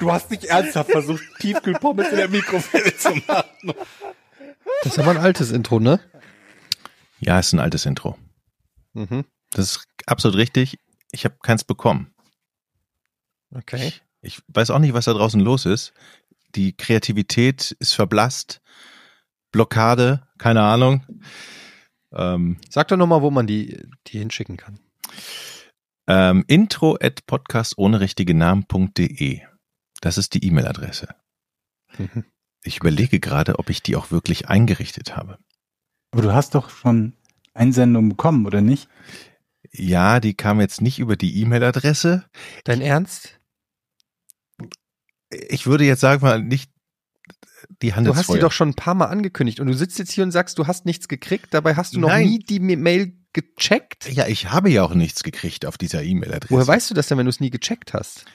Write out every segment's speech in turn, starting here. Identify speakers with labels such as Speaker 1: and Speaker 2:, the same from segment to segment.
Speaker 1: Du hast nicht ernsthaft versucht, Tiefkühlpommes in der Mikrowelle zu machen.
Speaker 2: Das ist aber ein altes Intro, ne?
Speaker 3: Ja, ist ein altes Intro.
Speaker 2: Mhm.
Speaker 3: Das ist absolut richtig. Ich habe keins bekommen.
Speaker 2: Okay.
Speaker 3: Ich, ich weiß auch nicht, was da draußen los ist. Die Kreativität ist verblasst. Blockade, keine Ahnung. Ähm,
Speaker 2: Sag doch nochmal, wo man die, die hinschicken kann.
Speaker 3: ähm, intro at podcast ohne richtige Namen.de. Das ist die E-Mail-Adresse.
Speaker 2: Mhm.
Speaker 3: Ich überlege gerade, ob ich die auch wirklich eingerichtet habe.
Speaker 4: Aber du hast doch schon Einsendungen bekommen, oder nicht?
Speaker 3: Ja, die kam jetzt nicht über die E-Mail-Adresse.
Speaker 2: Dein Ernst?
Speaker 3: Ich würde jetzt sagen, mal nicht die
Speaker 2: Du
Speaker 3: Handelsfeuer.
Speaker 2: hast die doch schon ein paar Mal angekündigt und du sitzt jetzt hier und sagst, du hast nichts gekriegt. Dabei hast du noch
Speaker 3: Nein.
Speaker 2: nie die Mail gecheckt.
Speaker 3: Ja, ich habe ja auch nichts gekriegt auf dieser E-Mail-Adresse.
Speaker 2: Woher weißt du das denn, wenn du es nie gecheckt hast?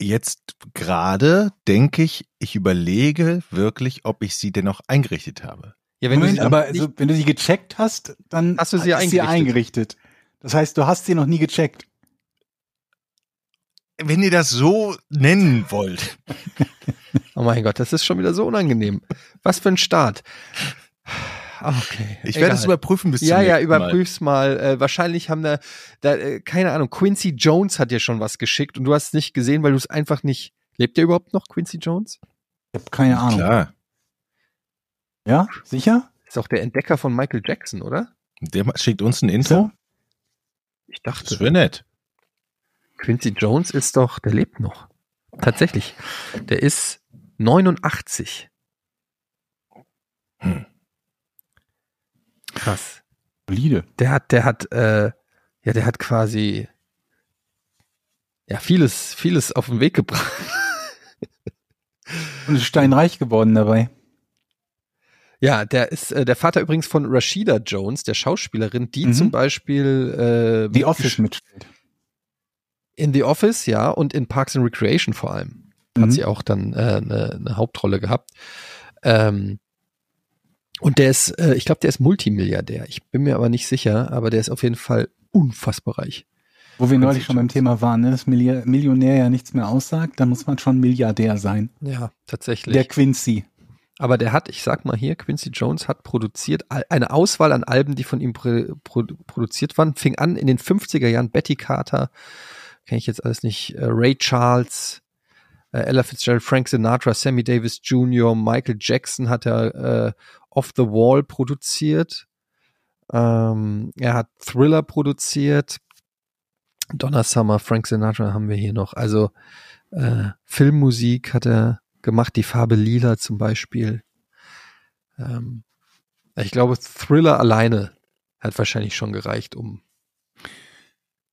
Speaker 3: Jetzt gerade denke ich, ich überlege wirklich, ob ich sie denn noch eingerichtet habe.
Speaker 2: Ja, wenn
Speaker 4: Moment,
Speaker 2: du sie
Speaker 4: aber
Speaker 2: nicht,
Speaker 4: also, wenn du sie gecheckt hast, dann
Speaker 2: Hast du sie
Speaker 4: ist sie
Speaker 2: eingerichtet?
Speaker 4: eingerichtet. Das heißt, du hast sie noch nie gecheckt.
Speaker 3: Wenn ihr das so nennen wollt.
Speaker 2: oh mein Gott, das ist schon wieder so unangenehm. Was für ein Start. Okay.
Speaker 3: Ich werde es überprüfen bis
Speaker 2: Ja,
Speaker 3: zum
Speaker 2: ja,
Speaker 3: nächsten Mal.
Speaker 2: überprüf's mal. Äh, wahrscheinlich haben da, da äh, keine Ahnung, Quincy Jones hat dir schon was geschickt und du hast es nicht gesehen, weil du es einfach nicht. Lebt der überhaupt noch, Quincy Jones?
Speaker 4: Ich habe keine Ahnung.
Speaker 3: Klar,
Speaker 4: Ja, sicher?
Speaker 2: Ist auch der Entdecker von Michael Jackson, oder?
Speaker 3: der schickt uns ein Info.
Speaker 4: So?
Speaker 2: Ich
Speaker 3: Das
Speaker 2: dachte,
Speaker 3: wäre nett.
Speaker 2: Quincy Jones ist doch, der lebt noch. Tatsächlich. Der ist 89.
Speaker 3: Hm.
Speaker 2: Krass.
Speaker 4: Solide.
Speaker 2: Der hat, der hat, äh, ja, der hat quasi, ja, vieles, vieles auf den Weg gebracht.
Speaker 4: Und ist steinreich geworden dabei.
Speaker 2: Ja, der ist äh, der Vater übrigens von Rashida Jones, der Schauspielerin, die
Speaker 4: Mhm.
Speaker 2: zum Beispiel äh,
Speaker 4: Die Office mitspielt.
Speaker 2: in The Office, ja, und in Parks and Recreation vor allem
Speaker 4: Mhm.
Speaker 2: hat sie auch dann äh, eine, eine Hauptrolle gehabt. Ähm, und der ist, äh, ich glaube, der ist Multimilliardär. Ich bin mir aber nicht sicher, aber der ist auf jeden Fall unfassbar reich.
Speaker 4: Wo wir neulich schon beim. Thema waren, ne? dass Milli- Millionär ja nichts mehr aussagt, dann muss man schon Milliardär sein.
Speaker 2: Ja, tatsächlich.
Speaker 4: Der Quincy.
Speaker 2: Aber der hat, ich sag mal hier, Quincy Jones hat produziert eine Auswahl an Alben, die von ihm pro, pro, produziert waren. Fing an in den 50er Jahren Betty Carter, kenne ich jetzt alles nicht, äh, Ray Charles, äh, Ella Fitzgerald, Frank Sinatra, Sammy Davis Jr., Michael Jackson hat er äh, Off the Wall produziert. Ähm, er hat Thriller produziert. Donna Summer, Frank Sinatra haben wir hier noch. Also äh, Filmmusik hat er gemacht, die Farbe Lila zum Beispiel. Ähm, ich glaube, Thriller alleine hat wahrscheinlich schon gereicht, um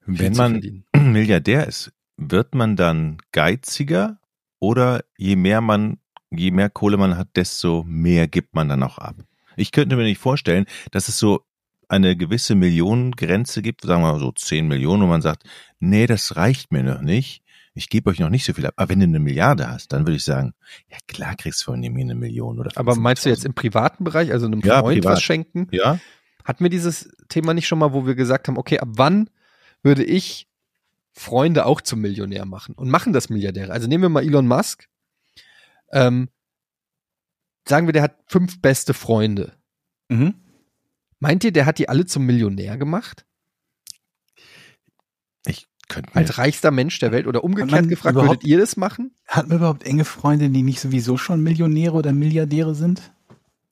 Speaker 3: Wenn man. Milliardär ist, wird man dann geiziger oder je mehr man, je mehr Kohle man hat, desto mehr gibt man dann auch ab? Ich könnte mir nicht vorstellen, dass es so eine gewisse Millionengrenze gibt, sagen wir mal so 10 Millionen, und man sagt, nee, das reicht mir noch nicht. Ich gebe euch noch nicht so viel ab. Aber wenn du eine Milliarde hast, dann würde ich sagen, ja klar kriegst du von mir eine Million oder
Speaker 2: Aber meinst du jetzt
Speaker 3: 500.000.
Speaker 2: im privaten Bereich, also einem
Speaker 3: Ja,
Speaker 2: Freund
Speaker 3: privat.
Speaker 2: was schenken?
Speaker 3: Ja,
Speaker 2: Hatten wir dieses Thema nicht schon mal, wo wir gesagt haben, okay, ab wann würde ich Freunde auch zum Millionär machen und machen das Milliardäre? Also nehmen wir mal Elon Musk. Ähm, sagen wir, der hat fünf beste Freunde.
Speaker 4: Mhm.
Speaker 2: Meint ihr, der hat die alle zum Millionär gemacht?
Speaker 3: ich könnte
Speaker 2: Als reichster Mensch der Welt? Oder umgekehrt
Speaker 4: man
Speaker 2: gefragt, würdet ihr das machen?
Speaker 4: Hat man überhaupt enge Freunde, die nicht sowieso schon Millionäre oder Milliardäre sind?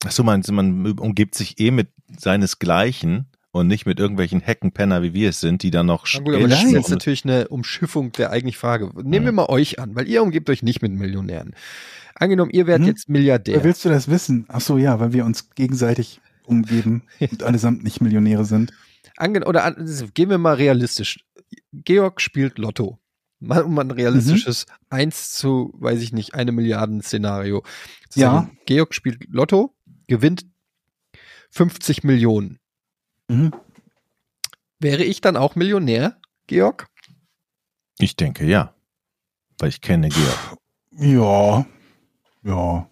Speaker 3: Ach so, man, man umgibt sich eh mit seinesgleichen und nicht mit irgendwelchen Heckenpenner, wie wir es sind, die dann noch
Speaker 2: Na gut, aber das ist jetzt natürlich eine Umschiffung der eigentlichen Frage. Nehmen wir mal euch an, weil ihr umgebt euch nicht mit Millionären. Angenommen, ihr werdet
Speaker 4: Mhm.
Speaker 2: jetzt Milliardär.
Speaker 4: Willst du das wissen? Ach so, ja, weil wir uns gegenseitig umgeben und allesamt nicht Millionäre sind.
Speaker 2: Ange oder an, gehen wir mal realistisch. Georg spielt Lotto. Mal um ein realistisches
Speaker 4: Mhm.
Speaker 2: eins zu, weiß ich nicht, eine Milliarden Szenario.
Speaker 4: Ja.
Speaker 2: Georg spielt Lotto gewinnt 50 Millionen.
Speaker 4: Mhm.
Speaker 2: Wäre ich dann auch Millionär, Georg?
Speaker 3: Ich denke ja. Weil ich kenne Georg.
Speaker 4: Ja. Ja.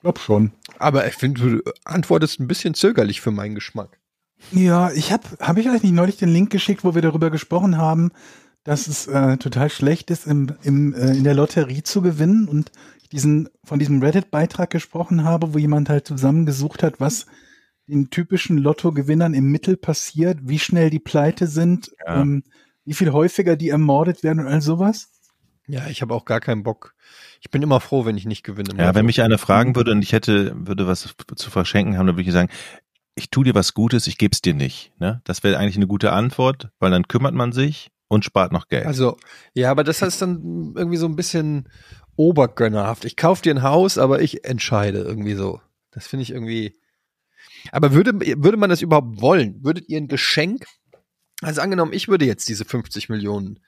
Speaker 4: Glaub schon.
Speaker 2: Aber ich finde, du antwortest ein bisschen zögerlich für meinen Geschmack.
Speaker 4: Ja, ich habe, habe ich euch nicht neulich den Link geschickt, wo wir darüber gesprochen haben, dass es äh, total schlecht ist, im, im, äh, in der Lotterie zu gewinnen und ich diesen von diesem Reddit-Beitrag gesprochen habe, wo jemand halt zusammengesucht hat, was den typischen Lottogewinnern im Mittel passiert, wie schnell die pleite sind,
Speaker 3: Ja.
Speaker 4: ähm, wie viel häufiger die ermordet werden und all sowas.
Speaker 2: Ja, ich habe auch gar keinen Bock. Ich bin immer froh, wenn ich nicht gewinne.
Speaker 3: Ja, wenn mich einer fragen würde und ich hätte, würde was zu verschenken haben, dann würde ich sagen, ich tu dir was Gutes, ich geb's dir nicht. Ne? Das wäre eigentlich eine gute Antwort, weil dann kümmert man sich und spart noch Geld.
Speaker 2: Also, ja, aber das heißt dann irgendwie so ein bisschen obergönnerhaft. Ich kaufe dir ein Haus, aber ich entscheide irgendwie so. Das finde ich irgendwie. Aber würde, würde man das überhaupt wollen? Würdet ihr ein Geschenk? Also angenommen, ich würde jetzt diese 50 Millionen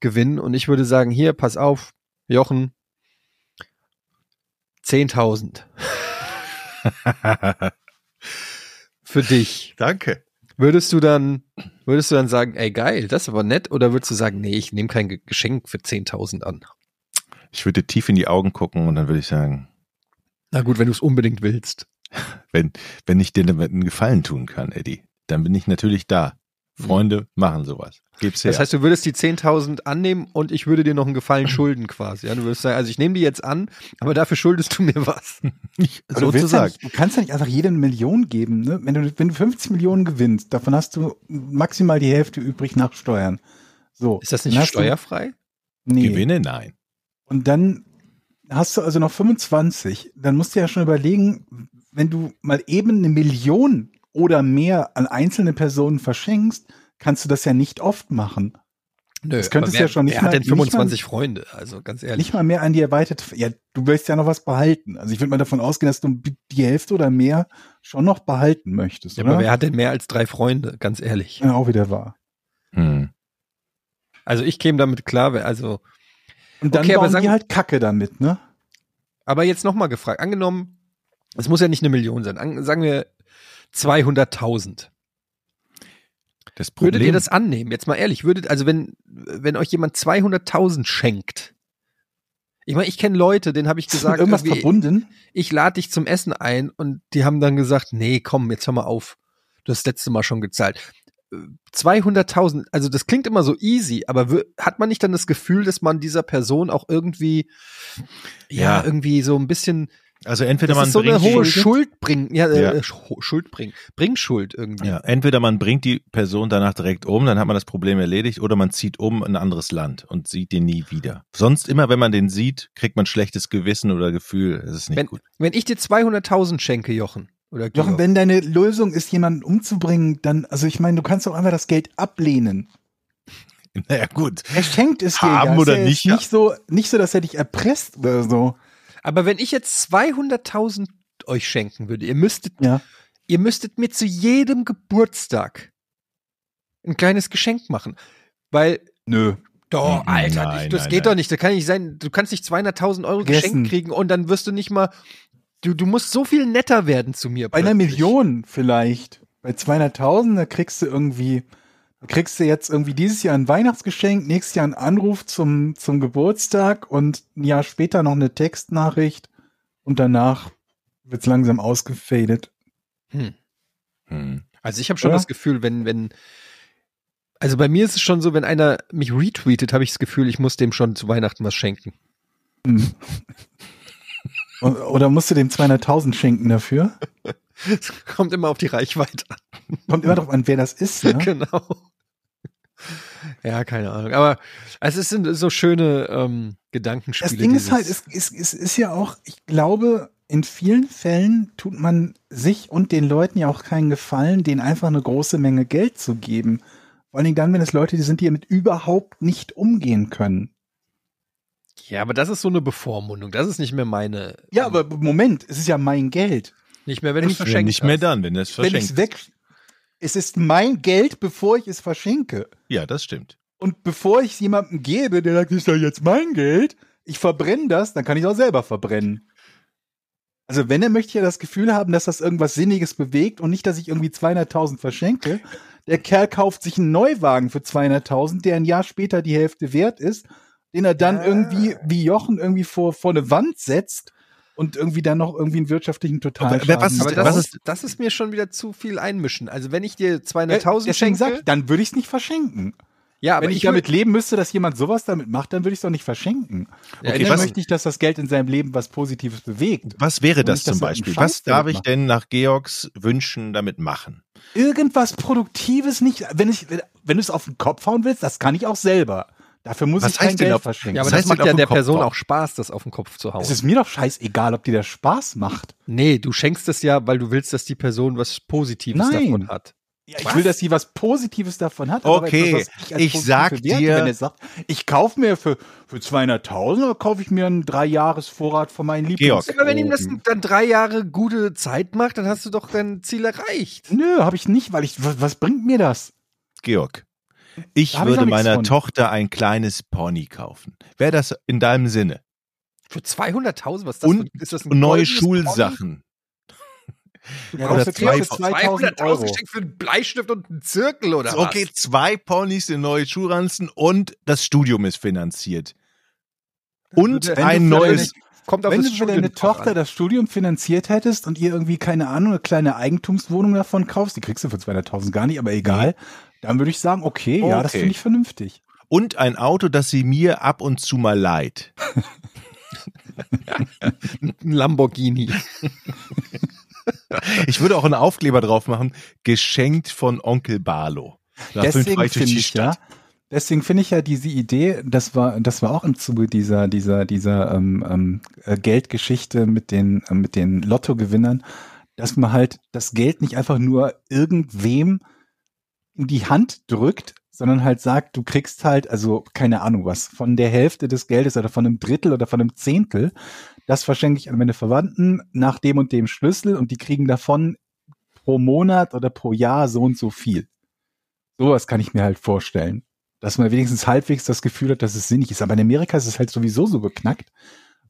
Speaker 2: gewinnen und ich würde sagen, hier, pass auf, Jochen, 10.000 für dich.
Speaker 3: Danke.
Speaker 2: Würdest du dann, würdest du dann sagen, ey geil, das ist aber nett, oder würdest du sagen, nee, ich nehme kein Ge- Geschenk für 10.000 an?
Speaker 3: Ich würde tief in die Augen gucken und dann würde ich sagen,
Speaker 2: Na gut, wenn du es unbedingt willst.
Speaker 3: wenn, wenn ich dir damit einen Gefallen tun kann, Eddie, dann bin ich natürlich da. Freunde machen sowas. Gib's her.
Speaker 2: Das heißt, du würdest die 10.000 annehmen und ich würde dir noch einen Gefallen schulden quasi. Ja, du würdest sagen, also ich nehme die jetzt an, aber dafür schuldest du mir was.
Speaker 4: Aber du, willst ja
Speaker 3: sozusagen.
Speaker 4: nicht, du kannst ja nicht einfach jede eine Million geben. Ne? Wenn, du, wenn du 50 Millionen gewinnst, davon hast du maximal die Hälfte übrig nach Steuern. So.
Speaker 2: Ist das nicht
Speaker 4: hast du-
Speaker 2: steuerfrei?
Speaker 4: Nee.
Speaker 3: Gewinne? Nein.
Speaker 4: Und dann hast du also noch 25. Dann musst du ja schon überlegen, wenn du mal eben eine Million oder mehr an einzelne Personen verschenkst, kannst du das ja nicht oft machen.
Speaker 2: Nö,
Speaker 4: Das könntest
Speaker 2: aber wer,
Speaker 4: ja schon nicht
Speaker 2: wer
Speaker 4: mal-
Speaker 2: hat denn
Speaker 4: nicht mal-
Speaker 2: 25 Freunde? Also ganz ehrlich.
Speaker 4: Nicht mal mehr an die erweiterte. Ja, du willst ja noch was behalten. Also ich würde mal davon ausgehen, dass du die Hälfte oder mehr schon noch behalten möchtest,
Speaker 2: ja,
Speaker 4: oder?
Speaker 2: aber wer hat denn mehr als drei Freunde? Ganz ehrlich.
Speaker 4: ja, auch wieder wahr.
Speaker 3: Hm.
Speaker 2: Also ich käme damit klar, also,
Speaker 4: Und dann
Speaker 2: Okay, aber
Speaker 4: bauen
Speaker 2: sagen-
Speaker 4: die halt Kacke damit, ne?
Speaker 2: aber jetzt nochmal gefragt. Angenommen, es muss ja nicht eine Million sein. Sagen wir 200.000.
Speaker 3: Das Problem,
Speaker 2: Würdet ihr das annehmen? Jetzt mal ehrlich, würdet, also wenn, wenn euch jemand 200.000 schenkt, ich meine, ich kenne Leute, denen habe ich gesagt,
Speaker 4: irgendwas verbunden?
Speaker 2: ich lade dich zum Essen ein und die haben dann gesagt, nee, komm, jetzt hör mal auf. Du hast das letzte Mal schon gezahlt. Äh, 200.000, also das klingt immer so easy, aber hat man nicht dann das Gefühl, dass man dieser Person auch irgendwie, ja,
Speaker 3: Ja.
Speaker 2: irgendwie so ein bisschen,
Speaker 3: also entweder
Speaker 2: das
Speaker 3: man
Speaker 2: ist so eine
Speaker 3: bringt
Speaker 2: hohe
Speaker 3: die,
Speaker 2: Schuld bringen, ja,
Speaker 3: Ja.
Speaker 2: Äh, Sch- Schuld bringen, Bringschuld irgendwie.
Speaker 3: ja, entweder man bringt die Person danach direkt um, dann hat man das Problem erledigt, oder man zieht um in ein anderes Land und sieht den nie wieder. Sonst immer, wenn man den sieht, kriegt man schlechtes Gewissen oder Gefühl, es ist nicht
Speaker 2: Wenn,
Speaker 3: gut.
Speaker 2: wenn ich dir 200.000 schenke, Jochen, oder
Speaker 4: Jochen, wenn deine Lösung ist, jemanden umzubringen, dann, also ich meine, du kannst doch einfach das Geld ablehnen.
Speaker 3: Naja, gut.
Speaker 4: Er schenkt es dir
Speaker 3: Haben
Speaker 4: ja.
Speaker 3: Oder
Speaker 4: ja jetzt
Speaker 3: nicht, ja.
Speaker 4: Nicht so, nicht so, dass er dich erpresst oder so.
Speaker 2: Aber wenn ich jetzt 200.000 euch schenken würde, ihr müsstet
Speaker 4: Ja.
Speaker 2: ihr müsstet mir zu jedem Geburtstag ein kleines Geschenk machen. Weil,
Speaker 4: Nö.
Speaker 2: doch,
Speaker 3: Mhm,
Speaker 2: Alter,
Speaker 3: nein,
Speaker 2: das
Speaker 3: nein,
Speaker 2: geht
Speaker 3: nein.
Speaker 2: doch nicht. Das kann nicht sein. Du kannst nicht 200.000 Euro geschenkt kriegen und dann wirst du nicht mal, du, du musst so viel netter werden zu mir.
Speaker 4: Bei einer
Speaker 2: plötzlich.
Speaker 4: Million vielleicht. Bei 200.000, da kriegst du irgendwie, kriegst du jetzt irgendwie dieses Jahr ein Weihnachtsgeschenk, nächstes Jahr einen Anruf zum, zum Geburtstag und ein Jahr später noch eine Textnachricht und danach wird's langsam ausgefadet.
Speaker 2: Hm.
Speaker 3: Hm.
Speaker 2: Also ich habe schon
Speaker 4: Oder?
Speaker 2: das Gefühl, wenn, wenn, also bei mir ist es schon so, wenn einer mich retweetet, habe ich das Gefühl, ich muss dem schon zu Weihnachten was schenken.
Speaker 4: Hm. Oder musst du dem 200.000 schenken dafür?
Speaker 2: Es kommt immer auf die Reichweite an.
Speaker 4: Kommt immer drauf an, wer das ist. Ne?
Speaker 2: genau. Ja, keine Ahnung. Aber also es sind so schöne ähm, Gedankenspiele.
Speaker 4: Das Ding ist halt, es ist, ist, ist ja auch, ich glaube, in vielen Fällen tut man sich und den Leuten ja auch keinen Gefallen, denen einfach eine große Menge Geld zu geben. Vor allen Dingen dann, wenn es Leute die sind, die damit überhaupt nicht umgehen können.
Speaker 2: Ja, aber das ist so eine Bevormundung. Das ist nicht mehr meine.
Speaker 4: Ja,
Speaker 2: ähm,
Speaker 4: aber Moment, es ist ja mein Geld.
Speaker 2: nicht mehr, wenn du
Speaker 4: ich-
Speaker 2: es
Speaker 3: Ja,
Speaker 2: verschenkt
Speaker 3: nicht mehr dann, wenn das
Speaker 4: Wenn ich es weg, es ist mein Geld, bevor ich es verschenke.
Speaker 3: Ja, das stimmt.
Speaker 4: Und bevor ich es jemandem gebe, der sagt, ist doch jetzt mein Geld, ich verbrenne das, dann kann ich es auch selber verbrennen. Also wenn, dann möchte ja das Gefühl haben, dass das irgendwas Sinniges bewegt und nicht, dass ich irgendwie 200.000 verschenke. Der Kerl kauft sich einen Neuwagen für 200.000, der ein Jahr später die Hälfte wert ist, den er dann irgendwie wie Jochen irgendwie vor, vor eine Wand setzt und irgendwie dann noch irgendwie einen wirtschaftlichen Totalschaden.
Speaker 3: Aber was ist-
Speaker 2: Aber das,
Speaker 3: was
Speaker 2: ist, das ist mir schon wieder zu viel einmischen. Also wenn ich dir
Speaker 4: Äh,
Speaker 2: 200.000
Speaker 4: deswegen
Speaker 2: schenke,
Speaker 4: sag ich, dann würde ich es nicht verschenken.
Speaker 2: ja, aber
Speaker 4: Wenn ich,
Speaker 2: ich
Speaker 4: damit leben müsste, dass jemand sowas damit macht, dann würde ich es doch nicht verschenken.
Speaker 2: Ja,
Speaker 4: Okay,
Speaker 2: ich
Speaker 4: dann möchte ich, dass das Geld in seinem Leben was Positives bewegt.
Speaker 3: Was wäre das
Speaker 4: nicht,
Speaker 3: zum Beispiel? Was darf ich denn nach Georgs Wünschen damit machen?
Speaker 4: Irgendwas Produktives nicht, wenn ich, wenn du es auf den Kopf hauen willst, das kann ich auch selber. Dafür muss
Speaker 3: Was
Speaker 4: ich kein
Speaker 3: heißt denn
Speaker 4: Geld
Speaker 3: auf-
Speaker 4: verschenken.
Speaker 2: ja, aber
Speaker 3: Das
Speaker 2: das,
Speaker 3: heißt,
Speaker 2: macht ja der
Speaker 3: Kopf
Speaker 2: Person auch Spaß, das auf den Kopf zu hauen.
Speaker 4: es ist mir doch scheißegal, ob dir das Spaß macht.
Speaker 2: nee, du schenkst es ja, weil du willst, dass die Person was Positives
Speaker 4: Nein.
Speaker 2: davon hat.
Speaker 4: Ja, ich will, dass sie was Positives davon hat.
Speaker 3: Okay, ich
Speaker 4: positiv
Speaker 3: sag dir-
Speaker 4: wenn er sagt, ich kaufe mir für, für 200.000 oder kaufe ich mir einen Drei-Jahres-Vorrat von meinen Lieblings.
Speaker 3: Georg.
Speaker 2: Aber wenn ihm das dann drei Jahre gute Zeit macht, dann hast du doch dein Ziel erreicht.
Speaker 4: Nö, habe ich nicht, weil ich, was, was bringt mir das?
Speaker 3: Georg, ich
Speaker 4: ich
Speaker 3: würde
Speaker 4: nichts
Speaker 3: meiner
Speaker 4: von.
Speaker 3: Tochter ein kleines Pony kaufen. Wäre das in deinem Sinne?
Speaker 2: Für 200.000, was ist das
Speaker 3: Und
Speaker 2: für, ist das ein
Speaker 3: neue Schulsachen.
Speaker 4: Du
Speaker 2: Ja,
Speaker 4: brauchst für
Speaker 3: zwei-
Speaker 4: 2000 Euro.
Speaker 2: geschenkt für einen Bleistift und einen Zirkel oder
Speaker 3: Okay, zwei Ponys, eine neue Schulranzen und das Studium ist finanziert. Und
Speaker 2: Wenn
Speaker 3: ein neues.
Speaker 2: Kommt auf
Speaker 4: Wenn
Speaker 2: das
Speaker 4: du für deine Tochter
Speaker 2: an.
Speaker 4: das Studium finanziert hättest und ihr irgendwie, keine Ahnung, eine kleine Eigentumswohnung davon kaufst, die kriegst du für 200.000 gar nicht, aber egal, dann würde ich sagen, okay, ja, das
Speaker 3: Okay.
Speaker 4: finde ich vernünftig.
Speaker 3: Und ein Auto, das sie mir ab und zu mal leiht.
Speaker 2: ein Lamborghini.
Speaker 3: Ich würde auch einen Aufkleber drauf machen, geschenkt von Onkel Barlo. Dafür
Speaker 4: Deswegen finde ich ja, deswegen finde ich ja diese Idee, das war, das war auch im Zuge dieser, dieser, dieser ähm, ähm, äh, Geldgeschichte mit den, äh, mit den Lottogewinnern, dass man halt das Geld nicht einfach nur irgendwem in die Hand drückt, sondern halt sagt, du kriegst halt, also keine Ahnung was, von der Hälfte des Geldes oder von einem Drittel oder von einem Zehntel, das verschenke ich an meine Verwandten nach dem und dem Schlüssel und die kriegen davon pro Monat oder pro Jahr so und so viel. Sowas kann ich mir halt vorstellen. Dass man wenigstens halbwegs das Gefühl hat, dass es sinnig ist. Aber in Amerika ist es halt sowieso so geknackt,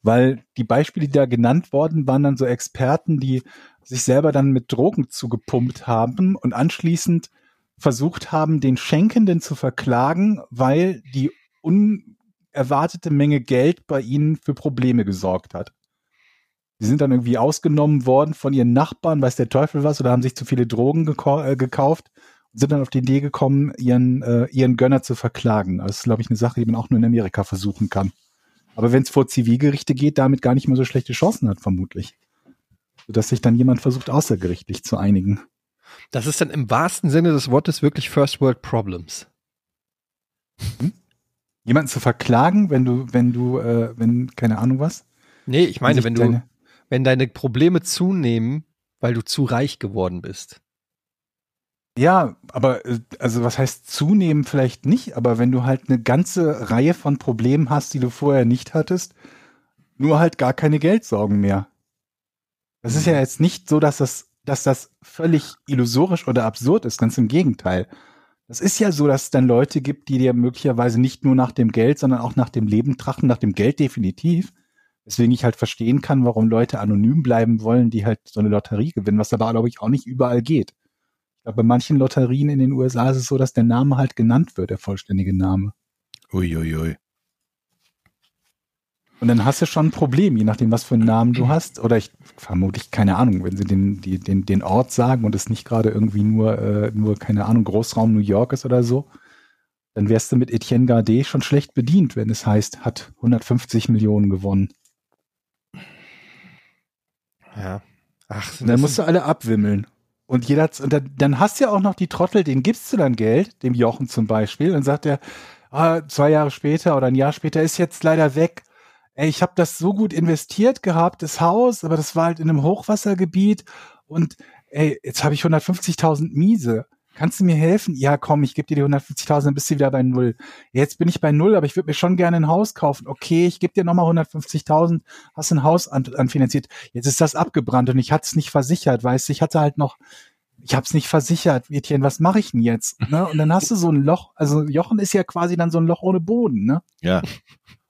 Speaker 4: weil die Beispiele, die da genannt worden, waren dann so Experten, die sich selber dann mit Drogen zugepumpt haben und anschließend versucht haben, den Schenkenden zu verklagen, weil die unerwartete Menge Geld bei ihnen für Probleme gesorgt hat. Sie sind dann irgendwie ausgenommen worden von ihren Nachbarn, weiß der Teufel was, oder haben sich zu viele Drogen äh, gekauft und sind dann auf die Idee gekommen, ihren, äh, ihren Gönner zu verklagen. Das ist, glaube ich, eine Sache, die man auch nur in Amerika versuchen kann. Aber wenn es vor Zivilgerichte geht, damit gar nicht mehr so schlechte Chancen hat, vermutlich. Sodass sich dann jemand versucht, außergerichtlich zu einigen.
Speaker 2: Das ist dann im wahrsten Sinne des Wortes wirklich First World Problems.
Speaker 4: Jemanden zu verklagen, wenn du, wenn du, äh, wenn, keine Ahnung was.
Speaker 2: Nee, ich meine,
Speaker 4: sich
Speaker 2: wenn du,
Speaker 4: deine-
Speaker 2: wenn deine Probleme zunehmen, weil du zu reich geworden bist.
Speaker 4: Ja, aber äh, also was heißt zunehmen vielleicht nicht, aber wenn du halt eine ganze Reihe von Problemen hast, die du vorher nicht hattest, nur halt gar keine Geldsorgen mehr. Das ist ja jetzt nicht so, dass das, dass das völlig illusorisch oder absurd ist, ganz im Gegenteil. Das ist ja so, dass es dann Leute gibt, die dir möglicherweise nicht nur nach dem Geld, sondern auch nach dem Leben trachten, nach dem Geld definitiv. Deswegen ich halt verstehen kann, warum Leute anonym bleiben wollen, die halt so eine Lotterie gewinnen, was aber, glaube ich, auch nicht überall geht. Ich glaube, bei manchen Lotterien in den USA ist es so, dass der Name halt genannt wird, der vollständige Name.
Speaker 3: Uiuiui.
Speaker 4: Und dann hast du schon ein Problem, je nachdem, was für einen Namen du hast. Oder ich vermutlich, keine Ahnung, wenn sie den, die, den, den Ort sagen und es nicht gerade irgendwie nur, äh, nur, keine Ahnung, Großraum New York ist oder so, dann wärst du mit Etienne Gardet schon schlecht bedient, wenn es heißt, hat 150 Millionen gewonnen.
Speaker 2: Ja. Ach,
Speaker 4: Und dann musst du alle abwimmeln. Und jeder, und dann, dann hast du ja auch noch die Trottel, denen gibst du dann Geld, dem Jochen zum Beispiel, und sagt er, ah, zwei Jahre später oder ein Jahr später ist jetzt leider weg. Ey, ich habe das so gut investiert gehabt, das Haus, aber das war halt in einem Hochwassergebiet und ey, jetzt habe ich 150.000 Miese. Kannst du mir helfen? Ja, komm, ich gebe dir die 150.000, dann bist du wieder bei Null. Jetzt bin ich bei Null, aber ich würde mir schon gerne ein Haus kaufen. Okay, ich gebe dir nochmal 150.000, hast ein Haus an, anfinanziert. Jetzt ist das abgebrannt und ich hatte es nicht versichert, weißt du, ich hatte halt noch, ich habe es nicht versichert. Etienne, was mache ich denn jetzt? Ne? Und dann hast du so ein Loch, also Jochen ist ja quasi dann so ein Loch ohne Boden, ne?
Speaker 3: Ja.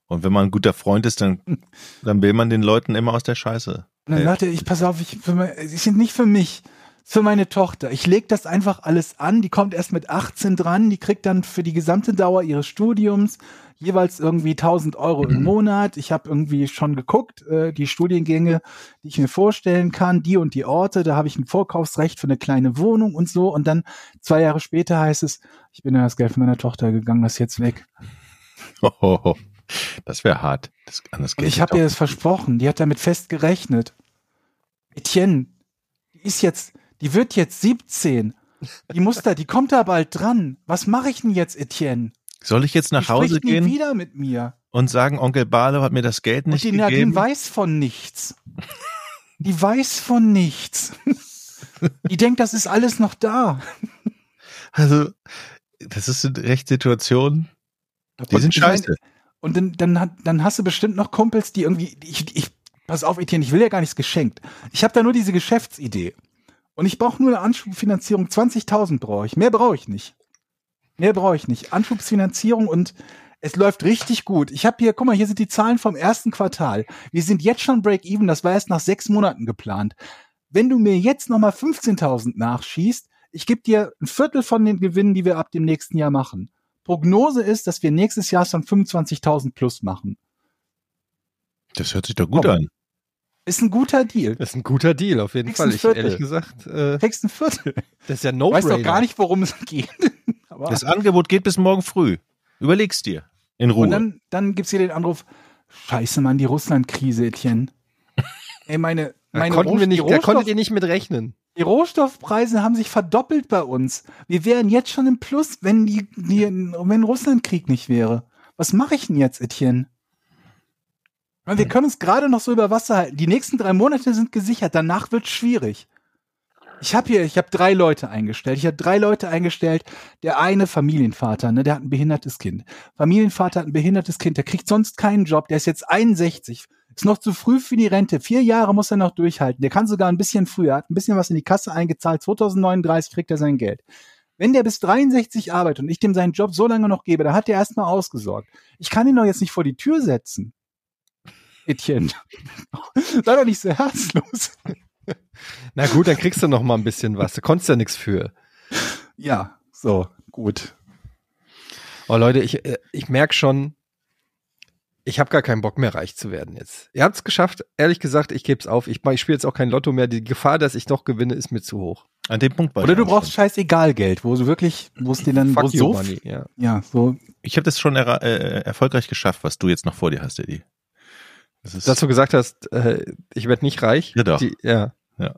Speaker 3: Und wenn man ein guter Freund ist, dann, dann will man den Leuten immer aus der Scheiße
Speaker 4: Und dann
Speaker 3: Ja.
Speaker 4: sagte ich pass auf, ich, sie sind nicht für mich, für meine Tochter. Ich leg das einfach alles an. Die kommt erst mit 18 dran. Die kriegt dann für die gesamte Dauer ihres Studiums jeweils irgendwie 1000 Euro im Monat. Ich habe irgendwie schon geguckt, äh, die Studiengänge, die ich mir vorstellen kann, die und die Orte. Da habe ich ein Vorkaufsrecht für eine kleine Wohnung und so. Und dann zwei Jahre später heißt es, ich bin in das Geld von meiner Tochter gegangen, das ist jetzt weg.
Speaker 3: Hohoho. Das wäre hart. Das, anders
Speaker 4: Und
Speaker 3: geht
Speaker 4: ich habe ihr das versprochen. Die hat damit fest gerechnet. Etienne, die ist jetzt, die wird jetzt 17. Die muss da, die kommt da bald dran. Was mache ich denn jetzt, Etienne?
Speaker 3: Soll ich jetzt
Speaker 4: Die
Speaker 3: nach Hause
Speaker 4: spricht nie
Speaker 3: gehen
Speaker 4: wieder mit mir.
Speaker 3: und sagen, Onkel Barlow hat mir das Geld
Speaker 4: Und
Speaker 3: nicht
Speaker 4: die Nadine
Speaker 3: gegeben?
Speaker 4: weiß von nichts. Die weiß von nichts. Die denkt, das ist alles noch da.
Speaker 3: Also, das ist eine Rechtsituation. Die
Speaker 4: Und
Speaker 3: sind
Speaker 4: ich meine,
Speaker 3: scheiße.
Speaker 4: Und dann, dann, dann hast du bestimmt noch Kumpels, die irgendwie, ich, ich, pass auf, Etienne, ich will ja gar nichts geschenkt. Ich habe da nur diese Geschäftsidee. Und ich brauche nur eine Anschubfinanzierung. 20.000 brauche ich. Mehr brauche ich nicht. Mehr brauche ich nicht. Anschubsfinanzierung und es läuft richtig gut. Ich habe hier, guck mal, hier sind die Zahlen vom ersten Quartal. Wir sind jetzt schon Break-Even. Das war erst nach sechs Monaten geplant. Wenn du mir jetzt nochmal 15.000 nachschießt, ich gebe dir ein Viertel von den Gewinnen, die wir ab dem nächsten Jahr machen. Prognose ist, dass wir nächstes Jahr schon 25.000 plus machen.
Speaker 3: Das hört sich doch gut
Speaker 4: Komm.
Speaker 3: an.
Speaker 4: Ist ein guter Deal.
Speaker 2: Das ist ein guter Deal, auf jeden Fall. Ich,
Speaker 4: Viertel.
Speaker 2: ehrlich gesagt, äh,
Speaker 4: Kriegst ein Viertel.
Speaker 2: das ist ja
Speaker 4: Ich
Speaker 2: no
Speaker 4: weiß doch gar nicht, worum es geht. Aber
Speaker 3: Das Angebot geht bis morgen früh. Überleg's dir. In Ruhe.
Speaker 4: und dann, dann gibt's hier den Anruf, scheiße, Mann, die Russland-Krise, Etienne. Ey, meine,
Speaker 2: Da
Speaker 4: meine
Speaker 2: konnten wir
Speaker 4: Rohst-
Speaker 2: nicht,
Speaker 4: die,
Speaker 2: da konntet ihr nicht mit rechnen.
Speaker 4: Die Rohstoffpreise haben sich verdoppelt bei uns. Wir wären jetzt schon im Plus, wenn die, die wenn Russland-Krieg nicht wäre. Was mache ich denn jetzt, Etienne? Wir können uns gerade noch so über Wasser halten. Die nächsten drei Monate sind gesichert. Danach wird's schwierig. Ich habe hier, ich habe drei Leute eingestellt. Ich habe drei Leute eingestellt. Der eine Familienvater, ne, der hat ein behindertes Kind. Familienvater hat ein behindertes Kind, der kriegt sonst keinen Job. Der ist jetzt 61, ist noch zu früh für die Rente. Vier Jahre muss er noch durchhalten. Der kann sogar ein bisschen früher, hat ein bisschen was in die Kasse eingezahlt. 2039 kriegt er sein Geld. Wenn der bis 63 arbeitet und ich dem seinen Job so lange noch gebe, dann hat er erstmal ausgesorgt. Ich kann ihn doch jetzt nicht vor die Tür setzen. Etienne. Sei doch nicht so herzlos.
Speaker 2: Na gut, dann kriegst du noch mal ein bisschen was. Da konntest ja nichts für.
Speaker 4: Ja, so, gut.
Speaker 2: Oh Leute, ich, äh, ich merke schon, ich habe gar keinen Bock mehr reich zu werden jetzt. Ihr habt es geschafft. Ehrlich gesagt, ich gebe es auf. Ich, ich spiele jetzt auch kein Lotto mehr. Die Gefahr, dass ich noch gewinne, ist mir zu hoch.
Speaker 3: An dem Punkt war
Speaker 4: Oder
Speaker 3: ich
Speaker 4: du
Speaker 3: auch
Speaker 4: brauchst
Speaker 3: schon.
Speaker 4: scheißegal Geld, wo du wirklich, wo es dir dann wo
Speaker 2: Fuck you,
Speaker 4: so,
Speaker 2: money. Ja.
Speaker 4: ja, so,
Speaker 3: Ich habe das schon erra- äh, erfolgreich geschafft, was du jetzt noch vor dir hast, Eddie. Das ist,
Speaker 2: Dass du gesagt hast, äh, ich werde nicht reich.
Speaker 3: Ja, doch.
Speaker 2: Die, ja.
Speaker 3: Ja.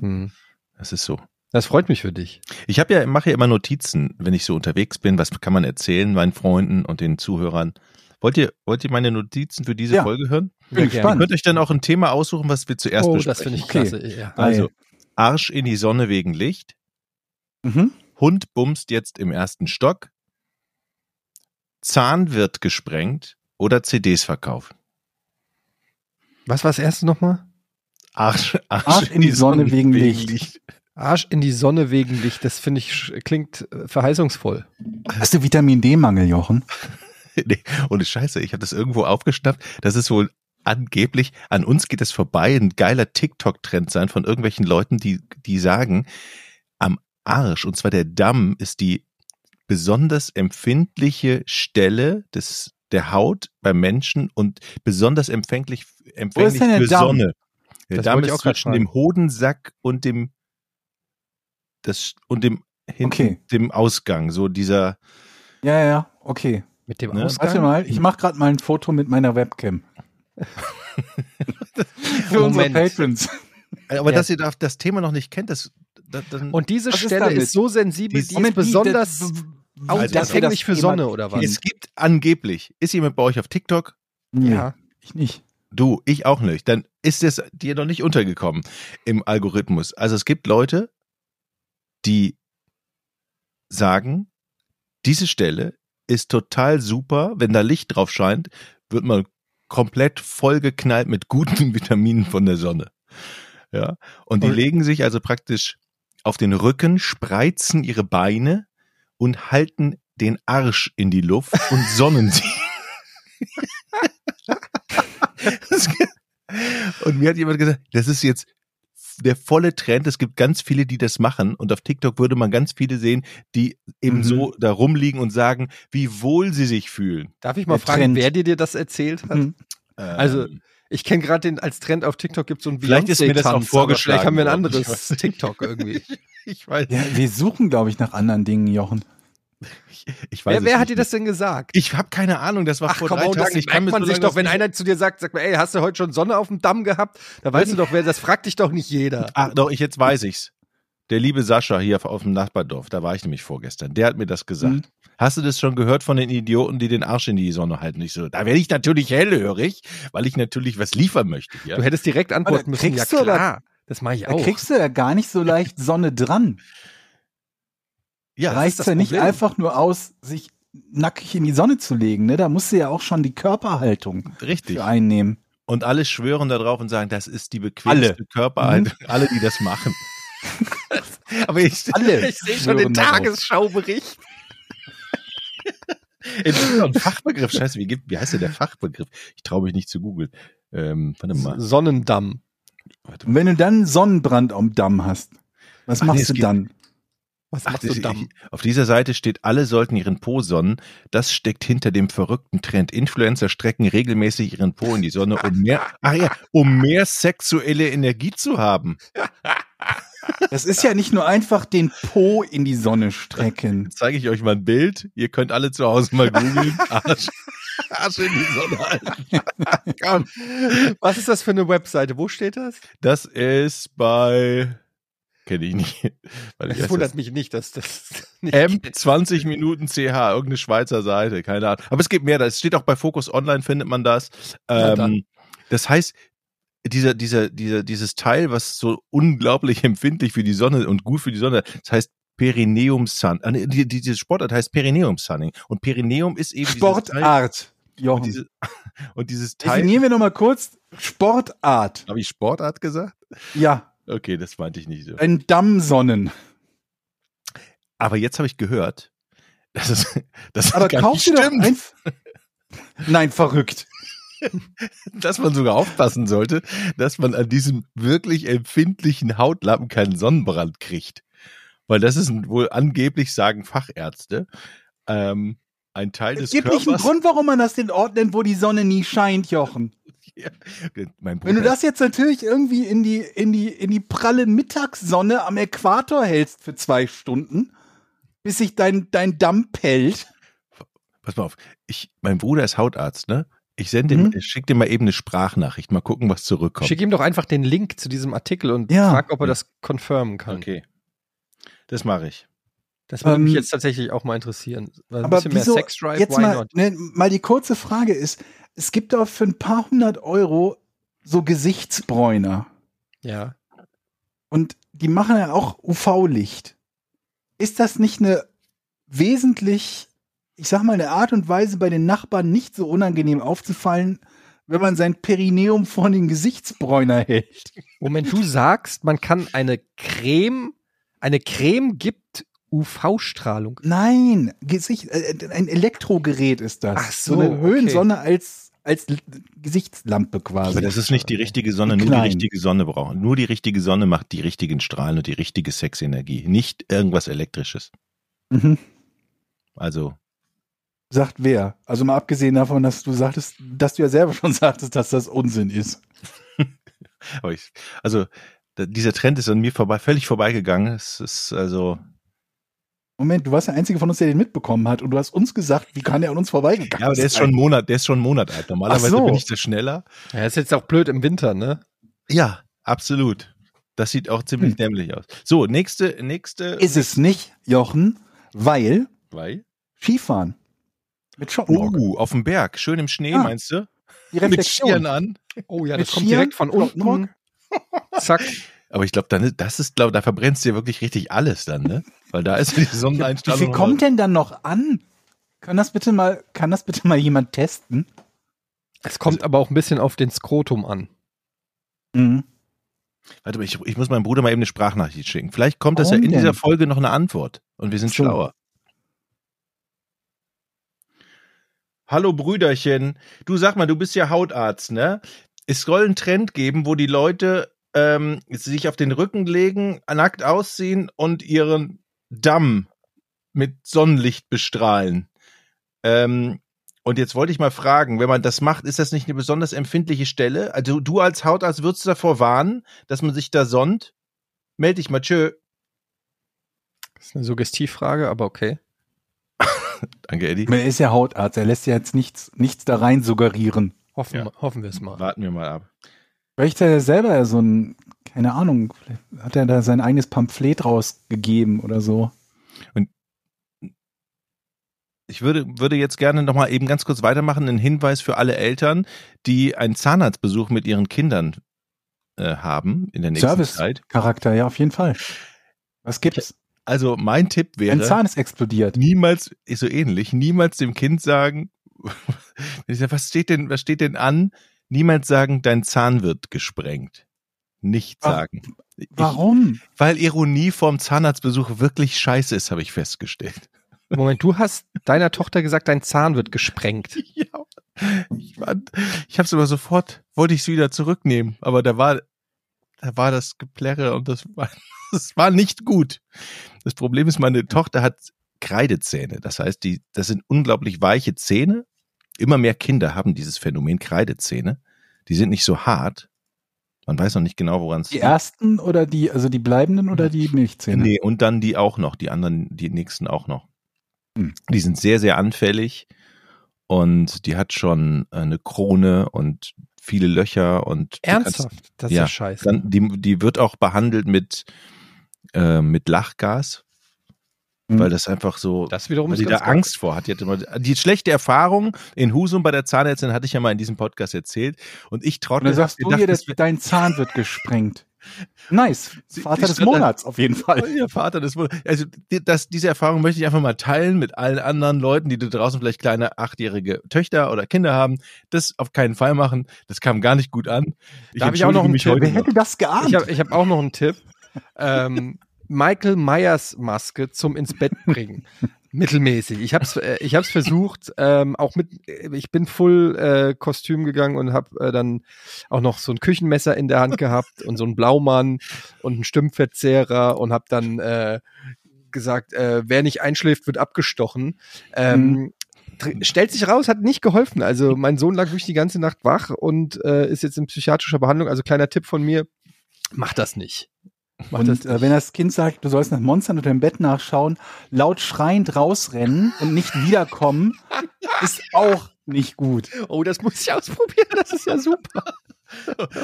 Speaker 2: Hm.
Speaker 3: das ist so.
Speaker 2: Das freut mich für dich.
Speaker 3: Ich habe ja, mache ja immer Notizen, wenn ich so unterwegs bin. Was kann man erzählen meinen Freunden und den Zuhörern? Wollt ihr, wollt ihr meine Notizen für diese
Speaker 4: Ja.
Speaker 3: Folge hören?
Speaker 4: Bin
Speaker 2: Ja,
Speaker 3: Ihr
Speaker 4: gespannt.
Speaker 3: könnt euch dann auch ein Thema aussuchen, was wir zuerst
Speaker 2: Oh,
Speaker 3: besprechen.
Speaker 2: das finde ich
Speaker 4: Okay.
Speaker 2: klasse. Ja.
Speaker 3: Also, Arsch in die Sonne wegen Licht.
Speaker 4: mhm.
Speaker 3: Hund bumst jetzt im ersten Stock. Zahn wird gesprengt oder CDs verkaufen.
Speaker 2: Was war das erste nochmal?
Speaker 3: Arsch, Arsch,
Speaker 4: Arsch in die Sonne wegen Licht.
Speaker 2: Arsch in die Sonne wegen Licht. Das finde ich, klingt äh, verheißungsvoll.
Speaker 4: Hast du Vitamin D-Mangel, Jochen?
Speaker 3: Nee, ohne Scheiße, ich habe das irgendwo aufgeschnappt. Das ist wohl angeblich, an uns geht es vorbei, ein geiler TikTok-Trend sein von irgendwelchen Leuten, die, die sagen, am Arsch, und zwar der Damm, ist die besonders empfindliche Stelle des, der Haut beim Menschen und besonders empfänglich, empfänglich für
Speaker 4: Damm?
Speaker 3: Sonne. Der
Speaker 2: Das
Speaker 3: Damm ist zwischen dem Hodensack und dem, das, und dem, hinten,
Speaker 4: Okay.
Speaker 3: dem Ausgang, so dieser,
Speaker 4: Ja, ja, okay.
Speaker 2: Mit dem
Speaker 3: Ne?
Speaker 2: Ausgang?
Speaker 4: Warte mal, ich mache gerade mal ein Foto mit meiner Webcam. Für unsere. Patrons.
Speaker 3: aber
Speaker 2: Ja.
Speaker 3: dass ihr da das Thema noch nicht kennt, das, das dann,
Speaker 2: Und diese
Speaker 4: ist
Speaker 2: Stelle
Speaker 4: damit?
Speaker 2: ist so sensibel,
Speaker 3: Die-
Speaker 2: die,
Speaker 4: Moment,
Speaker 2: ist
Speaker 4: die-
Speaker 2: besonders
Speaker 4: das-
Speaker 2: au-
Speaker 3: Also,
Speaker 4: das
Speaker 2: für Sonne oder was?
Speaker 3: Es gibt angeblich, ist jemand bei euch auf TikTok?
Speaker 4: Nee,
Speaker 2: Ja.
Speaker 4: ich nicht.
Speaker 3: Du, ich auch nicht. Dann ist es dir noch nicht untergekommen im Algorithmus. Also es gibt Leute, die sagen, diese Stelle ist total super. Wenn da Licht drauf scheint, wird man komplett vollgeknallt mit guten Vitaminen von der Sonne. Ja. Und die
Speaker 2: Und-
Speaker 3: legen sich also praktisch auf den Rücken, spreizen ihre Beine und halten den Arsch in die Luft und sonnen sich. Das- Und mir hat jemand gesagt, das ist jetzt der volle Trend. Es gibt ganz viele, die das machen. Und auf TikTok würde man ganz viele sehen, die eben
Speaker 4: Mhm.
Speaker 3: so da rumliegen und sagen, wie wohl sie sich fühlen.
Speaker 2: Darf ich mal
Speaker 4: Der
Speaker 2: fragen,
Speaker 4: Trend.
Speaker 2: wer dir dir das erzählt hat?
Speaker 4: Mhm.
Speaker 2: Also,
Speaker 3: Ähm,
Speaker 2: Ich kenne gerade den als Trend auf TikTok gibt so ein
Speaker 3: Vielleicht ist mir das auch vorgeschlagen
Speaker 2: Vielleicht haben wir ein anderes TikTok irgendwie.
Speaker 3: ich weiß,
Speaker 4: Ja, wir suchen, glaube ich, nach anderen Dingen, Jochen.
Speaker 3: Ich, ich weiß
Speaker 2: Wer, wer hat dir das denn gesagt?
Speaker 3: Ich habe keine Ahnung, das war
Speaker 2: Ach
Speaker 3: vor
Speaker 2: komm,
Speaker 3: drei
Speaker 2: das
Speaker 3: Tagen. Ich mir
Speaker 2: man sich doch, wenn einer zu dir sagt, sag mal, ey, hast du heute schon Sonne auf dem Damm gehabt? Da weißt du doch, wer das fragt dich doch nicht jeder.
Speaker 3: Ach doch, ich jetzt weiß ich's. Der liebe Sascha hier auf, auf dem Nachbardorf, da war ich nämlich vorgestern. Der hat mir das gesagt.
Speaker 4: Mhm.
Speaker 3: Hast du das schon gehört von den Idioten, die den Arsch in die Sonne halten? Ich so, da werde ich natürlich hellhörig, weil ich natürlich was liefern möchte. Ja?
Speaker 2: Du hättest direkt antworten müssen, ja
Speaker 4: kriegst du aber-
Speaker 2: klar, das mache ich
Speaker 4: Da
Speaker 2: auch.
Speaker 4: kriegst du ja gar nicht so leicht Sonne dran.
Speaker 3: Ja,
Speaker 4: Reicht
Speaker 2: das
Speaker 4: ja nicht einfach nur aus, sich nackig in die Sonne zu legen. Ne? Da musst du ja auch schon die Körperhaltung
Speaker 3: richtig.
Speaker 4: für einnehmen.
Speaker 3: Und alle schwören da drauf und sagen, das ist die bequemste
Speaker 4: Alle.
Speaker 3: Körperhaltung. Alle, die das machen. Aber ich,
Speaker 4: Alle.
Speaker 2: Ich sehe schon den
Speaker 4: darauf.
Speaker 2: Tagesschaubericht.
Speaker 3: Es einen Fachbegriff. Scheiße, wie, gibt, wie heißt denn der Fachbegriff? Ich traue mich nicht zu googeln. Ähm, warte mal.
Speaker 2: Sonnendamm.
Speaker 4: Und wenn du dann Sonnenbrand am Damm hast, was
Speaker 3: Ach nee,
Speaker 4: machst
Speaker 3: es
Speaker 4: du
Speaker 3: geht-
Speaker 4: dann?
Speaker 2: Was
Speaker 3: Ach, das,
Speaker 2: Damm?
Speaker 3: auf dieser Seite steht, alle sollten ihren Po sonnen. Das steckt hinter dem verrückten Trend. Influencer strecken regelmäßig ihren Po in die Sonne, um mehr, ach ja, um mehr sexuelle Energie zu haben.
Speaker 4: Das ist ja nicht nur einfach den Po in die Sonne strecken.
Speaker 3: Jetzt zeige ich euch mal ein Bild. Ihr könnt alle zu Hause mal googeln. Arsch, Arsch in die Sonne halten. Komm.
Speaker 2: Was ist das für eine Webseite? Wo steht das?
Speaker 3: Das ist bei, kenne ich nicht. Erst
Speaker 2: wundert
Speaker 3: das-
Speaker 2: mich nicht, dass das nicht
Speaker 3: M 20 Minuten CH, irgendeine Schweizer Seite, keine Ahnung. Aber es gibt mehr, das steht auch bei Focus Online, findet man das. Ähm, das heißt, dieser, dieser, dieser, dieses Teil, was so unglaublich empfindlich für die Sonne und gut für die Sonne, das heißt Perineum Sun. Äh, nee, die, diese Sportart heißt Perineum Sunning. Und Perineum ist eben
Speaker 4: Sportart.
Speaker 3: und,
Speaker 4: Jochen.
Speaker 3: diese, und dieses Teil.
Speaker 4: Definieren wir noch mal kurz Sportart.
Speaker 3: Habe ich Sportart gesagt?
Speaker 4: Ja,
Speaker 3: Okay, das meinte ich nicht so.
Speaker 4: ein Dammsonnen.
Speaker 3: Aber jetzt habe ich gehört, dass es, dass
Speaker 4: Aber
Speaker 3: es gar
Speaker 4: kauf
Speaker 3: nicht stimmt.
Speaker 4: ein. Nein, verrückt.
Speaker 3: dass man sogar aufpassen sollte, dass man an diesem wirklich empfindlichen Hautlappen keinen Sonnenbrand kriegt. Weil das ist wohl angeblich, sagen Fachärzte, ähm, ein Teil
Speaker 4: Es
Speaker 3: des
Speaker 4: gibt
Speaker 3: Körpers.
Speaker 4: nicht einen Grund, warum man das den Ort nennt, wo die Sonne nie scheint, Jochen.
Speaker 3: Ja. Mein
Speaker 4: Wenn du das jetzt natürlich irgendwie in die, in die, in die pralle Mittagssonne am Äquator hältst für zwei Stunden, bis sich dein, dein Damm pellt.
Speaker 3: Pass mal auf, ich, mein Bruder ist Hautarzt, ne? Ich sende ihm,
Speaker 4: Mhm.
Speaker 3: ich schick dir mal eben eine Sprachnachricht, mal gucken, was zurückkommt.
Speaker 2: Schick ihm doch einfach den Link zu diesem Artikel und
Speaker 4: Ja.
Speaker 2: frag, ob er das confirmen kann.
Speaker 3: Okay. Das mache ich.
Speaker 2: Das würde
Speaker 4: Ähm,
Speaker 2: mich jetzt tatsächlich auch mal interessieren. Weil Ein
Speaker 4: Aber
Speaker 2: bisschen
Speaker 4: wieso,
Speaker 2: mehr Sex Drive,
Speaker 4: jetzt
Speaker 2: why
Speaker 4: mal,
Speaker 2: not?
Speaker 4: ne, mal die kurze Frage ist, es gibt doch für ein paar hundert Euro so Gesichtsbräuner
Speaker 2: Ja.
Speaker 4: und die machen ja auch UV-Licht. Ist das nicht eine wesentlich, ich sag mal, eine Art und Weise bei den Nachbarn nicht so unangenehm aufzufallen, wenn man sein Perineum vor den Gesichtsbräuner hält?
Speaker 2: Moment, du sagst, man kann eine Creme, eine Creme gibt UV-Strahlung.
Speaker 4: Nein, Gesicht, äh, ein Elektrogerät ist das.
Speaker 2: Ach so,
Speaker 4: eine
Speaker 2: okay.
Speaker 4: Höhensonne als, als L- Gesichtslampe quasi.
Speaker 3: Aber das ist nicht die richtige Sonne, nur die richtige Sonne brauchen. Nur die richtige Sonne macht die richtigen Strahlen und die richtige Sexenergie. Nicht irgendwas Elektrisches.
Speaker 4: Mhm.
Speaker 3: Also,
Speaker 4: Sagt wer? Also mal abgesehen davon, dass du sagtest, dass du ja selber schon sagtest, dass das Unsinn ist.
Speaker 3: ich, also, dieser Trend ist an mir vorbei, völlig vorbeigegangen. Es ist also,
Speaker 4: Moment, du warst der Einzige von uns, der den mitbekommen hat und du hast uns gesagt, wie kann der an uns vorbeigegangen
Speaker 3: ja, aber der ist
Speaker 4: sein?
Speaker 3: schon einen Monat, der ist schon einen Monat alt. Normalerweise
Speaker 4: so.
Speaker 3: bin ich da schneller.
Speaker 2: Ja, ist jetzt auch blöd im Winter, ne?
Speaker 3: Ja, absolut. Das sieht auch ziemlich
Speaker 4: Hm.
Speaker 3: dämlich aus. So, nächste, nächste,
Speaker 4: Ist es nicht, Jochen, weil
Speaker 3: weil,
Speaker 4: Skifahren mit Schottenrock.
Speaker 3: oh, auf dem Berg, schön im Schnee,
Speaker 4: Ah,
Speaker 3: meinst du?
Speaker 4: die
Speaker 3: Mit
Speaker 4: Reflexion.
Speaker 3: Skiern an.
Speaker 2: Oh ja,
Speaker 4: Mit
Speaker 2: das kommt
Speaker 4: Skiern,
Speaker 2: direkt von unten. Zack.
Speaker 3: Aber ich glaube, dann, das ist, glaube, da verbrennst du ja wirklich richtig alles dann, ne? Weil da ist die
Speaker 4: Wie
Speaker 3: Sonneneinstrahlung.
Speaker 4: viel kommt denn dann noch an? Kann das bitte mal, kann das bitte mal jemand testen?
Speaker 2: Es kommt aber auch ein bisschen auf den Skrotum an.
Speaker 4: Mhm.
Speaker 3: Warte mal, ich, ich muss meinem Bruder mal eben eine Sprachnachricht schicken. Vielleicht kommt das ja
Speaker 4: Warum
Speaker 3: in dieser
Speaker 4: denn?
Speaker 3: Folge noch eine Antwort und wir sind
Speaker 4: So.
Speaker 3: schlauer. Hallo Brüderchen, du sag mal, du bist ja Hautarzt, ne? es soll einen Trend geben, wo die Leute ähm, sich auf den Rücken legen, nackt ausziehen und ihren Damm mit Sonnenlicht bestrahlen. Ähm, und jetzt wollte ich mal fragen, wenn man das macht, ist das nicht eine besonders empfindliche Stelle? Also du als Hautarzt würdest du davor warnen, dass man sich da sonnt? Meld dich mal, tschö.
Speaker 2: Das ist eine Suggestivfrage, aber okay.
Speaker 3: Danke, Eddie.
Speaker 4: Er ist ja Hautarzt, er lässt ja jetzt nichts, nichts da rein suggerieren.
Speaker 2: Hoffen,
Speaker 3: Ja.
Speaker 2: hoffen wir es mal.
Speaker 3: Warten wir mal ab.
Speaker 4: Vielleicht hat er selber so ein, keine Ahnung, hat er da sein eigenes Pamphlet rausgegeben oder so.
Speaker 3: Ich würde, würde jetzt gerne noch mal eben ganz kurz weitermachen. Ein Hinweis für alle Eltern, die einen Zahnarztbesuch mit ihren Kindern äh, haben in der nächsten Zeit.
Speaker 4: Service-Charakter, ja, auf jeden Fall. Was gibt's?
Speaker 3: Also mein Tipp
Speaker 4: Ein
Speaker 3: wäre,
Speaker 4: Zahn ist explodiert.
Speaker 3: niemals, ist so ähnlich, niemals dem Kind sagen, was steht denn, was steht denn an? Niemals sagen, dein Zahn wird gesprengt. Nicht
Speaker 4: Ach,
Speaker 3: sagen. Ich,
Speaker 4: Warum?
Speaker 3: weil Ironie vorm Zahnarztbesuch wirklich scheiße ist, habe ich festgestellt.
Speaker 2: Moment, du hast deiner Tochter gesagt, dein Zahn wird gesprengt.
Speaker 3: Ja. Ich, fand- ich habe es aber sofort, wollte ich es wieder zurücknehmen, aber da war, da war das Geplärre und das war, das war nicht gut. Das Problem ist, meine Tochter hat Kreidezähne. Das heißt, die, das sind unglaublich weiche Zähne. Immer mehr Kinder haben dieses Phänomen Kreidezähne. Die sind nicht so hart. Man weiß noch nicht genau, woran es
Speaker 4: Die ersten oder die, also die bleibenden oder die Milchzähne?
Speaker 3: Nee, und dann die auch noch, die anderen, die nächsten auch noch.
Speaker 4: Hm.
Speaker 3: Die sind sehr, sehr anfällig und die hat schon äh, eine Krone und viele Löcher und du kannst-
Speaker 2: Ernsthaft? Das ist
Speaker 3: Ja,
Speaker 2: scheiße.
Speaker 3: Dann, die, die wird auch behandelt mit, äh, mit Lachgas. Weil das einfach so,
Speaker 2: das wiederum
Speaker 3: weil
Speaker 2: ist
Speaker 3: die da. Angst vor hat. Die, hat immer, die schlechte Erfahrung in Husum bei der Zahnärztin hatte ich ja mal in diesem Podcast erzählt und ich
Speaker 4: Und
Speaker 3: trottel
Speaker 4: dann sagst du
Speaker 3: gedacht,
Speaker 4: dass dein Zahn wird gesprengt. Nice. Vater des Monats, auf jeden Fall.
Speaker 3: Ihr Vater, das wurde, also das, diese Erfahrung möchte ich einfach mal teilen mit allen anderen Leuten, die da draußen vielleicht kleine achtjährige Töchter oder Kinder haben. Das auf keinen Fall machen. Das kam gar nicht gut an.
Speaker 2: Da hab ich auch noch einen Tipp.
Speaker 4: Wer hätte das geahnt?
Speaker 2: Ich habe ich hab auch noch einen Tipp. Ähm, Michael Myers Maske zum ins Bett bringen. Mittelmäßig. Ich habe es äh, ich hab's versucht, ähm, auch mit, ich bin full äh, Kostüm gegangen und habe äh, dann auch noch so ein Küchenmesser in der Hand gehabt und so ein Blaumann und einen Stimmverzehrer und habe dann äh, gesagt, äh, wer nicht einschläft, wird abgestochen. Ähm, tr- Stellt sich raus, hat nicht geholfen. Also mein Sohn lag wirklich die ganze Nacht wach und äh, ist jetzt in psychiatrischer Behandlung. Also kleiner Tipp von mir, mach das nicht.
Speaker 4: Und äh, wenn das Kind sagt, du sollst nach Monstern unter dem Bett nachschauen, laut schreiend rausrennen und nicht wiederkommen, ist auch nicht gut.
Speaker 2: Oh, das muss ich ausprobieren, das ist ja super.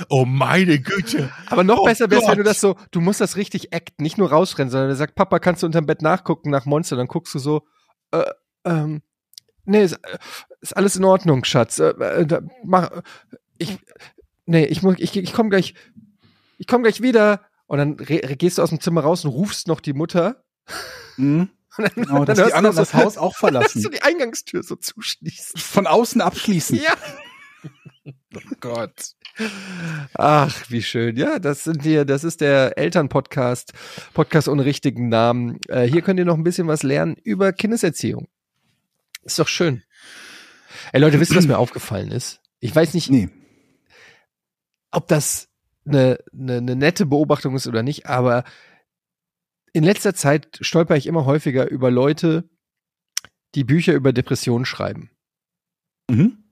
Speaker 3: Oh meine Güte.
Speaker 2: Aber noch
Speaker 3: Oh
Speaker 2: besser wäre es, wenn du das so, du musst das richtig acten, nicht nur rausrennen, sondern er sagt, Papa, kannst du unterm Bett nachgucken nach Monster? Dann guckst du so, äh, ähm, nee, ist, äh, ist alles in Ordnung, Schatz. Äh, äh, da, mach, ich, nee, ich muss, ich, ich komm gleich, ich komm gleich wieder. Und dann gehst du aus dem Zimmer raus und rufst noch die Mutter.
Speaker 4: Mhm.
Speaker 2: Und dann,
Speaker 4: Genau, dass
Speaker 2: dann
Speaker 4: die
Speaker 2: hörst du
Speaker 4: anderen
Speaker 2: noch
Speaker 4: das
Speaker 2: so,
Speaker 4: Haus auch
Speaker 2: dass
Speaker 4: verlassen.
Speaker 2: du die Eingangstür so zuschließt.
Speaker 4: Von außen abschließen.
Speaker 2: Ja.
Speaker 3: Gott.
Speaker 2: Ach, wie schön. Ja, das sind wir, das ist der Elternpodcast, Podcast ohne richtigen Namen. Äh, hier könnt ihr noch ein bisschen was lernen über Kindeserziehung. Ist doch schön. Ey Leute, wisst ihr, was mir aufgefallen ist? Ich weiß nicht,
Speaker 4: Nee.
Speaker 2: ob das eine, eine, eine nette Beobachtung ist oder nicht, aber in letzter Zeit stolper ich immer häufiger über Leute, die Bücher über Depressionen schreiben.
Speaker 4: Mhm.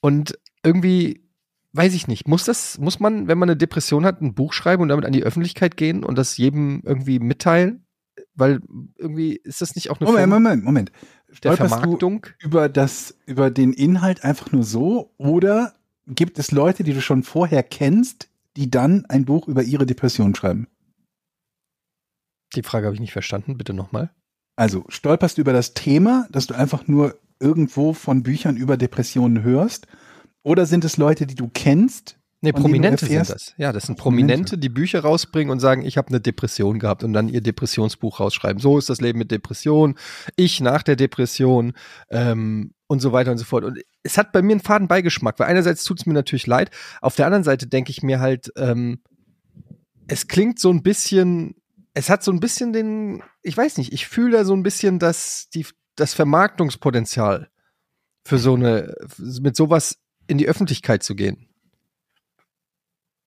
Speaker 2: Und irgendwie, weiß ich nicht, muss das, muss man, wenn man eine Depression hat, ein Buch schreiben und damit an die Öffentlichkeit gehen und das jedem irgendwie mitteilen? Weil irgendwie ist das nicht auch eine
Speaker 4: Moment,
Speaker 2: Form
Speaker 4: Moment, Moment.
Speaker 2: der
Speaker 4: Stolperst du
Speaker 2: Vermarktung?
Speaker 4: über das, über den Inhalt einfach nur so oder gibt es Leute, die du schon vorher kennst, die dann ein Buch über ihre Depression schreiben?
Speaker 2: Die Frage habe ich nicht verstanden, bitte nochmal.
Speaker 4: Also stolperst du über das Thema, dass du einfach nur irgendwo von Büchern über Depressionen hörst? Oder sind es Leute, die du kennst?
Speaker 2: Nee, Prominente sind das. Ja, das sind
Speaker 4: Prominente.
Speaker 2: Prominente, die Bücher rausbringen und sagen, ich habe eine Depression gehabt und dann ihr Depressionsbuch rausschreiben. So ist das Leben mit Depression, ich nach der Depression ähm, und so weiter und so fort. Und es hat bei mir einen faden Beigeschmack, weil einerseits tut es mir natürlich leid, auf der anderen Seite denke ich mir halt, ähm, es klingt so ein bisschen, es hat so ein bisschen den, ich weiß nicht, ich fühle da so ein bisschen das, die, das Vermarktungspotenzial für so eine, mit sowas in die Öffentlichkeit zu gehen.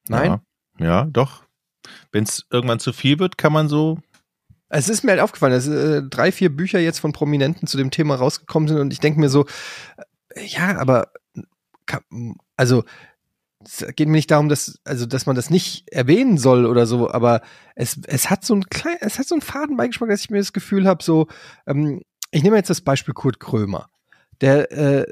Speaker 2: Nein?
Speaker 3: Ja, ja doch. Wenn es irgendwann zu viel wird, kann man so.
Speaker 2: Es ist mir halt aufgefallen, dass äh, drei, vier Bücher jetzt von Prominenten zu dem Thema rausgekommen sind und ich denke mir so, äh, ja, aber also es geht mir nicht darum, dass also dass man das nicht erwähnen soll oder so, aber es es hat so ein klein, es hat so einen Fadenbeigeschmack, dass ich mir das Gefühl habe, so ähm, ich nehme jetzt das Beispiel Kurt Krömer, der äh,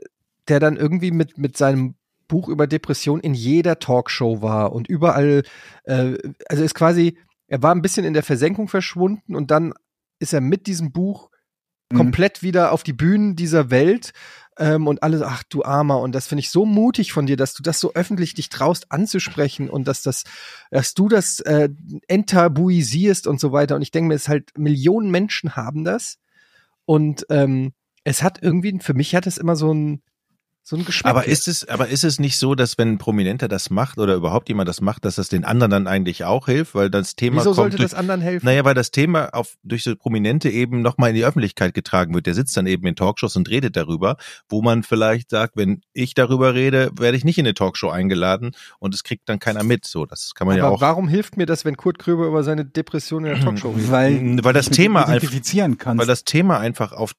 Speaker 2: der dann irgendwie mit mit seinem Buch über Depression in jeder Talkshow war und überall, äh, also ist quasi, er war ein bisschen in der Versenkung verschwunden und dann ist er mit diesem Buch
Speaker 4: Mhm.
Speaker 2: komplett wieder auf die Bühnen dieser Welt ähm, und alle, so, ach du Armer, und das finde ich so mutig von dir, dass du das so öffentlich dich traust anzusprechen und dass das, dass du das äh, enttabuisierst und so weiter. Und ich denke mir, es ist halt, Millionen Menschen haben das und ähm, es hat irgendwie, für mich hat es immer so ein, so ein Geschmack.
Speaker 3: Aber ist es, aber ist es nicht so, dass wenn ein Prominenter das macht oder überhaupt jemand das macht, dass das den anderen dann eigentlich auch hilft, weil das Thema
Speaker 2: Wieso
Speaker 3: kommt
Speaker 2: sollte
Speaker 3: durch,
Speaker 2: das anderen helfen?
Speaker 3: Naja, weil das Thema auf, durch so Prominente eben nochmal in die Öffentlichkeit getragen wird. Der sitzt dann eben in Talkshows und redet darüber, wo man vielleicht sagt, wenn ich darüber rede, werde ich nicht in eine Talkshow eingeladen und es kriegt dann keiner mit. So, das kann man
Speaker 2: Aber
Speaker 3: ja auch.
Speaker 2: warum hilft mir das, wenn Kurt Kröber über seine Depression in der Talkshow redet?
Speaker 4: Weil,
Speaker 3: Weil das Thema einfach-
Speaker 4: identifizieren kannst.
Speaker 3: Weil das Thema einfach auf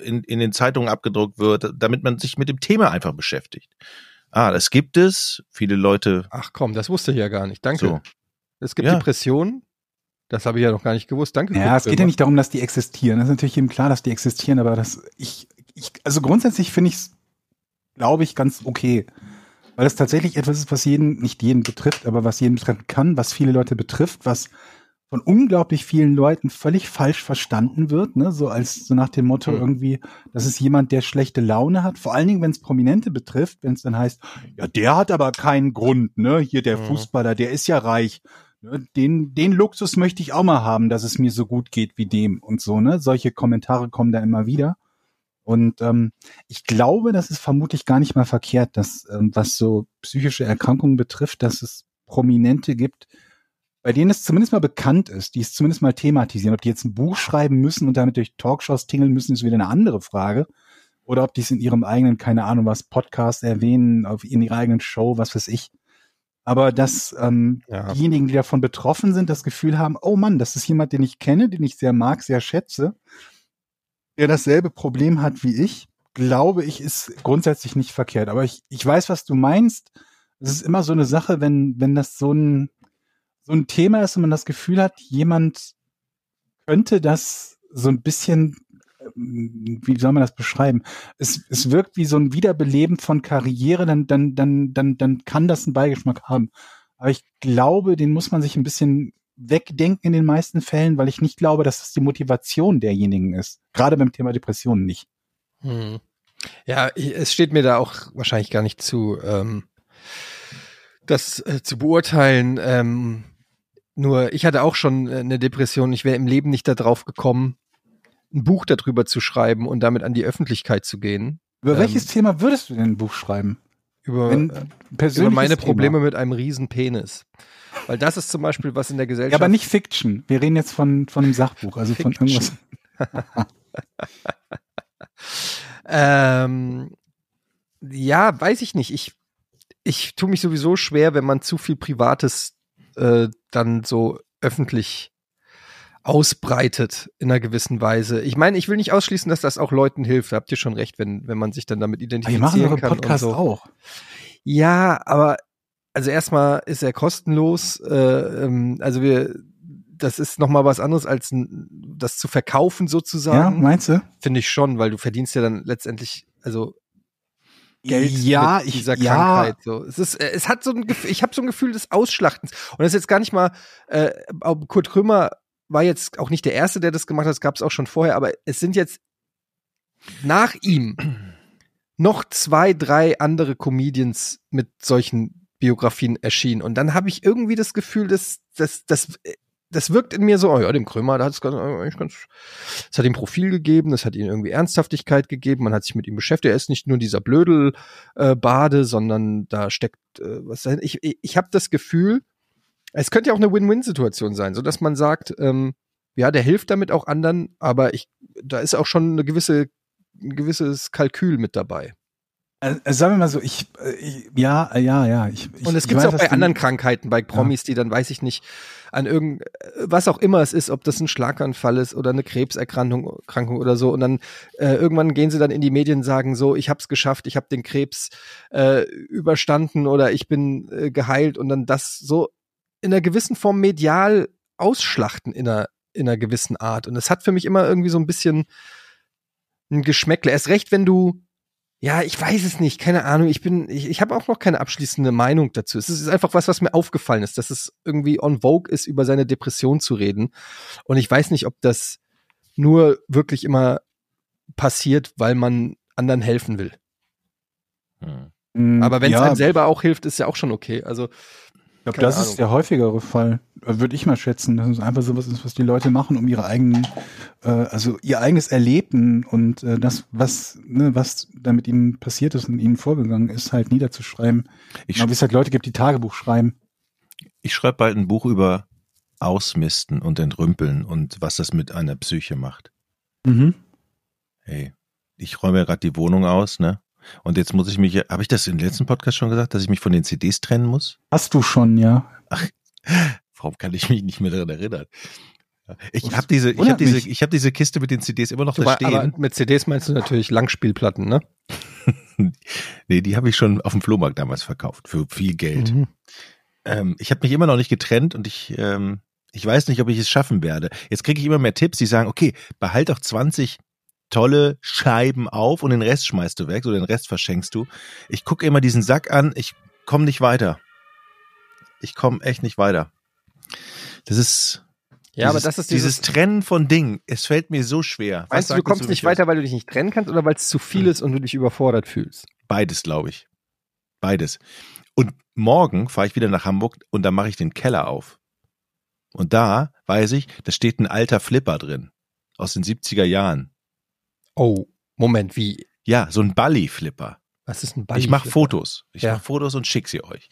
Speaker 3: in, in den Zeitungen abgedruckt wird, damit man sich mit dem Thema einfach beschäftigt. Ah, das gibt es. Viele Leute.
Speaker 2: Ach komm, das wusste ich ja gar nicht. Danke.
Speaker 3: So.
Speaker 2: Es gibt
Speaker 3: Ja.
Speaker 2: Depressionen. Das habe ich ja noch gar nicht gewusst. Danke.
Speaker 4: Ja, es geht ja nicht darum, dass die existieren. Das ist natürlich jedem klar, dass die existieren, aber das, ich, ich, also grundsätzlich finde ich es, glaube ich, ganz okay. Weil es tatsächlich etwas ist, was jeden, nicht jeden betrifft, aber was jeden betreffen kann, was viele Leute betrifft, was von unglaublich vielen Leuten völlig falsch verstanden wird, ne? so als so nach dem Motto
Speaker 2: Hm.
Speaker 4: irgendwie, das ist jemand, der schlechte Laune hat. Vor allen Dingen, wenn es Prominente betrifft, wenn es dann heißt, ja, der hat aber keinen Grund, ne? Hier der
Speaker 2: Mhm.
Speaker 4: Fußballer, der ist ja reich. Ne, Den, den Luxus möchte ich auch mal haben, dass es mir so gut geht wie dem und so, ne? Solche Kommentare kommen da immer wieder. Und ähm, ich glaube, das ist vermutlich gar nicht mal verkehrt, dass ähm, was so psychische Erkrankungen betrifft, dass es Prominente gibt, bei denen es zumindest mal bekannt ist, die es zumindest mal thematisieren. Ob die jetzt ein Buch schreiben müssen und damit durch Talkshows tingeln müssen, ist wieder eine andere Frage. Oder ob die es in ihrem eigenen, keine Ahnung was, Podcast erwähnen, auf in ihrer eigenen Show, was weiß ich. Aber dass ähm,
Speaker 2: Ja.
Speaker 4: diejenigen, die davon betroffen sind, das Gefühl haben, oh Mann, das ist jemand, den ich kenne, den ich sehr mag, sehr schätze, der dasselbe Problem hat wie ich, glaube ich, ist grundsätzlich nicht verkehrt. Aber ich, ich weiß, was du meinst. Es ist immer so eine Sache, wenn, wenn das so ein, so ein Thema ist und man das Gefühl hat, jemand könnte das so ein bisschen, ähm, wie soll man das beschreiben? Es, es wirkt wie so ein Wiederbeleben von Karriere, dann, dann, dann, dann, dann kann das einen Beigeschmack haben. Aber ich glaube, den muss man sich ein bisschen wegdenken in den meisten Fällen, weil ich nicht glaube, dass das die Motivation derjenigen ist. Gerade beim Thema Depressionen nicht.
Speaker 2: Hm. Ja, es steht mir da auch wahrscheinlich gar nicht zu, ähm, das äh, zu beurteilen. Ähm, nur ich hatte auch schon äh, eine Depression. Ich wäre im Leben nicht darauf gekommen, ein Buch darüber zu schreiben und damit an die Öffentlichkeit zu gehen.
Speaker 4: Über
Speaker 2: Ähm,
Speaker 4: welches Thema würdest du denn ein Buch schreiben?
Speaker 2: Über, äh, über meine
Speaker 4: Thema.
Speaker 2: Probleme mit einem riesen Penis. Weil das ist zum Beispiel was in der Gesellschaft.
Speaker 4: Ja, aber nicht Fiction. Wir reden jetzt von, von einem Sachbuch, also von
Speaker 2: Fiction.
Speaker 4: irgendwas.
Speaker 2: Ähm, ja, weiß ich nicht. Ich, ich tue mich sowieso schwer, wenn man zu viel Privates äh, dann so öffentlich ausbreitet in einer gewissen Weise. Ich meine, ich will nicht ausschließen, dass das auch Leuten hilft. Da habt ihr schon recht, wenn, wenn man sich dann damit
Speaker 4: Aber
Speaker 2: identifizieren
Speaker 4: wir machen
Speaker 2: kann. und
Speaker 4: Podcast
Speaker 2: so.
Speaker 4: auch.
Speaker 2: Ja, aber also erstmal ist er kostenlos. Äh, ähm, also wir, das ist noch mal was anderes als das zu verkaufen
Speaker 4: Ja,
Speaker 2: sozusagen.
Speaker 4: meinst du?
Speaker 2: Finde ich schon, weil du verdienst ja dann letztendlich also Geld
Speaker 4: ja,
Speaker 2: mit
Speaker 4: ich,
Speaker 2: dieser
Speaker 4: ja,
Speaker 2: Krankheit. So, es ist, äh, es hat so ein, Gefühl, ich habe so ein Gefühl des Ausschlachtens. Und das ist jetzt gar nicht mal. Äh, Kurt Krömer war jetzt auch nicht der erste, der das gemacht hat. Das gab es auch schon vorher. Aber es sind jetzt nach ihm noch zwei, drei andere Comedians mit solchen Biografien erschienen. Und dann habe ich irgendwie das Gefühl, dass das, das, das wirkt in mir so, oh ja, dem Krömer, da hat es ganz, eigentlich ganz, es hat ihm Profil gegeben, es hat ihm irgendwie Ernsthaftigkeit gegeben, man hat sich mit ihm beschäftigt. Er ist nicht nur dieser Blödel äh, Bade, sondern da steckt äh, was dahin. Ich, ich, ich habe das Gefühl, es könnte ja auch eine Win-Win-Situation sein, so dass man sagt, ähm, ja, der hilft damit auch anderen, aber ich, da ist auch schon eine gewisse, ein gewisses Kalkül mit dabei.
Speaker 4: äh, äh, sagen wir mal so, ich, äh, ich ja, äh, ja, ja. Ich, ich,
Speaker 2: Und es gibt
Speaker 4: weiß,
Speaker 2: auch bei anderen Krankheiten, bei Promis, die dann, weiß ich nicht, an irgend, was auch immer es ist, ob das ein Schlaganfall ist oder eine Krebserkrankung Erkrankung oder so. Und dann äh, irgendwann gehen sie dann in die Medien sagen so, ich hab's geschafft, ich habe den Krebs äh, überstanden oder ich bin äh, geheilt und dann das so in einer gewissen Form medial ausschlachten in einer, in einer gewissen Art. Und es hat für mich immer irgendwie so ein bisschen ein Geschmäckle. Erst recht, wenn du ja, ich weiß es nicht, keine Ahnung. Ich bin, ich, ich habe auch noch keine abschließende Meinung dazu. Es ist einfach was, was mir aufgefallen ist, dass es irgendwie on vogue ist, über seine Depression zu reden. Und ich weiß nicht, ob das nur wirklich immer passiert, weil man anderen helfen will.
Speaker 3: Hm.
Speaker 4: Mm,
Speaker 2: Aber wenn es
Speaker 4: ja,
Speaker 2: einem selber auch hilft, ist ja auch schon okay. Also
Speaker 4: glaube, das
Speaker 2: Ahnung.
Speaker 4: ist der häufigere Fall, würde ich mal schätzen. dass es einfach so was ist, was die Leute machen, um ihre eigenen, äh, also ihr eigenes Erleben und äh, das, was, ne, was da mit ihnen passiert ist und ihnen vorgegangen ist, halt niederzuschreiben.
Speaker 3: Ich,
Speaker 4: wie es halt Leute gibt, die Tagebuch schreiben.
Speaker 3: ich schreibe bald ein Buch über Ausmisten und Entrümpeln und was das mit einer Psyche macht.
Speaker 4: Mhm.
Speaker 3: Hey, ich räume ja gerade die Wohnung aus, ne? Und jetzt muss ich mich, habe ich das im letzten Podcast schon gesagt, dass ich mich von den CDs trennen muss?
Speaker 4: Hast du schon, ja.
Speaker 3: Warum kann ich mich nicht mehr daran erinnern? Ich habe diese, ich habe diese, ich habe diese Kiste mit den CDs immer noch
Speaker 2: du,
Speaker 3: da
Speaker 2: aber
Speaker 3: stehen.
Speaker 2: mit CDs meinst du natürlich Langspielplatten, ne?
Speaker 3: nee, die habe ich schon auf dem Flohmarkt damals verkauft für viel Geld.
Speaker 2: Mhm.
Speaker 3: Ähm, ich habe mich immer noch nicht getrennt und ich, ähm, ich weiß nicht, ob ich es schaffen werde. Jetzt kriege ich immer mehr Tipps, die sagen, okay, behalt doch 20 tolle Scheiben auf und den Rest schmeißt du weg oder den Rest verschenkst du. Ich gucke immer diesen Sack an, ich komme nicht weiter. Ich komme echt nicht weiter. Das ist
Speaker 2: Ja, aber
Speaker 3: dieses,
Speaker 2: das ist
Speaker 3: dieses
Speaker 2: dieses,
Speaker 3: Trennen von Dingen. Es fällt mir so schwer.
Speaker 2: Weißt du, du kommst nicht weiter, weil du dich nicht trennen kannst oder weil es zu viel ist und du dich überfordert fühlst?
Speaker 3: Beides, glaube ich. Beides. Und morgen fahre ich wieder nach Hamburg und da mache ich den Keller auf. Und da weiß ich, da steht ein alter Flipper drin. Aus den 70er Jahren.
Speaker 2: Oh, Moment, wie?
Speaker 3: Ja, so ein Balli-Flipper.
Speaker 2: Was ist ein Ball?
Speaker 3: Ich mache Fotos. Ich
Speaker 2: Ja.
Speaker 3: mache Fotos und schick sie euch.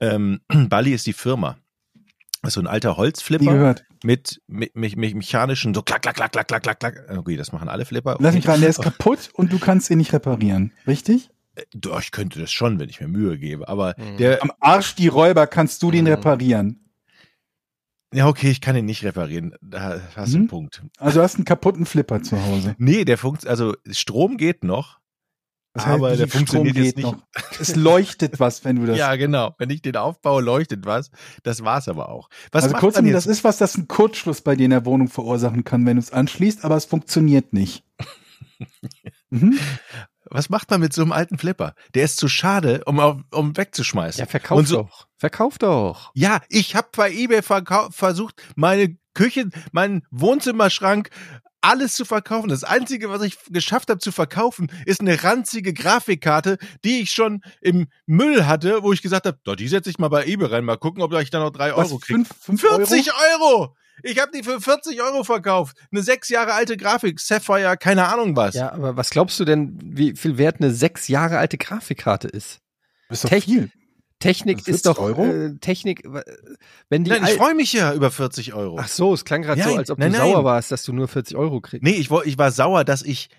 Speaker 3: Ähm, Balli ist die Firma. Das ist so ein alter Holzflipper
Speaker 4: gehört.
Speaker 3: mit, mit, mit, mit mechanischen, so klack, klack, klack, klack, klack, klack, klack. Okay, das machen alle Flipper.
Speaker 4: Lass mich rein, der ist kaputt und du kannst ihn nicht reparieren. Richtig?
Speaker 3: Doch, ich könnte das schon, wenn ich mir Mühe gebe. Aber
Speaker 2: Mhm.
Speaker 3: der,
Speaker 4: Am Arsch die Räuber kannst du den
Speaker 2: Mhm.
Speaker 4: reparieren.
Speaker 3: Ja, okay, ich kann ihn nicht reparieren. Da hast du
Speaker 4: Mhm.
Speaker 3: einen Punkt.
Speaker 4: Also du hast einen kaputten Flipper zu Hause.
Speaker 3: Nee, der funktioniert, also Strom geht noch.
Speaker 4: Das
Speaker 3: Aber
Speaker 4: wie
Speaker 3: der
Speaker 4: Strom
Speaker 3: funktioniert jetzt nicht.
Speaker 4: noch. Es leuchtet was, wenn du das.
Speaker 3: Ja, genau. Wenn ich den aufbaue, leuchtet was. Das war's aber auch. Was
Speaker 4: also kurz, das ist was, das einen Kurzschluss bei dir in der Wohnung verursachen kann, wenn du es anschließt, aber es funktioniert nicht. mhm.
Speaker 3: Was macht man mit so einem alten Flipper? Der ist zu schade, um, auf, um wegzuschmeißen.
Speaker 2: Ja, verkauf
Speaker 3: so-
Speaker 2: doch. Verkauf doch.
Speaker 3: Ja, ich habe bei eBay versucht, meine Küche, meinen Wohnzimmerschrank, alles zu verkaufen. Das Einzige, was ich geschafft habe zu verkaufen, ist eine ranzige Grafikkarte, die ich schon im Müll hatte, wo ich gesagt habe, doch, die setze ich mal bei eBay rein, mal gucken, ob ich da noch drei
Speaker 4: Was,
Speaker 3: Euro kriege.
Speaker 4: fünf, fünf
Speaker 3: 40
Speaker 4: Euro?
Speaker 3: Euro! Ich habe die für 40 Euro verkauft. Eine sechs Jahre alte Grafik, Sapphire, keine Ahnung was.
Speaker 2: Ja, aber was glaubst du denn, wie viel wert eine sechs Jahre alte Grafikkarte ist?
Speaker 4: Das ist doch
Speaker 2: Technik-
Speaker 4: viel.
Speaker 2: Technik
Speaker 4: 40
Speaker 2: ist doch
Speaker 4: Euro?
Speaker 2: Äh, Technik, wenn die
Speaker 3: Nein, ich freue mich ja über 40 Euro.
Speaker 2: Ach so, es klang gerade so, als ob
Speaker 3: nein,
Speaker 2: du
Speaker 3: nein.
Speaker 2: sauer warst, dass du nur 40 Euro kriegst.
Speaker 3: Nee, ich, ich war sauer, dass ich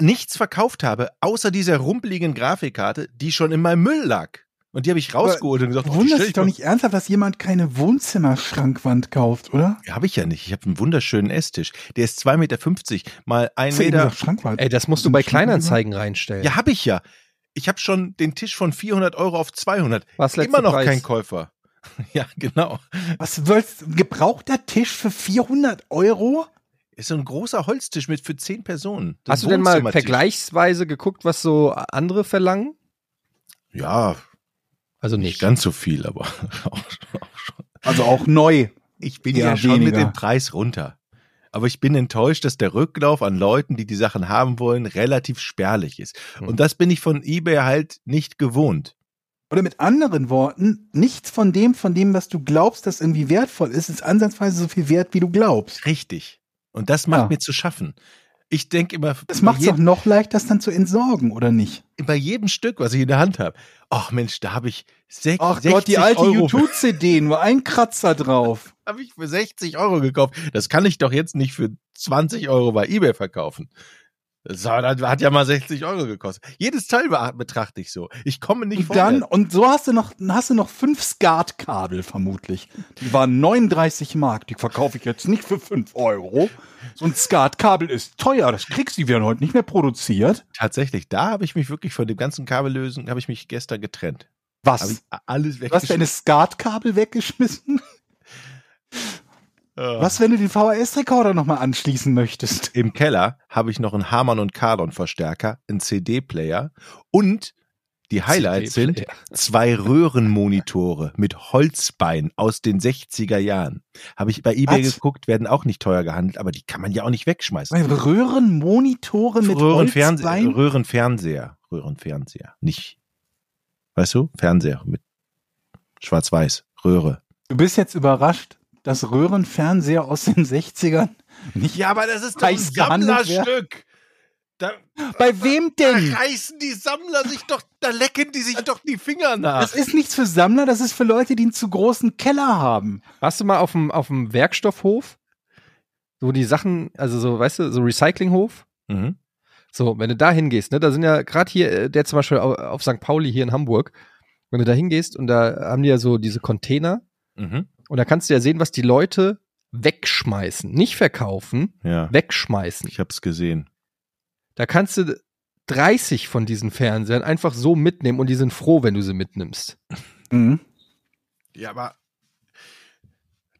Speaker 3: nichts verkauft habe, außer dieser rumpeligen Grafikkarte, die schon in meinem Müll lag. Und die habe ich rausgeholt und gesagt,
Speaker 4: Du
Speaker 3: oh, stell
Speaker 4: dich
Speaker 3: ich
Speaker 4: doch nicht ernsthaft, dass jemand keine Wohnzimmerschrankwand kauft, oder?
Speaker 3: Habe ich ja nicht. Ich habe einen wunderschönen Esstisch. Der ist 2,50 Meter mal 1
Speaker 4: Hast du eben
Speaker 3: Meter.
Speaker 4: Schrankwand?
Speaker 2: Ey, das musst du bei Kleinanzeigen reinstellen.
Speaker 3: Ja, habe ich ja. Ich habe schon den Tisch von 400 Euro auf 200.
Speaker 2: Was
Speaker 3: Immer noch
Speaker 2: Preis?
Speaker 3: kein Käufer. Ja, genau.
Speaker 4: Was willst gebrauchter Tisch für 400 Euro?
Speaker 3: Ist so ein großer Holztisch mit für 10 Personen. Das
Speaker 2: Hast du denn mal vergleichsweise geguckt, was so andere verlangen?
Speaker 3: Ja,
Speaker 2: Also
Speaker 3: nicht
Speaker 2: nicht.
Speaker 3: ganz so viel, aber auch, auch schon.
Speaker 4: Also auch neu.
Speaker 3: Ich bin
Speaker 4: Ja,
Speaker 3: ja, schon mit
Speaker 4: weniger.
Speaker 3: dem Preis runter. Aber ich bin enttäuscht, dass der Rücklauf an Leuten, die die Sachen haben wollen, relativ spärlich ist.
Speaker 2: Hm.
Speaker 3: Und das bin ich von eBay halt nicht gewohnt.
Speaker 4: Oder mit anderen Worten, nichts von dem, von dem, was du glaubst, das irgendwie wertvoll ist, ist ansatzweise so viel wert, wie du glaubst.
Speaker 3: Richtig. Und das macht
Speaker 4: Ja.
Speaker 3: mir zu schaffen. Ich denke immer,
Speaker 4: Das macht es doch noch leicht, das dann zu entsorgen, oder nicht?
Speaker 3: bei jedem Stück, was ich in der Hand habe. Ach Mensch, da habe ich sech,
Speaker 4: Ach
Speaker 3: 60
Speaker 4: Gott, die alte U2-CD, nur ein Kratzer drauf.
Speaker 3: habe ich für 60 Euro gekauft. Das kann ich doch jetzt nicht für 20 Euro bei eBay verkaufen. Das hat ja mal 60 Euro gekostet. Jedes Teil be- betrachte ich so. Ich komme nicht
Speaker 4: Und dann, und so hast du noch, hast du noch fünf Skatkabel vermutlich. Die waren 39 Mark. Die verkaufe ich jetzt nicht für 5 Euro. So ein Skatkabel ist teuer. Das kriegst du, die werden heute nicht mehr produziert.
Speaker 3: Tatsächlich, da habe ich mich wirklich von dem ganzen Kabellösen, habe ich mich gestern getrennt.
Speaker 4: Was?
Speaker 3: alles
Speaker 4: Du hast deine
Speaker 3: weggeschmissen.
Speaker 4: Skatkabel weggeschmissen? Was, wenn du den VHS-Rekorder nochmal anschließen möchtest?
Speaker 3: Im Keller habe ich noch einen Harman und Kardon Verstärker, einen CD-Player und die Highlights sind zwei Röhrenmonitore mit Holzbein aus den 60er Jahren. Habe ich bei eBay
Speaker 4: Was?
Speaker 3: geguckt, werden auch nicht teuer gehandelt, aber die kann man ja auch nicht wegschmeißen.
Speaker 4: Röhrenmonitore mit
Speaker 3: Röhrenfernse
Speaker 4: Holzbein?
Speaker 3: Röhrenfernseher, Röhrenfernseher, nicht. Weißt du? Fernseher mit schwarz-weiß, Röhre.
Speaker 4: Du bist jetzt überrascht, dass Röhrenfernseher aus den 60ern nicht
Speaker 3: Ja, aber das ist
Speaker 4: doch ein Sammlerstück.
Speaker 3: Da,
Speaker 4: Bei wem
Speaker 3: da
Speaker 4: denn?
Speaker 3: reißen die Sammler sich doch, da lecken die sich doch die Finger nach.
Speaker 4: Das ist nichts für Sammler, das ist für Leute, die einen zu großen Keller haben.
Speaker 2: Warst du mal auf dem, auf dem Werkstoffhof? Wo die Sachen, also so, weißt du, so Recyclinghof?
Speaker 3: Mhm.
Speaker 2: So, wenn du da hingehst, ne, da sind ja gerade hier, äh, der zum Beispiel au- auf St. Pauli hier in Hamburg, wenn du da hingehst und da haben die ja so diese Container
Speaker 3: Mhm.
Speaker 2: Und da kannst du ja sehen, was die Leute wegschmeißen. Nicht verkaufen,
Speaker 3: Ja,
Speaker 2: wegschmeißen.
Speaker 3: ich hab's gesehen.
Speaker 2: Da kannst du 30 von diesen Fernsehern einfach so mitnehmen und die sind froh, wenn du sie mitnimmst.
Speaker 4: Mhm.
Speaker 3: Ja, aber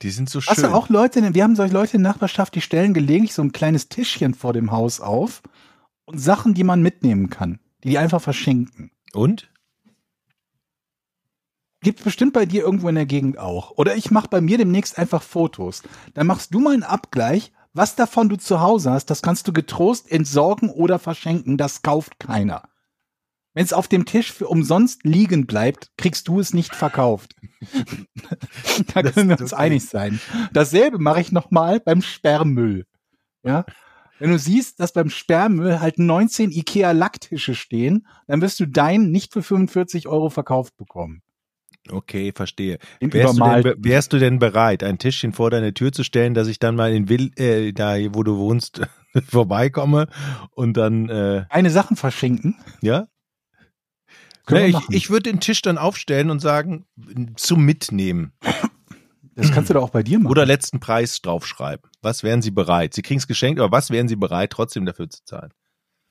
Speaker 3: die sind so schön.
Speaker 4: Hast du auch Leute, wir haben solche Leute in der Nachbarschaft, die stellen gelegentlich so ein kleines Tischchen vor dem Haus auf und Sachen, die man mitnehmen kann, die die einfach verschenken.
Speaker 3: Und?
Speaker 4: Gibt's bestimmt bei dir irgendwo in der Gegend auch. Oder ich mache bei mir demnächst einfach Fotos. Dann machst du mal einen Abgleich, was davon du zu Hause hast, das kannst du getrost entsorgen oder verschenken, das kauft keiner. Wenn es auf dem Tisch für umsonst liegen bleibt, kriegst du es nicht verkauft. da können wir uns
Speaker 3: okay.
Speaker 4: einig sein. Dasselbe mache ich nochmal beim Sperrmüll. Ja? Wenn du siehst, dass beim Sperrmüll halt 19 Ikea Lacktische stehen, dann wirst du deinen nicht für 45 Euro verkauft bekommen.
Speaker 3: Okay, verstehe. Wärst du, denn, wärst du denn bereit, ein Tischchen vor deine Tür zu stellen, dass ich dann mal in Will, äh, da wo du wohnst, vorbeikomme und dann, äh,
Speaker 4: Eine Sachen verschenken.
Speaker 3: ja?
Speaker 4: Wir
Speaker 3: Nee, ich ich würde den Tisch dann aufstellen und sagen, zum Mitnehmen.
Speaker 4: Das kannst du doch auch bei dir machen.
Speaker 3: Oder letzten Preis draufschreiben. Was wären Sie bereit? Sie kriegen es geschenkt, aber was wären Sie bereit, trotzdem dafür zu zahlen?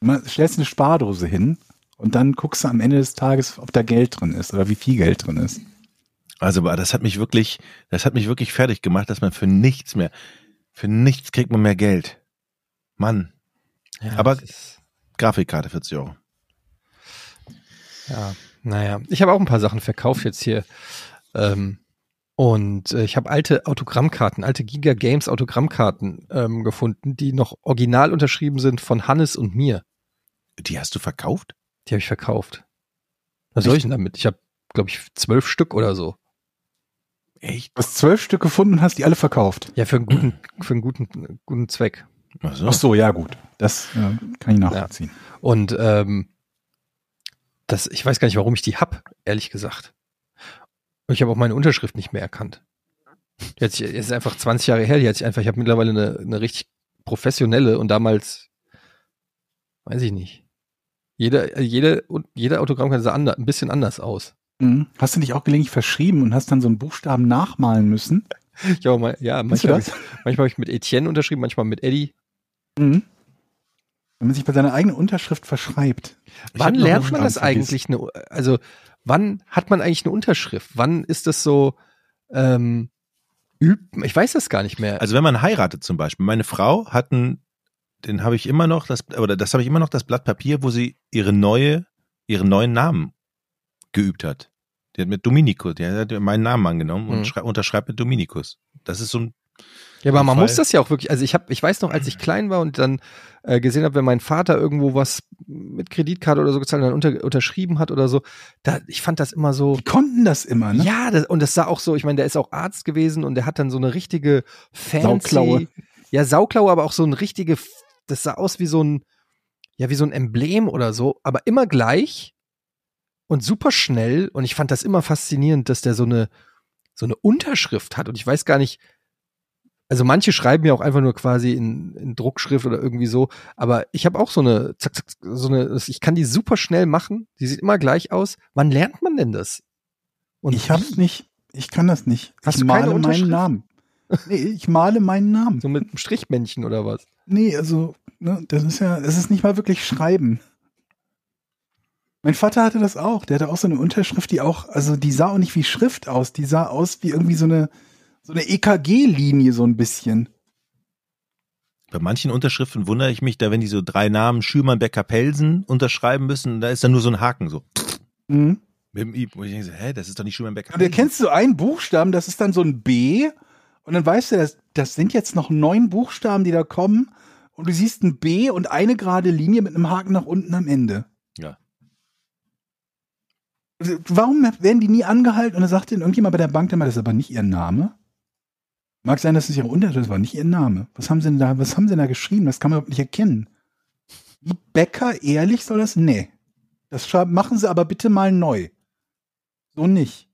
Speaker 4: Mal stellst eine Spardose hin und dann guckst du am Ende des Tages, ob da Geld drin ist oder wie viel Geld drin ist.
Speaker 3: Also, das hat mich wirklich, das hat mich wirklich fertig gemacht, dass man für nichts mehr, für nichts kriegt man mehr Geld. Mann,
Speaker 2: Ja,
Speaker 3: Aber- Grafikkarte 40 Euro.
Speaker 2: Ja, naja. Ich habe auch ein paar Sachen verkauft jetzt hier. Ähm, und äh, ich habe alte Autogrammkarten, alte Giga Games Autogrammkarten ähm, gefunden, die noch original unterschrieben sind von Hannes und mir.
Speaker 3: Die hast du verkauft?
Speaker 2: Die habe ich verkauft. Was soll ich denn damit? Ich habe, glaube ich, zwölf Stück oder so.
Speaker 3: Echt?
Speaker 4: Du hast zwölf Stück gefunden und hast die alle verkauft.
Speaker 2: Ja, für einen guten, für einen guten, guten Zweck.
Speaker 3: Ach so.
Speaker 4: Ach so, ja gut. Das äh, kann ich nachvollziehen.
Speaker 2: Und ähm, das, ich weiß gar nicht, warum ich die hab, ehrlich gesagt. Und ich habe auch meine Unterschrift nicht mehr erkannt. Es ist einfach 20 Jahre her, die sich einfach, ich habe mittlerweile eine, eine richtig professionelle und damals, weiß ich nicht. Jede, jede, jede Autogrammkarte sah ander, ein bisschen anders aus.
Speaker 4: Mhm. Hast du dich auch gelegentlich verschrieben und hast dann so einen Buchstaben nachmalen müssen?
Speaker 2: Ich auch mal, ja, manchmal,
Speaker 4: das?
Speaker 2: manchmal habe ich mit Etienne unterschrieben, manchmal mit Eddie.
Speaker 4: Mhm. Wenn man sich bei seiner eigenen Unterschrift verschreibt.
Speaker 3: Ich
Speaker 2: Wann lernt man das eigentlich? Eine, also, wann hat man eigentlich eine Unterschrift? Wann ist das so, ähm, üb, ich weiß das gar nicht mehr.
Speaker 3: Also wenn man heiratet zum Beispiel, meine Frau hat einen, den habe ich immer noch, das, oder das habe ich immer noch das Blatt Papier, wo sie ihre neue, ihren neuen Namen geübt hat. Die hat mit Dominikus, die hat meinen Namen angenommen
Speaker 2: Mhm.
Speaker 3: und schrei- unterschreibt mit Dominikus. Das ist so ein,
Speaker 2: Ja, aber man
Speaker 3: Fall.
Speaker 2: muss das ja auch wirklich, also ich habe, ich weiß noch, als ich klein war und dann äh, gesehen habe, wenn mein Vater irgendwo was mit Kreditkarte oder so gezahlt und dann unter, unterschrieben hat oder so, da, ich fand das immer so,
Speaker 4: Die konnten das immer, ne?
Speaker 2: ja, das, und das sah auch so, ich meine, der ist auch Arzt gewesen und der hat dann so eine richtige fancy,
Speaker 4: Sauklaue.
Speaker 2: ja, Sauklaue, aber auch so ein richtige, das sah aus wie so ein, ja, wie so ein Emblem oder so, aber immer gleich und super schnell und ich fand das immer faszinierend, dass der so eine, so eine Unterschrift hat und ich weiß gar nicht, Also manche schreiben ja auch einfach nur quasi in, in Druckschrift oder irgendwie so. Aber ich habe auch so eine, zack, zack, so eine, ich kann die super schnell machen. Die sieht immer gleich aus. Wann lernt man denn das? Und
Speaker 4: ich hab's nicht. Ich kann das nicht.
Speaker 2: Hast
Speaker 4: ich
Speaker 2: du
Speaker 4: male meinen? Namen. Nee, ich male meinen Namen.
Speaker 2: so mit einem Strichmännchen oder was?
Speaker 4: Nee, also, ne, das ist ja, es ist nicht mal wirklich Schreiben. Mein Vater hatte das auch. Der hatte auch so eine Unterschrift, die auch, also die sah auch nicht wie Schrift aus. Die sah aus wie irgendwie so eine, so eine EKG-Linie so ein bisschen.
Speaker 3: Bei manchen Unterschriften wundere ich mich, da wenn die so drei Namen Schürmann, Becker, Pelsen unterschreiben müssen, da ist dann nur so ein Haken so.
Speaker 4: Mhm.
Speaker 3: Mit dem I. Wo ich denke, so, hä, das ist doch nicht Schürmann, Becker,
Speaker 4: Und du kennst so einen Buchstaben, das ist dann so ein B. Und dann weißt du, das, das sind jetzt noch neun Buchstaben, die da kommen. Und du siehst ein B und eine gerade Linie mit einem Haken nach unten am Ende.
Speaker 3: Ja.
Speaker 4: Also, Warum werden die nie angehalten? Und dann sagt ihnen irgendjemand bei der Bank dann mal, das ist aber nicht ihr Name. Mag sein, dass es ihre Unterschrift das war nicht ihr Name. Was haben sie denn da, was haben sie denn da geschrieben? Das kann man überhaupt nicht erkennen. Wie Bäcker, ehrlich soll das? Nee. Das machen sie aber bitte mal neu. So nicht.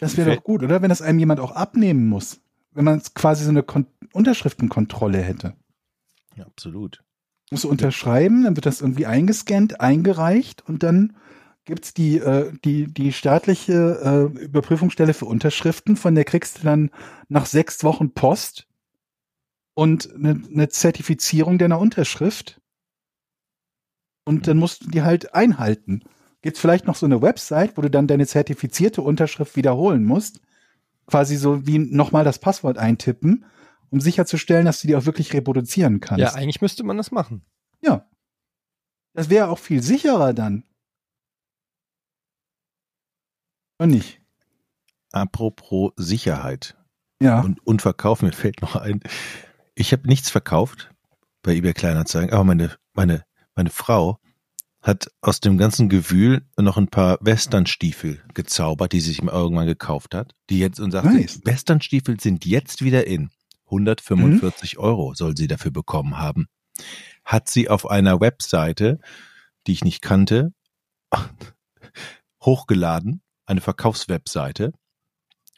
Speaker 4: Das wäre doch gut, oder? Wenn das einem jemand auch abnehmen muss. Wenn man quasi so eine Kon Unterschriftenkontrolle hätte.
Speaker 3: Ja, absolut.
Speaker 4: Musst du unterschreiben, dann wird das irgendwie eingescannt, eingereicht und dann gibt's die, äh, die, die staatliche äh, Überprüfungsstelle für Unterschriften, von der kriegst du dann nach sechs Wochen Post und eine, eine Zertifizierung deiner Unterschrift. Und dann musst du die halt einhalten. Gibt's vielleicht noch so eine Website, wo du dann deine zertifizierte Unterschrift wiederholen musst. Quasi so wie nochmal das Passwort eintippen, um sicherzustellen, dass du die auch wirklich reproduzieren kannst.
Speaker 2: Ja, eigentlich müsste man das machen.
Speaker 4: Ja. Das wäre auch viel sicherer dann. Und nicht.
Speaker 3: Apropos Sicherheit
Speaker 4: Ja.
Speaker 3: und, und Verkauf, mir fällt noch ein. Ich habe nichts verkauft bei eBay Kleinanzeigen, aber meine, meine, meine Frau hat aus dem ganzen Gewühl noch ein paar Westernstiefel gezaubert, die sie sich mal irgendwann gekauft hat. Die jetzt und sagt,
Speaker 4: Nice.
Speaker 3: Westernstiefel sind jetzt wieder in. 145 Euro soll sie dafür bekommen haben. Hat sie auf einer Webseite, die ich nicht kannte, hochgeladen, eine Verkaufswebseite.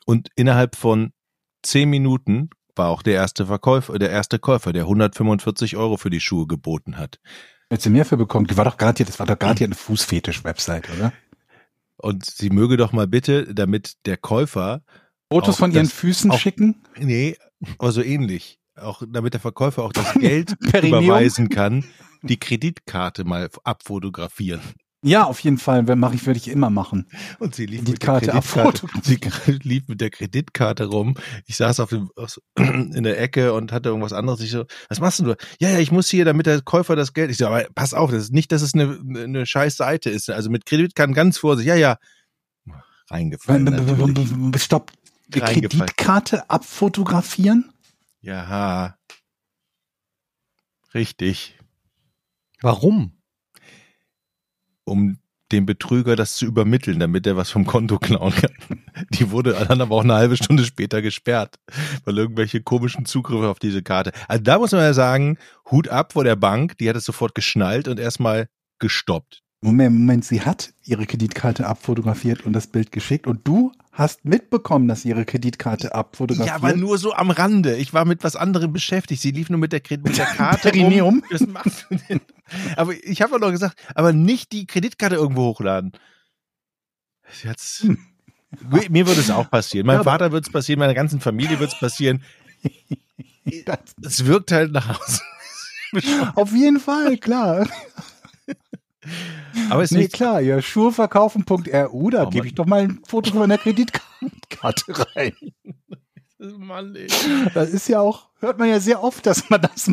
Speaker 3: Und innerhalb von zehn Minuten war auch der erste Verkäufer, der erste Käufer, der 145 Euro für die Schuhe geboten hat.
Speaker 4: Hätte sie mehr für bekommen. Die war doch garantiert, das war doch garantiert eine Fußfetisch-Website, oder?
Speaker 3: Und sie möge doch mal bitte, damit der Käufer,
Speaker 4: Fotos von ihren Füßen schicken.
Speaker 3: nee, aber so ähnlich, auch damit der Verkäufer auch das Geld überweisen kann, die Kreditkarte mal abfotografieren.
Speaker 4: Ja, auf jeden Fall. Mache ich, würde ich immer machen.
Speaker 3: Und sie lief mit
Speaker 4: Kreditkarte
Speaker 3: der Kreditkarte,
Speaker 4: abfotografieren.
Speaker 3: sie lief mit der Kreditkarte rum. Ich saß auf dem, in der Ecke und hatte irgendwas anderes. Ich so, was machst denn du? Ja, ja, ich muss hier, damit der Käufer das Geld. Ich so, aber pass auf, das ist nicht, dass es eine, eine scheiß Seite ist. Also mit Kreditkarten ganz vorsichtig. Ja, ja. Reingefallen.
Speaker 4: Stopp. Die. Kreditkarte abfotografieren?
Speaker 3: Ja. Richtig.
Speaker 2: Warum?
Speaker 3: Um dem Betrüger das zu übermitteln, damit er was vom Konto klauen kann. Die wurde dann aber auch eine halbe Stunde später gesperrt, weil irgendwelche komischen Zugriffe auf diese Karte. Also da muss man ja sagen, Hut ab vor der Bank, die hat es sofort geschnallt und erstmal gestoppt.
Speaker 4: Moment, Moment, sie hat ihre Kreditkarte abfotografiert und das Bild geschickt und du hast mitbekommen, dass sie ihre Kreditkarte abfotografiert.
Speaker 3: Ja, aber nur so am Rande. Ich war mit was anderem beschäftigt. Sie lief nur mit der, Kred- mit der Karte
Speaker 4: Perineum.
Speaker 3: rum. Aber ich habe doch gesagt, aber nicht die Kreditkarte irgendwo hochladen. Sie hat's, mir würde es auch passieren. Meinem
Speaker 4: Ja,
Speaker 3: Vater wird es passieren, meiner ganzen Familie wird es passieren.
Speaker 4: Das-
Speaker 3: Es wirkt halt nach außen.
Speaker 4: Auf jeden Fall, klar.
Speaker 3: Aber es ist
Speaker 4: Nee,
Speaker 3: nicht,
Speaker 4: klar, ja, schuheverkaufen.ru, da
Speaker 3: Oh,
Speaker 4: gebe ich doch mal ein Foto von meiner Kreditkarte rein.
Speaker 3: Mann, ey.
Speaker 4: Das ist ja auch, hört man ja sehr oft, dass man das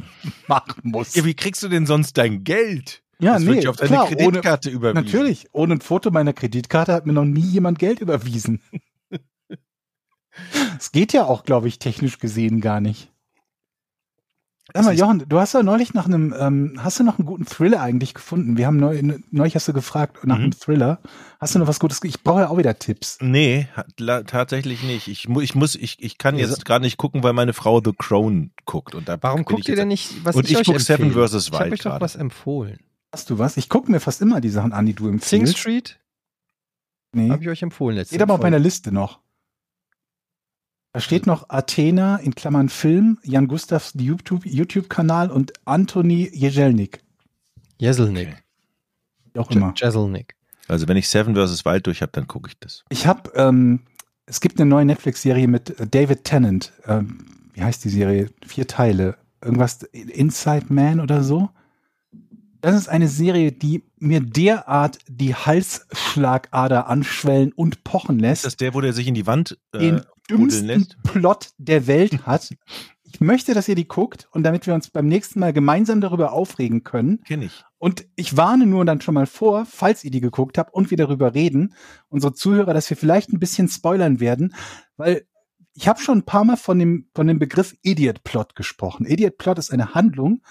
Speaker 4: machen muss.
Speaker 3: Ja, wie kriegst du denn sonst dein Geld?
Speaker 4: Ja,
Speaker 3: das
Speaker 4: nee,
Speaker 3: wird ja auf deine
Speaker 4: klar,
Speaker 3: Kreditkarte überwiesen.
Speaker 4: Natürlich, ohne ein Foto meiner Kreditkarte hat mir noch nie jemand Geld überwiesen. Es geht ja auch, glaube ich, technisch gesehen gar nicht. Sag mal, Jochen, du hast ja neulich nach einem, ähm, hast du noch einen guten Thriller eigentlich gefunden? Wir haben neu, neulich hast du gefragt nach
Speaker 3: Mhm.
Speaker 4: einem Thriller. Hast du noch was Gutes? Ich brauche ja auch wieder Tipps.
Speaker 3: Nee, tatsächlich nicht. Ich, mu- ich muss, ich, ich kann jetzt gerade nicht gucken, weil meine Frau The Crown guckt. Und da
Speaker 2: Warum guckt
Speaker 3: ich
Speaker 2: ihr denn nicht, was
Speaker 3: Und ich
Speaker 2: euch
Speaker 3: guck Seven
Speaker 2: empfehle?
Speaker 3: vs.
Speaker 2: Ich habe
Speaker 3: Wild
Speaker 2: euch doch
Speaker 3: gerade.
Speaker 2: was empfohlen.
Speaker 4: Hast du was? Ich gucke mir fast immer die Sachen an, die du
Speaker 2: Sing
Speaker 4: empfiehlst.
Speaker 2: Street
Speaker 4: Nee.
Speaker 2: habe ich euch empfohlen letzte
Speaker 4: Steht aber auf meiner Liste noch. Da steht noch Athena in Klammern Film, Jan Gustavs YouTube- YouTube-Kanal und Anthony Jeselnik.
Speaker 2: Jeselnik.
Speaker 3: Okay.
Speaker 4: Wie auch immer.
Speaker 2: Jeselnik.
Speaker 3: Also wenn ich Seven vs. Wild durch habe, dann gucke ich das.
Speaker 4: Ich habe, ähm, es gibt eine neue Netflix-Serie mit äh, David Tennant. Ähm, wie heißt die Serie? Vier Teile. Irgendwas Inside Man oder so. Das ist eine Serie, die mir derart die Halsschlagader anschwellen und pochen
Speaker 3: Ist
Speaker 4: lässt.
Speaker 3: das der, wo der sich in die Wand äh, rudeln
Speaker 4: dümmsten? Plot der Welt hat. Ich möchte, dass ihr die guckt und damit wir uns beim nächsten Mal gemeinsam darüber aufregen können.
Speaker 3: Kenn ich.
Speaker 4: Und ich warne nur dann schon mal vor, falls ihr die geguckt habt und wir darüber reden, unsere Zuhörer, dass wir vielleicht ein bisschen spoilern werden, weil ich habe schon ein paar Mal von dem, von dem Begriff Idiot Plot gesprochen. Idiot Plot ist eine Handlung,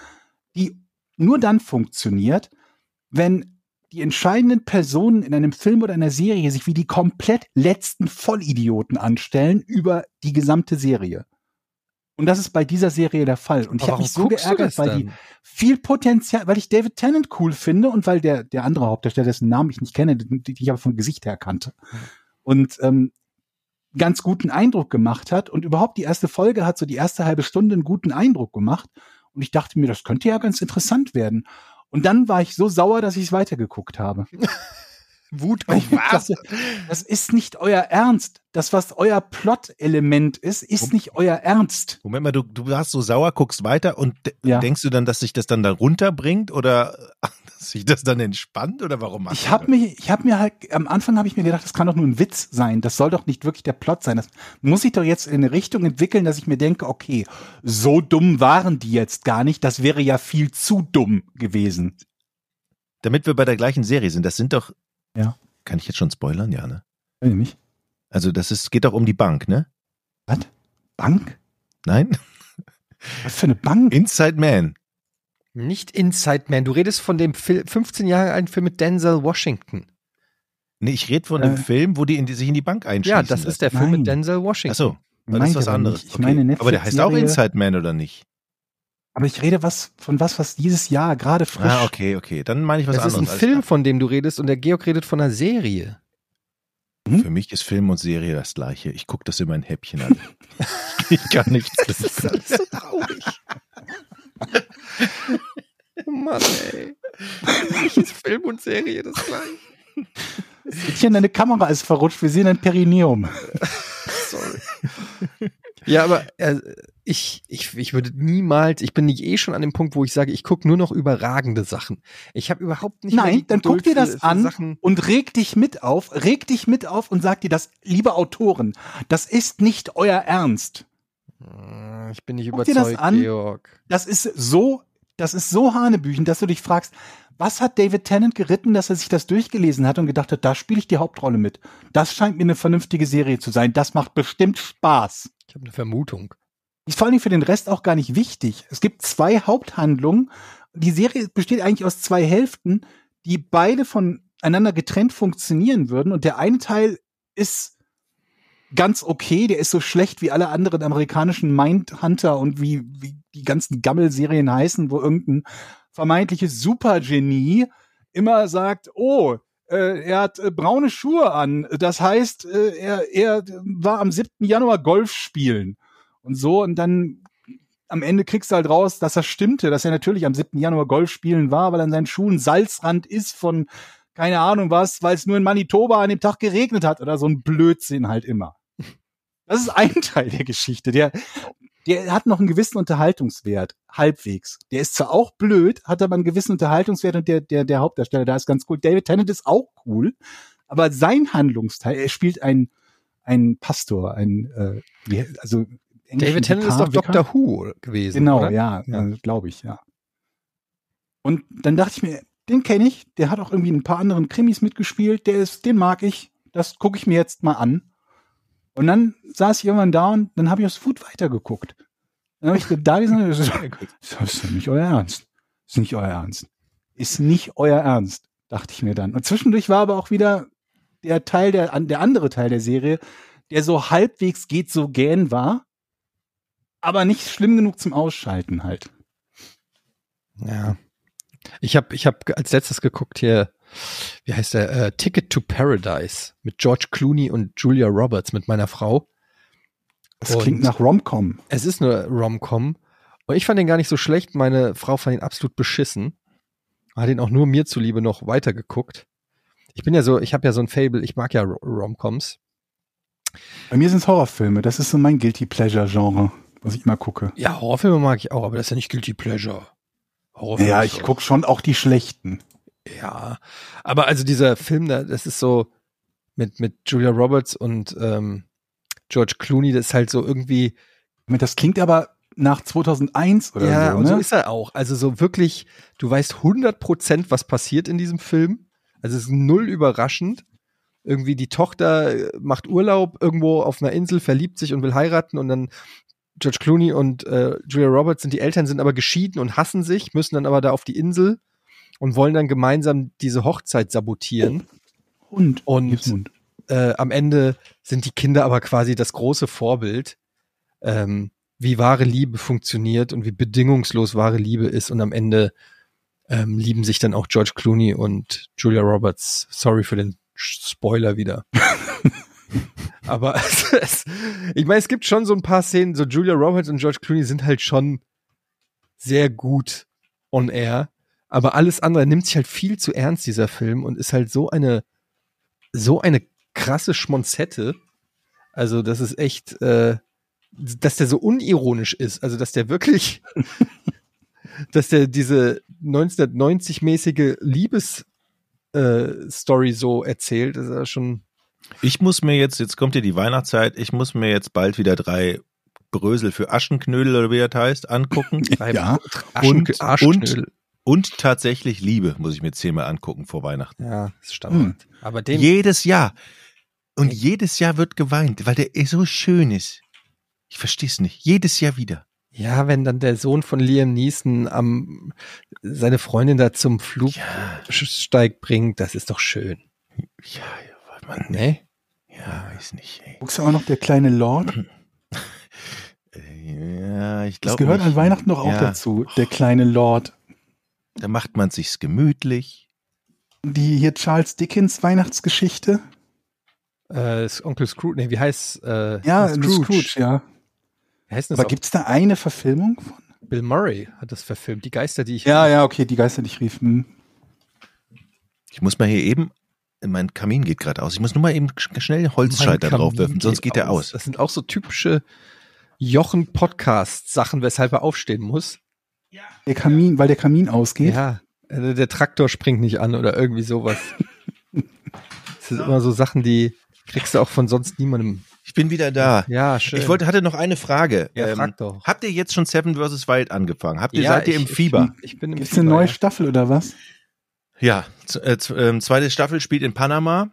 Speaker 4: die nur dann funktioniert, wenn die entscheidenden Personen in einem Film oder einer Serie sich wie die komplett letzten Vollidioten anstellen über die gesamte Serie. Und das ist bei dieser Serie der Fall. Und ich habe mich so geärgert, weil die viel Potenzial, weil ich David Tennant cool finde und weil der, der andere Hauptdarsteller, dessen Namen ich nicht kenne, die, die ich aber vom Gesicht her kannte. Und ähm, ganz guten Eindruck gemacht hat und überhaupt die erste Folge hat so die erste halbe Stunde einen guten Eindruck gemacht und ich dachte mir, das könnte ja ganz interessant werden. Und dann war ich so sauer, dass ich es weitergeguckt habe.
Speaker 2: Wut
Speaker 4: ich dachte, das ist nicht euer Ernst. Das, was euer Plot-Element ist, ist nicht euer Ernst.
Speaker 3: Moment mal, du, du warst so sauer, guckst weiter und
Speaker 4: Ja.
Speaker 3: denkst du dann, dass sich das dann da runterbringt oder sich das dann entspannt oder warum machst
Speaker 4: Ich
Speaker 3: das?
Speaker 4: mir, ich habe mir halt, am Anfang habe ich mir gedacht, das kann doch nur ein Witz sein. Das soll doch nicht wirklich der Plot sein. Das muss sich doch jetzt in eine Richtung entwickeln, dass ich mir denke, okay, so dumm waren die jetzt gar nicht. Das wäre ja viel zu dumm gewesen.
Speaker 3: Damit wir bei der gleichen Serie sind, das sind doch.
Speaker 4: Ja.
Speaker 3: Kann ich jetzt schon spoilern? Ja, ne?
Speaker 4: Ich nicht.
Speaker 3: Also das ist, geht doch um die Bank, ne?
Speaker 4: Was? Bank?
Speaker 3: Nein?
Speaker 4: Was für eine Bank?
Speaker 3: Inside Man.
Speaker 2: Nicht Inside Man. Du redest von dem Fil 15 Jahre alten Film mit Denzel Washington.
Speaker 3: Nee, ich rede von dem
Speaker 4: Äh.
Speaker 3: Film, wo die, in die sich in die Bank einschließen.
Speaker 2: Ja, das ist der Film
Speaker 4: Nein.
Speaker 2: mit Denzel Washington.
Speaker 3: Achso, dann
Speaker 4: Meinte
Speaker 3: ist was anderes.
Speaker 4: Ich meine Netflix
Speaker 3: Aber der heißt auch Inside Man oder nicht?
Speaker 4: Aber ich rede was von was, was dieses Jahr gerade frisch.
Speaker 3: Ah, okay, okay. Dann meine ich was
Speaker 2: Das ist
Speaker 3: anderes.
Speaker 2: ein
Speaker 3: Alles
Speaker 2: Film,
Speaker 3: klar.
Speaker 2: von dem du redest und der Georg redet von einer Serie.
Speaker 3: Für mich ist Film und Serie das gleiche. Ich gucke das immer in Häppchen an. ich kann nichts.
Speaker 2: Das ist alles so traurig. Oh Mann, ey. Ist Film und Serie das gleiche.
Speaker 4: Mädchen, deine Kamera ist verrutscht. Wir sehen ein Perineum.
Speaker 2: Sorry. Ja, aber äh, ich, ich, ich würde niemals, ich bin nicht eh schon an dem Punkt, wo ich sage, ich gucke nur noch überragende Sachen. Ich habe überhaupt nicht mehr
Speaker 4: Nein,
Speaker 2: die
Speaker 4: dann
Speaker 2: Geduld
Speaker 4: guck dir das
Speaker 2: für, für
Speaker 4: an
Speaker 2: Sachen.
Speaker 4: und reg dich mit auf, reg dich mit auf und sag dir das, liebe Autoren, das ist nicht euer Ernst.
Speaker 2: Äh, Ich bin nicht
Speaker 4: Guck dir das
Speaker 2: überzeugt,
Speaker 4: an.
Speaker 2: Georg.
Speaker 4: Das ist so, das ist so Hanebüchen, dass du dich fragst, was hat David Tennant geritten, dass er sich das durchgelesen hat und gedacht hat, da spiele ich die Hauptrolle mit. Das scheint mir eine vernünftige Serie zu sein. Das macht bestimmt Spaß.
Speaker 2: Ich habe eine Vermutung.
Speaker 4: Ist vor allen Dingen für den Rest auch gar nicht wichtig. Es gibt zwei Haupthandlungen. Die Serie besteht eigentlich aus zwei Hälften, die beide voneinander getrennt funktionieren würden. Und der eine Teil ist ganz okay, der ist so schlecht wie alle anderen amerikanischen Mindhunter und wie, wie die ganzen Gammel-Serien heißen, wo irgendein vermeintliches Supergenie immer sagt, oh, äh, er hat äh, braune Schuhe an. Das heißt, äh, er, er war am 7. Januar Golf spielen und so und dann am Ende kriegst du halt raus, dass das stimmte, dass er natürlich am 7. Januar Golf spielen war, weil an seinen Schuhen Salzrand ist von keine Ahnung was, weil es nur in Manitoba an dem Tag geregnet hat oder so ein Blödsinn halt immer. Das ist ein Teil der Geschichte. Der, der hat noch einen gewissen Unterhaltungswert, halbwegs. Der ist zwar auch blöd, hat aber einen gewissen Unterhaltungswert und der, der, der Hauptdarsteller da ist ganz cool. David Tennant ist auch cool, aber sein Handlungsteil, er spielt ein, ein Pastor, ein, äh, also
Speaker 2: David Tennant ist doch? Dr. Who gewesen.
Speaker 4: Genau,
Speaker 2: oder?
Speaker 4: ja,
Speaker 2: Ja.
Speaker 4: Äh, glaube ich, ja. Und dann dachte ich mir, den kenne ich, der hat auch irgendwie ein paar anderen Krimis mitgespielt, der ist, den mag ich, das gucke ich mir jetzt mal an. Und dann saß ich irgendwann da und dann habe ich aufs Food weitergeguckt. Dann habe ich da gesagt, das ist doch nicht euer Ernst. Das ist nicht euer Ernst. Ist nicht euer Ernst, dachte ich mir dann. Und zwischendurch war aber auch wieder der Teil, der, der andere Teil der Serie, der so halbwegs geht so gähn war, aber nicht schlimm genug zum Ausschalten halt.
Speaker 2: Ja. Ich habe ich hab als letztes geguckt hier, wie heißt der, äh, Ticket to Paradise mit George Clooney und Julia Roberts mit meiner Frau.
Speaker 4: Das
Speaker 2: Und-
Speaker 4: klingt nach Romcom.
Speaker 2: Es ist eine Rom-Com. Und ich fand den gar nicht so schlecht. Meine Frau fand ihn absolut beschissen. Hat ihn auch nur mir zuliebe noch weitergeguckt. Ich bin ja so, ich habe ja so ein Fable, ich mag ja Ro- Rom-Coms.
Speaker 4: Bei mir sind es Horrorfilme. Das ist so mein Guilty Pleasure-Genre, was ich immer gucke.
Speaker 2: Ja, Horrorfilme mag ich auch, aber das ist ja nicht Guilty Pleasure. Horrorfilme
Speaker 4: Ja, ich gucke schon auch die schlechten.
Speaker 2: Ja, aber also dieser Film, da, das ist so mit, mit Julia Roberts und ähm, George Clooney, das ist halt so irgendwie,
Speaker 4: Das klingt aber nach 2001 oder
Speaker 2: ja,
Speaker 4: so,
Speaker 2: und
Speaker 4: ne?
Speaker 2: so ist er auch. Also so wirklich, du weißt 100 Prozent, was passiert in diesem Film. Also es ist null überraschend. Irgendwie die Tochter äh, macht Urlaub irgendwo auf einer Insel, verliebt sich und will heiraten und dann George Clooney und äh, Julia Roberts sind die Eltern, sind aber geschieden und hassen sich, müssen dann aber da auf die Insel und wollen dann gemeinsam diese Hochzeit sabotieren.
Speaker 4: Hund.
Speaker 2: Und-
Speaker 4: ein Hund.
Speaker 2: äh, am Ende sind die Kinder aber quasi das große Vorbild, ähm, wie wahre Liebe funktioniert und wie bedingungslos wahre Liebe ist. Und am Ende ähm, lieben sich dann auch George Clooney und Julia Roberts. Sorry für den Spoiler wieder. aber es, ich meine, es gibt schon so ein paar Szenen, so Julia Roberts und George Clooney sind halt schon sehr gut on air. Aber alles andere nimmt sich halt viel zu ernst, dieser Film, und ist halt so eine, so eine krasse Schmonzette. Also, das ist echt, äh, dass der so unironisch ist. Also, dass der wirklich, dass der diese 1990-mäßige Liebes äh, so erzählt, ist ja schon.
Speaker 3: Ich muss mir jetzt, jetzt kommt ja die Weihnachtszeit, ich muss mir jetzt bald wieder drei Brösel für Aschenknödel oder wie das heißt, angucken.
Speaker 4: Ja.
Speaker 3: Und-
Speaker 2: Arschknödel.
Speaker 3: Und tatsächlich Liebe muss ich mir zehnmal angucken vor Weihnachten.
Speaker 2: Ja, ist Standard. Aber den,
Speaker 3: jedes Jahr. Und jedes Jahr wird geweint, weil der so schön ist. Ich verstehe es nicht. Jedes Jahr wieder.
Speaker 2: ja, wenn dann der Sohn von Liam Neeson am, seine Freundin da zum
Speaker 3: Ja,
Speaker 2: Flugsteig bringt, das ist doch schön.
Speaker 3: ja, ja, Mann.
Speaker 2: Ne?
Speaker 3: Ja, weiß nicht. Ey.
Speaker 4: Guckst du auch noch der kleine Lord?
Speaker 3: Äh, Ja, ich
Speaker 4: Das
Speaker 3: glaube.
Speaker 4: gehört an Weihnachten doch auch
Speaker 3: ja.
Speaker 4: dazu. Der kleine Lord.
Speaker 3: Da macht man sich's gemütlich.
Speaker 4: Die hier Charles Dickens Weihnachtsgeschichte.
Speaker 2: Äh, ist Onkel Scrooge, nee, wie heißt, äh,
Speaker 4: Ja, Scrooge, Scrooge ja.
Speaker 2: Wie heißt das
Speaker 4: Aber
Speaker 2: auch?
Speaker 4: gibt's da eine Verfilmung von?
Speaker 2: Bill Murray hat das verfilmt. Die Geister, die ich.
Speaker 4: Ja, ja, okay, die Geister, die ich rief. Hm.
Speaker 3: Ich muss mal hier eben. Mein Kamin geht gerade aus. Ich muss nur mal eben sch- schnell Holzscheiter draufwerfen, sonst geht der aus.
Speaker 2: Das sind auch so typische Jochen-Podcast-Sachen, weshalb er aufstehen muss.
Speaker 4: Der Kamin, weil der Kamin ausgeht.
Speaker 2: Ja, äh, der Traktor springt nicht an oder irgendwie sowas. das sind immer so Sachen, die kriegst du auch von sonst niemandem.
Speaker 3: Ich bin wieder da.
Speaker 2: Ja, schön.
Speaker 3: Ich wollte, hatte noch eine Frage.
Speaker 2: Ja,
Speaker 3: Ähm,
Speaker 2: frag doch.
Speaker 3: Habt ihr jetzt schon Seven vs. Wild angefangen? Habt ihr,
Speaker 2: Ja,
Speaker 3: seid ihr
Speaker 2: ich-
Speaker 3: im Fieber?
Speaker 2: Ich, ich bin im
Speaker 4: Gibt's
Speaker 2: Fieber,
Speaker 4: eine neue
Speaker 2: ja.
Speaker 4: Staffel oder was?
Speaker 3: Ja, äh, ähm, zweite Staffel spielt in Panama.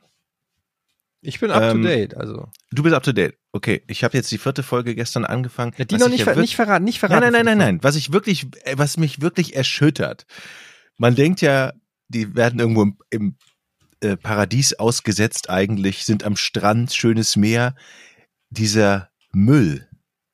Speaker 2: Ich bin up
Speaker 3: Ähm,
Speaker 2: to date, also.
Speaker 3: Du bist up to date. Okay, ich habe jetzt die vierte Folge gestern angefangen.
Speaker 2: Ja, die noch
Speaker 3: ich
Speaker 2: nicht,
Speaker 3: ja
Speaker 2: ver nicht verraten, nicht
Speaker 3: Nein,
Speaker 2: verraten.
Speaker 3: nein, nein, nein, nein. Was ich wirklich, äh, was mich wirklich erschüttert. Man denkt ja, die werden irgendwo im, im äh, Paradies ausgesetzt eigentlich, sind am Strand, schönes Meer. Dieser Müll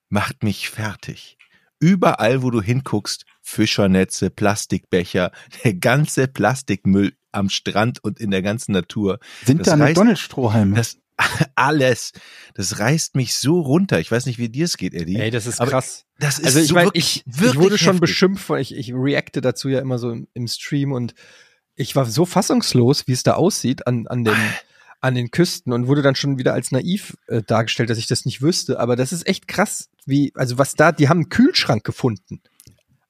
Speaker 3: macht mich fertig. Überall, wo du hinguckst, Fischernetze, Plastikbecher, der ganze Plastikmüll am Strand und in der ganzen Natur.
Speaker 4: Sind
Speaker 3: Das
Speaker 4: da McDonalds-Strohhalme?
Speaker 3: Das alles, das reißt mich so runter. Ich weiß nicht, wie dir es geht, Eddie.
Speaker 2: Ey, das ist
Speaker 3: Aber
Speaker 2: krass.
Speaker 3: das ist
Speaker 2: Also ich
Speaker 3: so
Speaker 2: meine,
Speaker 3: wirklich,
Speaker 2: ich, ich
Speaker 3: wirklich
Speaker 2: wurde schon
Speaker 3: heftig.
Speaker 2: beschimpft, von, ich, ich reacte dazu ja immer so im, im Stream und ich war so fassungslos, wie es da aussieht an, an, den, an den Küsten und wurde dann schon wieder als naiv äh, dargestellt, dass ich das nicht wüsste. Aber das ist echt krass, wie, also was da, die haben einen Kühlschrank gefunden.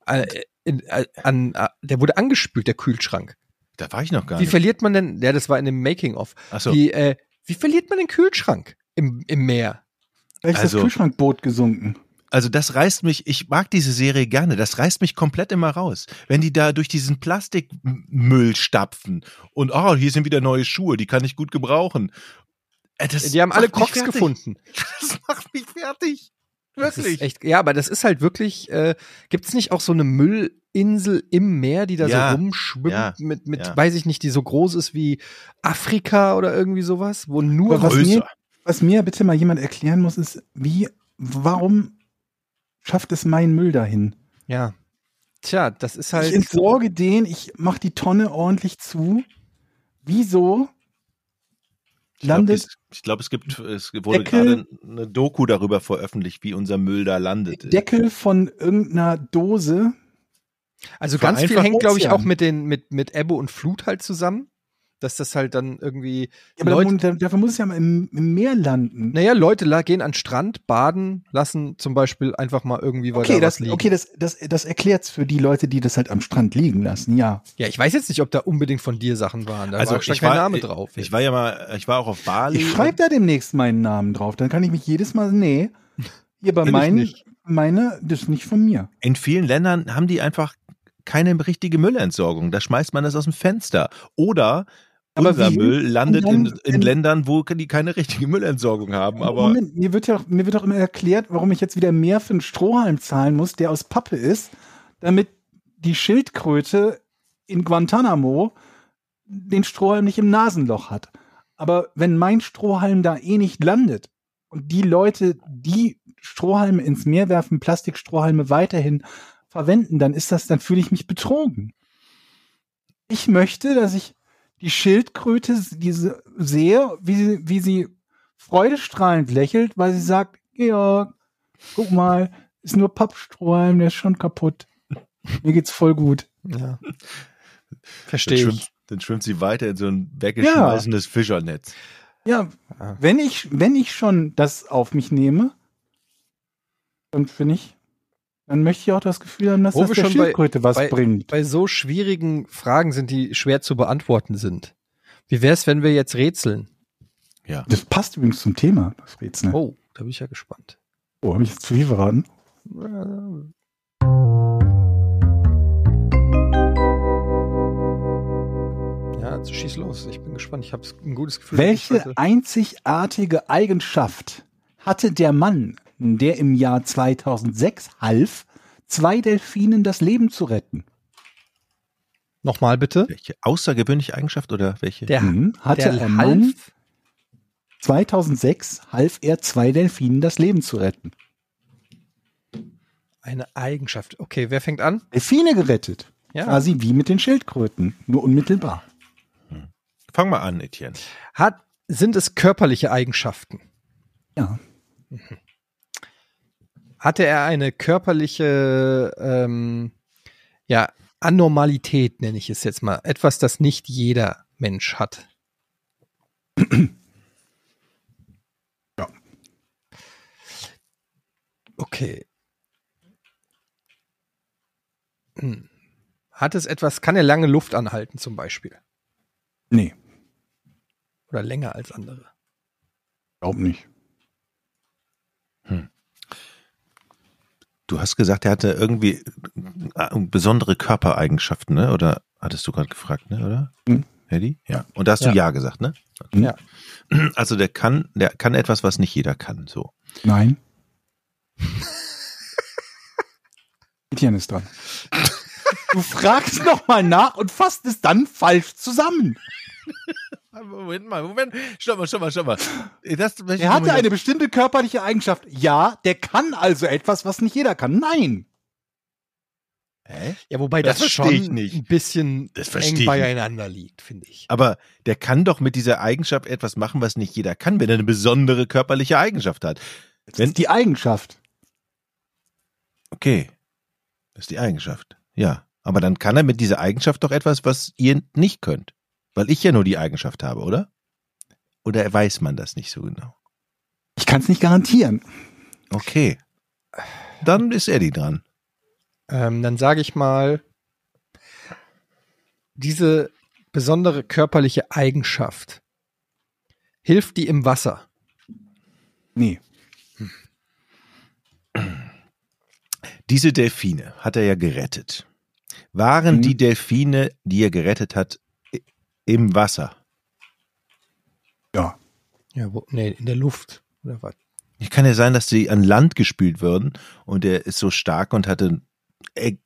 Speaker 2: Äh, in, äh, an, äh, der wurde angespült, der Kühlschrank.
Speaker 3: Da war ich noch gar
Speaker 2: Wie
Speaker 3: nicht.
Speaker 2: verliert man denn, ja, das war in dem Making-of.
Speaker 3: Achso,
Speaker 2: Wie, äh, wie verliert man den Kühlschrank im, im Meer?
Speaker 4: Vielleicht ist
Speaker 3: also-
Speaker 4: das Kühlschrankboot gesunken.
Speaker 3: also das reißt mich, ich mag diese Serie gerne, das reißt mich komplett immer raus. Wenn die da durch diesen Plastikmüll stapfen und oh, hier sind wieder neue Schuhe, die kann ich gut gebrauchen. Das
Speaker 2: Die haben alle
Speaker 3: fertig.
Speaker 2: gefunden.
Speaker 3: Das macht mich fertig. Wirklich.
Speaker 2: echt, ja, aber das ist halt wirklich, äh, gibt es nicht auch so eine Müllinsel im Meer, die da
Speaker 3: Ja,
Speaker 2: so rumschwimmt
Speaker 3: ja,
Speaker 2: mit, mit
Speaker 3: ja.
Speaker 2: weiß ich nicht, die so groß ist wie Afrika oder irgendwie sowas, wo nur
Speaker 4: Aber was
Speaker 3: Größer.
Speaker 4: mir, was mir bitte mal jemand erklären muss, ist, wie, warum schafft es mein Müll dahin?
Speaker 2: ja. Tja, das ist
Speaker 4: Ich
Speaker 2: halt,
Speaker 4: entsorge den, ich mache die Tonne ordentlich zu. Wieso
Speaker 3: Ich glaube,
Speaker 4: landet
Speaker 3: es, ich glaub, es gibt, es wurde
Speaker 4: Deckel-
Speaker 3: gerade eine Doku darüber veröffentlicht, wie unser Müll da landet.
Speaker 4: Deckel von irgendeiner Dose.
Speaker 2: Also ganz viel hängt, glaube ich, auch mit den mit mit Ebbe und Flut halt zusammen, dass das halt dann irgendwie
Speaker 4: Ja, aber
Speaker 2: Leute,
Speaker 4: Leute, dafür muss es ja mal im, im Meer landen.
Speaker 2: naja, Leute gehen an den Strand, baden, lassen zum Beispiel einfach mal irgendwie weil
Speaker 4: Okay,
Speaker 2: da
Speaker 4: das,
Speaker 2: was liegen.
Speaker 4: okay, das, das, das erklärt's für die Leute, die das halt am Strand liegen lassen, ja.
Speaker 2: Ja, ich weiß jetzt nicht, ob da unbedingt von dir Sachen waren. Da
Speaker 3: also
Speaker 2: war, stand
Speaker 3: ich
Speaker 2: kein
Speaker 3: war,
Speaker 2: Name
Speaker 3: ich,
Speaker 2: drauf.
Speaker 3: Ich war ja mal, ich war auch auf Bali.
Speaker 4: Ich schreibe da demnächst meinen Namen drauf, dann kann ich mich jedes Mal, nee, hier bei
Speaker 2: ich
Speaker 4: meinen, meine, das ist nicht von mir.
Speaker 3: In vielen Ländern haben die einfach keine richtige Müllentsorgung. Da schmeißt man das aus dem Fenster. Oder unser
Speaker 4: wie?
Speaker 3: Müll landet
Speaker 4: Und
Speaker 3: in,
Speaker 4: dann-
Speaker 3: in Ländern, wo die keine richtige Müllentsorgung haben. Aber
Speaker 4: Moment, mir wird ja mir wird auch immer erklärt, warum ich jetzt wieder mehr für einen Strohhalm zahlen muss, der aus Pappe ist, damit die Schildkröte in Guantanamo den Strohhalm nicht im Nasenloch hat. Aber wenn mein Strohhalm da eh nicht landet und die Leute, die Strohhalme ins Meer werfen, Plastikstrohhalme weiterhin verwenden, dann ist das, dann fühle ich mich betrogen. Ich möchte, dass ich die Schildkröte diese sehe, wie sie, wie sie freudestrahlend lächelt, weil sie sagt, ja, guck mal, ist nur Pappstrohhalm, der ist schon kaputt. Mir geht's voll gut.
Speaker 2: Ja.
Speaker 3: dann
Speaker 2: Verstehe ich.
Speaker 3: schwimmt, dann schwimmt sie weiter in so ein weggeschmeißenes Fischernetz.
Speaker 4: Ja, wenn ich, wenn ich schon das auf mich nehme, dann finde ich, dann möchte ich auch das Gefühl haben, dass
Speaker 2: Wo
Speaker 4: das
Speaker 2: wir
Speaker 4: der
Speaker 2: schon bei-
Speaker 4: Schildkröte was
Speaker 2: bei-
Speaker 4: bringt.
Speaker 2: Bei so schwierigen Fragen sind, die schwer zu beantworten sind. Wie wäre es, wenn wir jetzt rätseln?
Speaker 3: Ja.
Speaker 4: Das passt übrigens zum Thema, das Rätsel. Oh,
Speaker 2: Oh, da bin ich ja gespannt.
Speaker 4: oh habe ich jetzt zu viel verraten?
Speaker 2: Ja, also schieß los. Ich bin gespannt. Ich habe ein gutes Gefühl.
Speaker 4: Welche einzigartige Eigenschaft hatte der Mann, der im Jahr 2006 half, zwei Delfinen das Leben zu retten?
Speaker 2: Nochmal bitte.
Speaker 3: Welche außergewöhnliche Eigenschaft oder welche?
Speaker 2: Der,
Speaker 4: Mhm. Hatte
Speaker 2: der
Speaker 4: ein Mann,
Speaker 2: half
Speaker 4: 2006 half er zwei Delfinen das Leben zu retten.
Speaker 2: eine Eigenschaft. Okay, wer fängt an?
Speaker 4: Delfine gerettet.
Speaker 2: Ja.
Speaker 4: Quasi wie mit den Schildkröten, nur unmittelbar.
Speaker 3: Fang mal an, Etienne.
Speaker 2: Hat, sind es körperliche Eigenschaften?
Speaker 4: Ja.
Speaker 2: Hatte er eine körperliche ähm, ja, Anormalität, nenne ich es jetzt mal. Etwas, das nicht jeder Mensch hat.
Speaker 4: Ja.
Speaker 2: Okay. Hm. Hat es etwas, kann er lange Luft anhalten zum Beispiel?
Speaker 4: Nee,
Speaker 2: Oder länger als andere?
Speaker 4: glaub nicht.
Speaker 3: Du hast gesagt, er hatte irgendwie äh, besondere Körpereigenschaften, ne? Oder hattest du gerade gefragt, ne? Oder?
Speaker 4: Mhm.
Speaker 3: Eddie? Ja. Und da hast
Speaker 2: Ja.
Speaker 3: du ja gesagt, ne?
Speaker 2: Ja.
Speaker 3: Also der kann, der kann etwas, was nicht jeder kann. So.
Speaker 4: Nein. Etienne ist dran. Du fragst noch mal nach und fasst es dann falsch zusammen.
Speaker 3: Moment mal, Moment. Stopp mal, stopp mal, stopp mal. Das,
Speaker 4: Er hatte eine bestimmte körperliche Eigenschaft. Ja, der kann also etwas, was nicht jeder kann. Nein.
Speaker 3: Hä?
Speaker 2: Ja, wobei
Speaker 3: Das
Speaker 2: das, schon
Speaker 3: nicht.
Speaker 2: ein bisschen
Speaker 3: Das
Speaker 2: eng
Speaker 3: ich
Speaker 2: beieinander liegt, finde ich.
Speaker 3: Aber der kann doch mit dieser Eigenschaft etwas machen, was nicht jeder kann, wenn er eine besondere körperliche Eigenschaft hat.
Speaker 4: Das
Speaker 3: Wenn-
Speaker 4: ist die Eigenschaft.
Speaker 3: Okay. Das ist die Eigenschaft. Ja. Aber dann kann er mit dieser Eigenschaft doch etwas, was ihr nicht könnt. Weil ich ja nur die Eigenschaft habe, oder? Oder weiß man das nicht so genau?
Speaker 4: Ich kann es nicht garantieren.
Speaker 3: Okay. Dann ist Eddie dran.
Speaker 2: Ähm, dann sage ich mal, diese besondere körperliche Eigenschaft hilft die im Wasser.
Speaker 4: Nee.
Speaker 3: Diese Delfine hat er ja gerettet. Waren
Speaker 4: Mhm.
Speaker 3: die Delfine, die er gerettet hat, im Wasser?
Speaker 4: Ja.
Speaker 2: Ja, wo, nee, in der Luft. Oder was?
Speaker 3: Ich kann ja sein, dass sie an Land gespült würden und er ist so stark und hatte. Ey,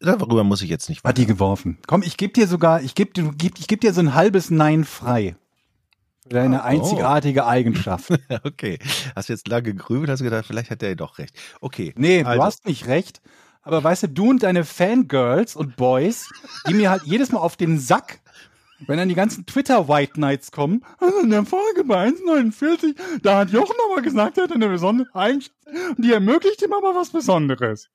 Speaker 3: darüber muss ich jetzt nicht
Speaker 4: Hat die geworfen. Komm, ich gebe dir sogar, ich gebe dir, geb, ich geb dir so ein halbes Nein frei. Für deine
Speaker 3: Oh.
Speaker 4: einzigartige Eigenschaft.
Speaker 3: Okay. Hast du jetzt lange gegrübelt, hast du gedacht, vielleicht hat er ja doch recht. Okay.
Speaker 4: Nee,
Speaker 3: also,
Speaker 4: du hast nicht recht. Aber weißt du, du und deine Fangirls und Boys, die mir halt jedes Mal auf den Sack Wenn dann die ganzen Twitter-White Knights kommen, also in der Folge bei 1,49, da hat Jochen aber gesagt, er hat eine besondere Eigenschaft und die ermöglicht ihm aber was Besonderes.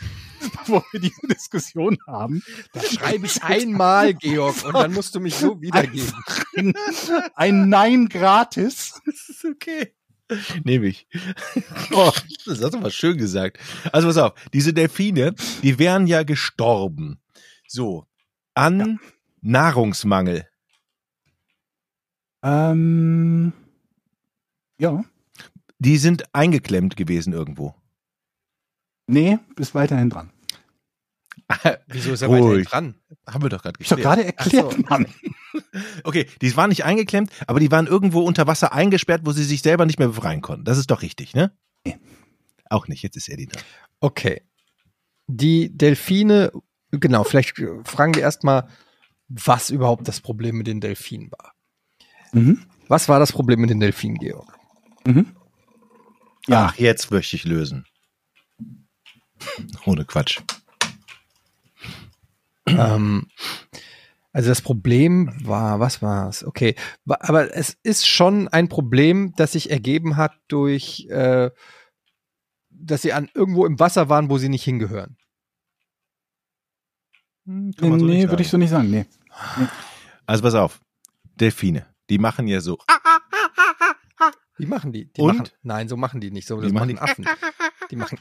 Speaker 4: Bevor wir diese Diskussion haben,
Speaker 2: Das schreibe ich einmal, Georg, und dann musst du mich so wiedergeben.
Speaker 4: ein, ein Nein gratis.
Speaker 3: Das ist okay. Nehme ich. Oh, das hast du mal schön gesagt. Also pass auf, diese Delfine, die wären ja gestorben. So, an Nahrungsmangel.
Speaker 4: Ähm, ja.
Speaker 3: Die sind eingeklemmt gewesen irgendwo.
Speaker 4: Nee, bist weiterhin dran.
Speaker 2: Wieso ist er
Speaker 3: Ruhig.
Speaker 2: weiterhin dran?
Speaker 3: Haben wir doch gerade
Speaker 4: Ich doch
Speaker 3: geklärt.
Speaker 4: gerade erklärt,
Speaker 2: so.
Speaker 4: Mann.
Speaker 3: Okay, die waren nicht eingeklemmt, aber die waren irgendwo unter Wasser eingesperrt, wo sie sich selber nicht mehr befreien konnten. Das ist doch richtig, ne?
Speaker 4: Nee.
Speaker 3: Auch nicht, jetzt ist Eddie dran.
Speaker 2: Okay. Die Delfine, genau, vielleicht fragen wir erstmal, was überhaupt das Problem mit den Delfinen war.
Speaker 4: Mhm.
Speaker 2: Was war das Problem mit den Delfinen, Georg?
Speaker 4: Mhm. Ja,
Speaker 3: Ach, jetzt möchte ich lösen. Ohne Quatsch.
Speaker 2: ähm, also das Problem war, was war es? Okay, aber es ist schon ein Problem, das sich ergeben hat durch, äh, dass sie an irgendwo im Wasser waren, wo sie nicht hingehören.
Speaker 3: Hm,
Speaker 4: nee, nee würde ich so nicht sagen. Nee.
Speaker 3: Also pass auf. Delfine, die machen ja so.
Speaker 2: Wie machen die? die
Speaker 3: Und?
Speaker 2: Machen, nein, so machen die nicht. So, das
Speaker 3: machen
Speaker 2: machen Affen. Die machen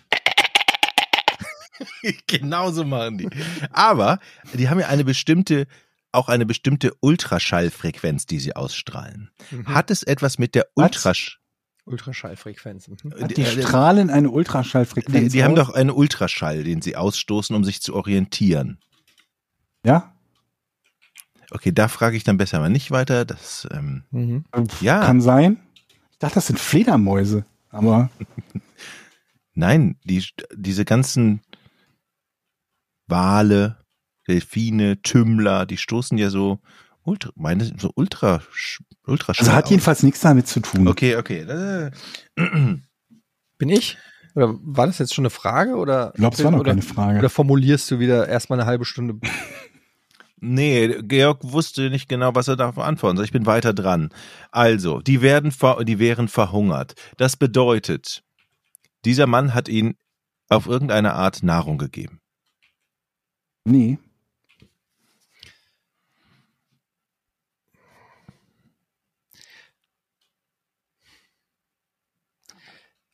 Speaker 3: genau so machen die. Aber die haben ja eine bestimmte, auch eine bestimmte Ultraschallfrequenz, die sie ausstrahlen.
Speaker 2: mhm.
Speaker 3: Hat es etwas mit der? Ultrasch...
Speaker 2: Ultraschallfrequenz. Mhm.
Speaker 4: Hat die
Speaker 3: äh,
Speaker 4: strahlen eine
Speaker 3: Die,
Speaker 4: Ultraschallfrequenz.
Speaker 3: die haben
Speaker 4: aus?
Speaker 3: doch einen Ultraschall, den sie ausstoßen, um sich zu orientieren.
Speaker 4: Ja?
Speaker 3: Okay, da frage ich dann besser mal nicht weiter. Das, ähm,
Speaker 2: Mhm.
Speaker 3: ja,
Speaker 4: Kann sein. Ich dachte, das sind Fledermäuse. Aber
Speaker 3: nein, die, diese ganzen Wale, Delfine, Tümmler, die stoßen ja so ultra, meine, so ultra, Ultraschall.
Speaker 4: also hat
Speaker 3: aus.
Speaker 4: jedenfalls nichts damit zu tun.
Speaker 3: Okay, okay. Äh,
Speaker 2: Bin ich? Oder war das jetzt schon eine Frage? Oder,
Speaker 4: Ich glaube, es war noch
Speaker 2: oder,
Speaker 4: keine Frage.
Speaker 2: Oder formulierst du wieder erstmal eine halbe Stunde?
Speaker 3: Nee, Georg wusste nicht genau, was er darauf antworten soll. Ich bin weiter dran. Also, die werden, ver die wären verhungert. Das bedeutet, dieser Mann hat ihnen auf irgendeine Art Nahrung gegeben.
Speaker 4: Nee.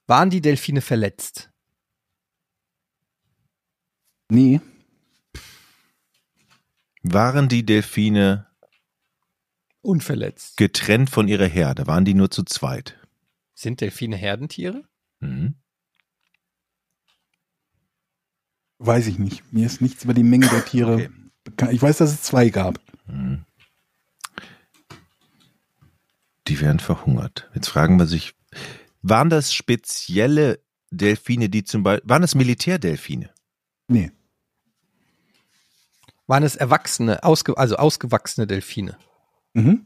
Speaker 2: Waren die Delfine verletzt?
Speaker 4: Nee.
Speaker 3: Waren die Delfine
Speaker 2: Unverletzt.
Speaker 3: getrennt von ihrer Herde? Waren die nur zu zweit?
Speaker 2: Sind Delfine Herdentiere?
Speaker 3: Mhm.
Speaker 4: Weiß ich nicht. Mir ist nichts über die Menge der Tiere
Speaker 3: Okay.
Speaker 4: bekannt. Ich weiß, dass es zwei gab.
Speaker 3: Mhm. Die werden verhungert. Jetzt fragen wir sich, waren das spezielle Delfine, die zum Beispiel, waren das Militärdelfine?
Speaker 4: Nee.
Speaker 2: Waren es erwachsene, ausge, also ausgewachsene Delfine?
Speaker 4: Mhm.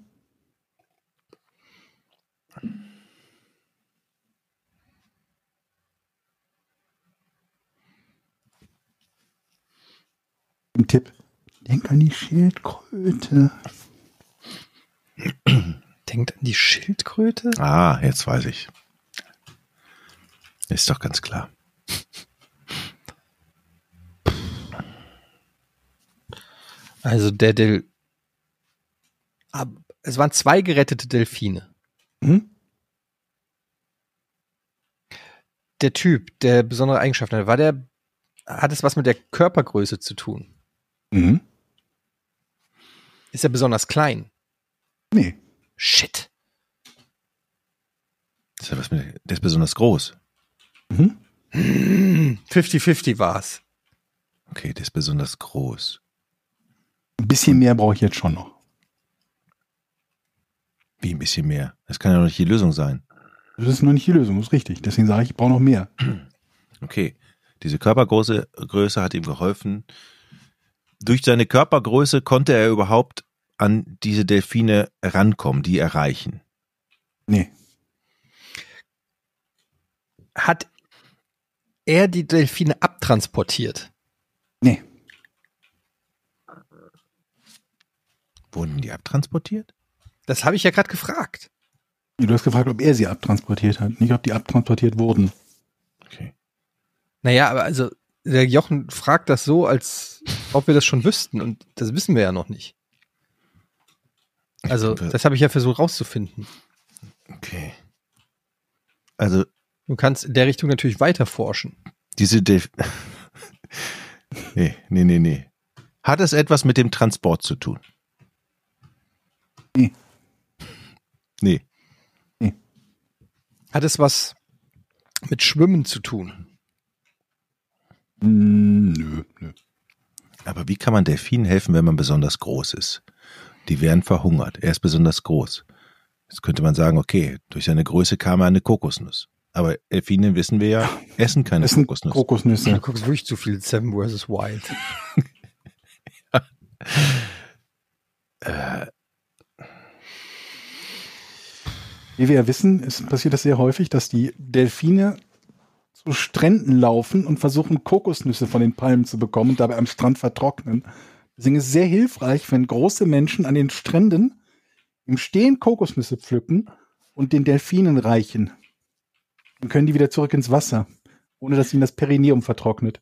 Speaker 4: Ein Tipp. Denk an die Schildkröte.
Speaker 2: Denkt an die Schildkröte?
Speaker 3: Ah, jetzt weiß ich. Ist doch ganz klar.
Speaker 2: Also der Del. Es waren zwei gerettete Delfine.
Speaker 4: Mhm.
Speaker 2: Der Typ, der besondere Eigenschaften hat, war der, hat es was mit der Körpergröße zu tun?
Speaker 4: Mhm.
Speaker 2: Ist er besonders klein?
Speaker 4: Nee.
Speaker 2: Shit.
Speaker 3: Das ist, ja was mit, der ist besonders groß.
Speaker 4: Mhm.
Speaker 2: 50-50 war's.
Speaker 3: Okay, der ist besonders groß.
Speaker 4: Ein bisschen mehr brauche ich jetzt schon noch.
Speaker 3: Wie ein bisschen mehr. Das kann ja noch nicht die Lösung sein.
Speaker 4: Das ist noch nicht die Lösung, das ist richtig. Deswegen sage ich, ich brauche noch mehr.
Speaker 3: Okay. Diese Körpergröße Größe hat ihm geholfen. Durch seine Körpergröße konnte er überhaupt an diese Delfine rankommen, die erreichen.
Speaker 4: Nee.
Speaker 2: Hat er die Delfine abtransportiert?
Speaker 4: Nee.
Speaker 3: Wurden die abtransportiert?
Speaker 2: Das habe ich ja gerade gefragt.
Speaker 4: Du hast gefragt, ob er sie abtransportiert hat, nicht ob die abtransportiert wurden.
Speaker 3: Okay.
Speaker 2: Naja, aber also der Jochen fragt das so, als ob wir das schon wüssten und das wissen wir ja noch nicht. Also,
Speaker 3: glaube-
Speaker 2: das habe ich ja versucht rauszufinden.
Speaker 3: Okay. Also
Speaker 2: Du kannst in der Richtung natürlich weiter forschen.
Speaker 3: diese Delf Nee, nee, nee, nee. Hat es etwas mit dem Transport zu tun?
Speaker 4: Nee.
Speaker 3: Nee.
Speaker 2: Hat es was mit Schwimmen zu tun?
Speaker 4: Hm, nö, nö.
Speaker 3: Aber wie kann man Delfinen helfen, wenn man besonders groß ist? Die wären verhungert. Er ist besonders groß. Jetzt könnte man sagen, okay, durch seine Größe kam er an eine Kokosnuss. Aber Delfine, wissen wir ja, essen keine
Speaker 4: Das sind
Speaker 3: Kokosnuss.
Speaker 2: Du
Speaker 4: Kokosnüsse.
Speaker 2: guckst wirklich zu viel Seven vs. Wild.
Speaker 3: äh,
Speaker 4: Wie wir ja wissen, es passiert das sehr häufig, dass die Delfine zu Stränden laufen und versuchen, Kokosnüsse von den Palmen zu bekommen und dabei am Strand vertrocknen. Deswegen ist es sehr hilfreich, wenn große Menschen an den Stränden im Stehen Kokosnüsse pflücken und den Delfinen reichen. Dann können die wieder zurück ins Wasser, ohne dass ihnen das Perineum vertrocknet.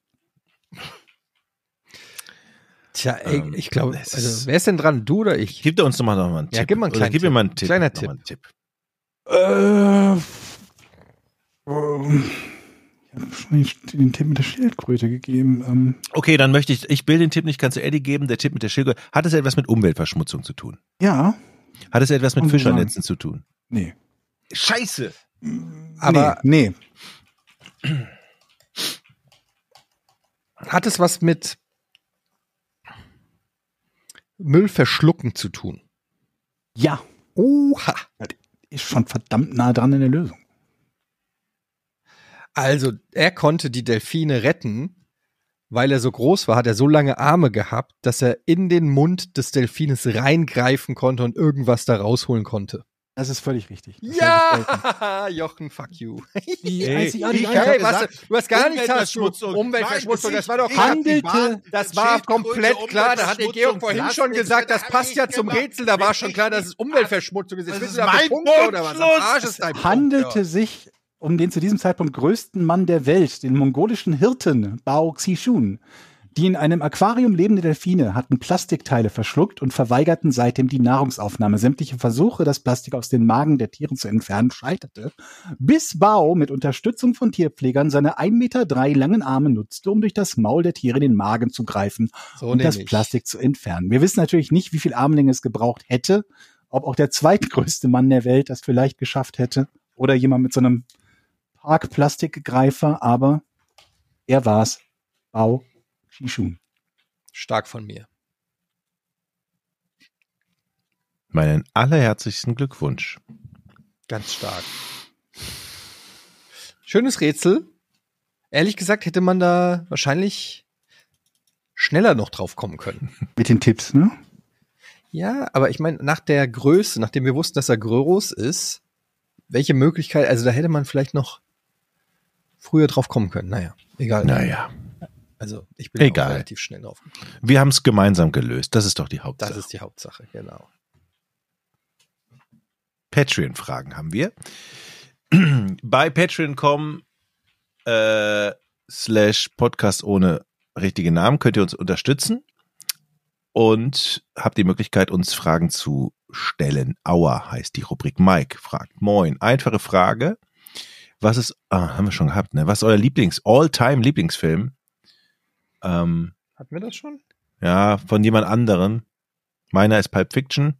Speaker 2: Tja, ey,
Speaker 3: Ähm,
Speaker 2: ich glaube, also,
Speaker 3: ist-
Speaker 2: wer ist denn dran? Du oder ich?
Speaker 3: Gib dir uns noch mal, noch mal einen
Speaker 2: Ja,
Speaker 3: Tipp.
Speaker 2: gib mal einen
Speaker 3: Oder
Speaker 2: kleinen
Speaker 3: gib mir
Speaker 2: Tipp.
Speaker 3: mal einen Tipp.
Speaker 2: Kleiner
Speaker 3: Noch mal einen Tipp.
Speaker 4: Äh, ähm, ich habe schon den, Tipp mit der Schildkröte gegeben. Ähm,
Speaker 3: Okay, dann möchte ich, ich will den Tipp nicht, kannst du Eddie geben, der Tipp mit der Schildkröte. Hat es etwas mit Umweltverschmutzung zu tun?
Speaker 4: ja,
Speaker 3: Hat es etwas mit Fischernetzen zu tun?
Speaker 4: nee.
Speaker 3: Scheiße!
Speaker 2: Aber-
Speaker 4: nee,
Speaker 2: Hat es was mit Müll verschlucken zu tun?
Speaker 4: nee. ja,
Speaker 2: Oha.
Speaker 4: Ist schon verdammt nah dran in der Lösung.
Speaker 2: Also, er konnte die Delfine retten, weil er so groß war, hat er so lange Arme gehabt, dass er in den Mund des Delfines reingreifen konnte und irgendwas da rausholen konnte.
Speaker 4: Das ist völlig richtig. Das.
Speaker 2: Ja, Jochen, fuck you.
Speaker 4: Die
Speaker 3: Ey,
Speaker 4: einzigartige
Speaker 3: ich hab
Speaker 2: Hey, was, du hast gar nichts hast.
Speaker 3: Umweltverschmutzung.
Speaker 2: Umweltverschmutzung, das war doch
Speaker 3: ich
Speaker 2: klar.
Speaker 4: handelte-
Speaker 2: Das war komplett klar. Da hat der Georg vorhin schon gesagt, das passt ja zum
Speaker 3: ich
Speaker 2: Rätsel. Da war schon klar, dass es Umweltverschmutzung ist. Jetzt
Speaker 3: Das
Speaker 2: willst
Speaker 3: ist
Speaker 2: du da
Speaker 3: mein
Speaker 2: Punkte oder was? Arsch ist dein
Speaker 4: handelte sich um den zu diesem Zeitpunkt größten Mann der Welt, den mongolischen Hirten Bao Xishun. Die in einem Aquarium lebende Delfine hatten Plastikteile verschluckt und verweigerten seitdem die Nahrungsaufnahme. Sämtliche Versuche, das Plastik aus den Magen der Tiere zu entfernen, scheiterte, bis Bao mit Unterstützung von Tierpflegern seine 1,3 Meter drei langen Arme nutzte, um durch das Maul der Tiere den Magen zu greifen
Speaker 2: So
Speaker 4: und das. Plastik zu entfernen. Wir wissen natürlich nicht, wie viel Armlänge es gebraucht hätte, ob auch der zweitgrößte Mann der Welt das vielleicht geschafft hätte oder jemand mit so einem Parkplastikgreifer, aber er war's. Bao Shishun.
Speaker 2: Stark von mir.
Speaker 3: Meinen allerherzlichsten Glückwunsch.
Speaker 2: Ganz stark. Schönes Rätsel. Ehrlich gesagt hätte man da wahrscheinlich schneller noch drauf kommen können.
Speaker 4: Mit den Tipps, ne?
Speaker 2: Ja, aber ich meine, nach der Größe, nachdem wir wussten, dass er groß ist, welche Möglichkeit, also da hätte man vielleicht noch früher drauf kommen können. Naja, egal.
Speaker 3: Naja,
Speaker 2: Also ich bin
Speaker 3: Egal.
Speaker 2: relativ schnell drauf gekommen.
Speaker 3: wir haben es gemeinsam gelöst. Das ist doch die Hauptsache.
Speaker 2: Das ist die Hauptsache, genau.
Speaker 3: Patreon-Fragen haben wir. Bei patreon.com äh, slash podcast ohne richtige Namen könnt ihr uns unterstützen und habt die Möglichkeit, uns Fragen zu stellen. Aua heißt die Rubrik. Mike fragt, moin, einfache Frage. Was ist, ah, haben wir schon gehabt, ne? Was ist euer Lieblings, all-time Lieblingsfilm? Ähm,
Speaker 2: Hatten wir das schon?
Speaker 3: ja, von jemand anderen. Meiner ist Pulp Fiction.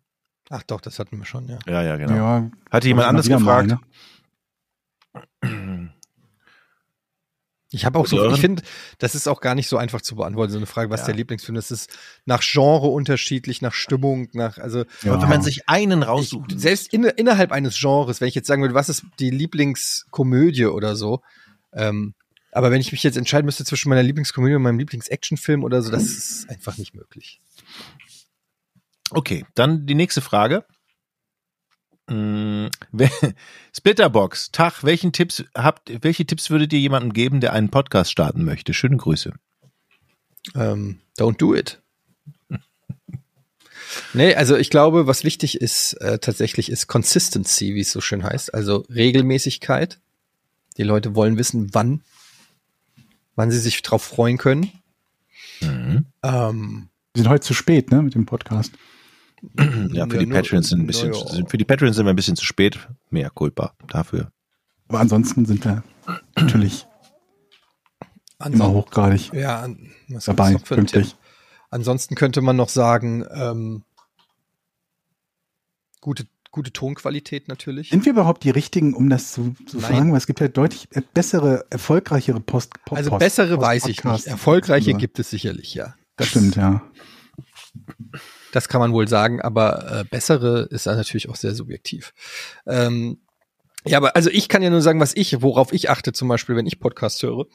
Speaker 2: Ach doch, das hatten wir schon, ja.
Speaker 3: Ja, ja, genau.
Speaker 4: Ja,
Speaker 3: Hatte jemand anders
Speaker 4: wieder mal,
Speaker 3: gefragt?
Speaker 4: ne?
Speaker 2: Ich habe auch so, ich finde, das ist auch gar nicht so einfach zu beantworten, so eine Frage, was
Speaker 3: Ja.
Speaker 2: der Lieblingsfilm ist. Das ist nach Genre unterschiedlich, nach Stimmung, nach, also
Speaker 4: Ja.
Speaker 3: Und wenn man sich einen
Speaker 2: ich,
Speaker 3: raussucht.
Speaker 2: selbst in, innerhalb eines Genres, wenn ich jetzt sagen würde, was ist die Lieblingskomödie oder so, ähm, aber wenn ich mich jetzt entscheiden müsste zwischen meiner Lieblingskomödie und meinem Lieblingsactionfilm oder so, das ist einfach nicht möglich.
Speaker 3: Okay, dann die nächste Frage. Mm, Splitterbox, Tag, welchen Tipps habt, welche Tipps würdet ihr jemandem geben, der einen Podcast starten möchte? Schöne Grüße.
Speaker 2: Ähm, don't do it. Nee, also ich glaube, was wichtig ist äh, tatsächlich ist Consistency, wie es so schön heißt, also Regelmäßigkeit. Die Leute wollen wissen, wann, wann sie sich drauf freuen können.
Speaker 3: Mhm.
Speaker 2: Ähm,
Speaker 4: Wir sind heute zu spät, ne, mit dem Podcast.
Speaker 3: Ja, für
Speaker 2: Ja,
Speaker 3: die Patreons sind ein bisschen,
Speaker 2: ja.
Speaker 3: sind, für die Patreons sind wir ein bisschen zu spät. Mehr Culpa dafür.
Speaker 4: Aber ansonsten sind wir natürlich immer
Speaker 2: anson-
Speaker 4: hochgradig
Speaker 2: ja, an- was
Speaker 4: dabei, pünktlich.
Speaker 2: Tipp? Ansonsten könnte man noch sagen, ähm, gute, gute Tonqualität natürlich.
Speaker 4: Sind wir überhaupt die richtigen, um das zu, zu
Speaker 2: Nein.
Speaker 4: fragen? Weil es gibt ja deutlich bessere, erfolgreichere Post. Post
Speaker 2: Also bessere
Speaker 4: Post-
Speaker 2: weiß ich nicht. Erfolgreiche gibt es sicherlich, ja.
Speaker 4: Das stimmt, ja.
Speaker 2: Das kann man wohl sagen, aber äh, bessere ist natürlich auch sehr subjektiv. Ähm, ja, aber also ich kann ja nur sagen, was ich, worauf ich achte, zum Beispiel, wenn ich Podcasts höre.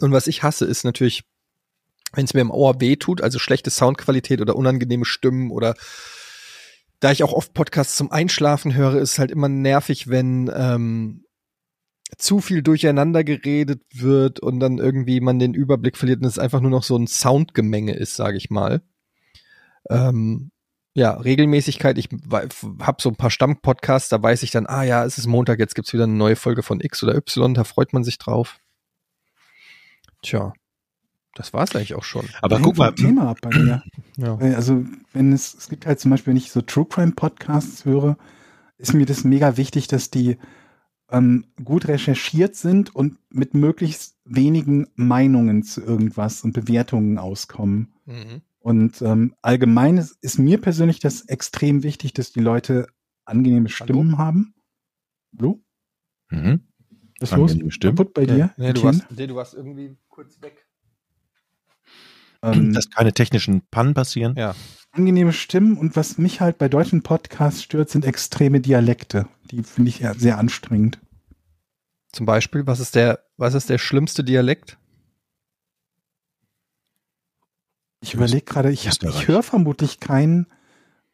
Speaker 2: Und was ich hasse, ist natürlich, wenn es mir im Ohr weh tut, also schlechte Soundqualität oder unangenehme Stimmen oder da ich auch oft Podcasts zum Einschlafen höre, ist halt immer nervig, wenn ähm, zu viel durcheinander geredet wird und dann irgendwie man den Überblick verliert und es einfach nur noch so ein Soundgemenge ist, sage ich mal. Ähm, ja, Regelmäßigkeit. Ich habe so ein paar Stammpodcasts, da weiß ich dann, ah ja, es ist Montag, jetzt gibt's wieder eine neue Folge von X oder Y, da freut man sich drauf. Tja, das war's eigentlich auch schon.
Speaker 3: Aber
Speaker 4: Hängt
Speaker 3: guck mal,
Speaker 4: Thema ab bei mir.
Speaker 2: Ja.
Speaker 4: Also, wenn es, es gibt halt zum Beispiel, wenn ich so True Crime Podcasts höre, ist mir das mega wichtig, dass die ähm, gut recherchiert sind und mit möglichst wenigen Meinungen zu irgendwas und Bewertungen auskommen.
Speaker 2: Mhm.
Speaker 4: Und ähm, allgemein ist, ist mir persönlich das extrem wichtig, dass die Leute angenehme Stimmen haben. Hallo?
Speaker 3: mhm.
Speaker 4: Was ist los?
Speaker 3: Stimmen?
Speaker 4: Kaputt bei dir?
Speaker 2: Nee, du warst, nee, du warst irgendwie kurz weg.
Speaker 4: Ähm,
Speaker 3: dass keine technischen Pannen passieren.
Speaker 2: Ja.
Speaker 4: angenehme Stimmen und was mich halt bei deutschen Podcasts stört, sind extreme Dialekte. Die finde ich sehr anstrengend.
Speaker 2: Zum Beispiel, was ist der, was ist der schlimmste Dialekt?
Speaker 4: Ich überlege gerade, ich, ich höre vermutlich keinen,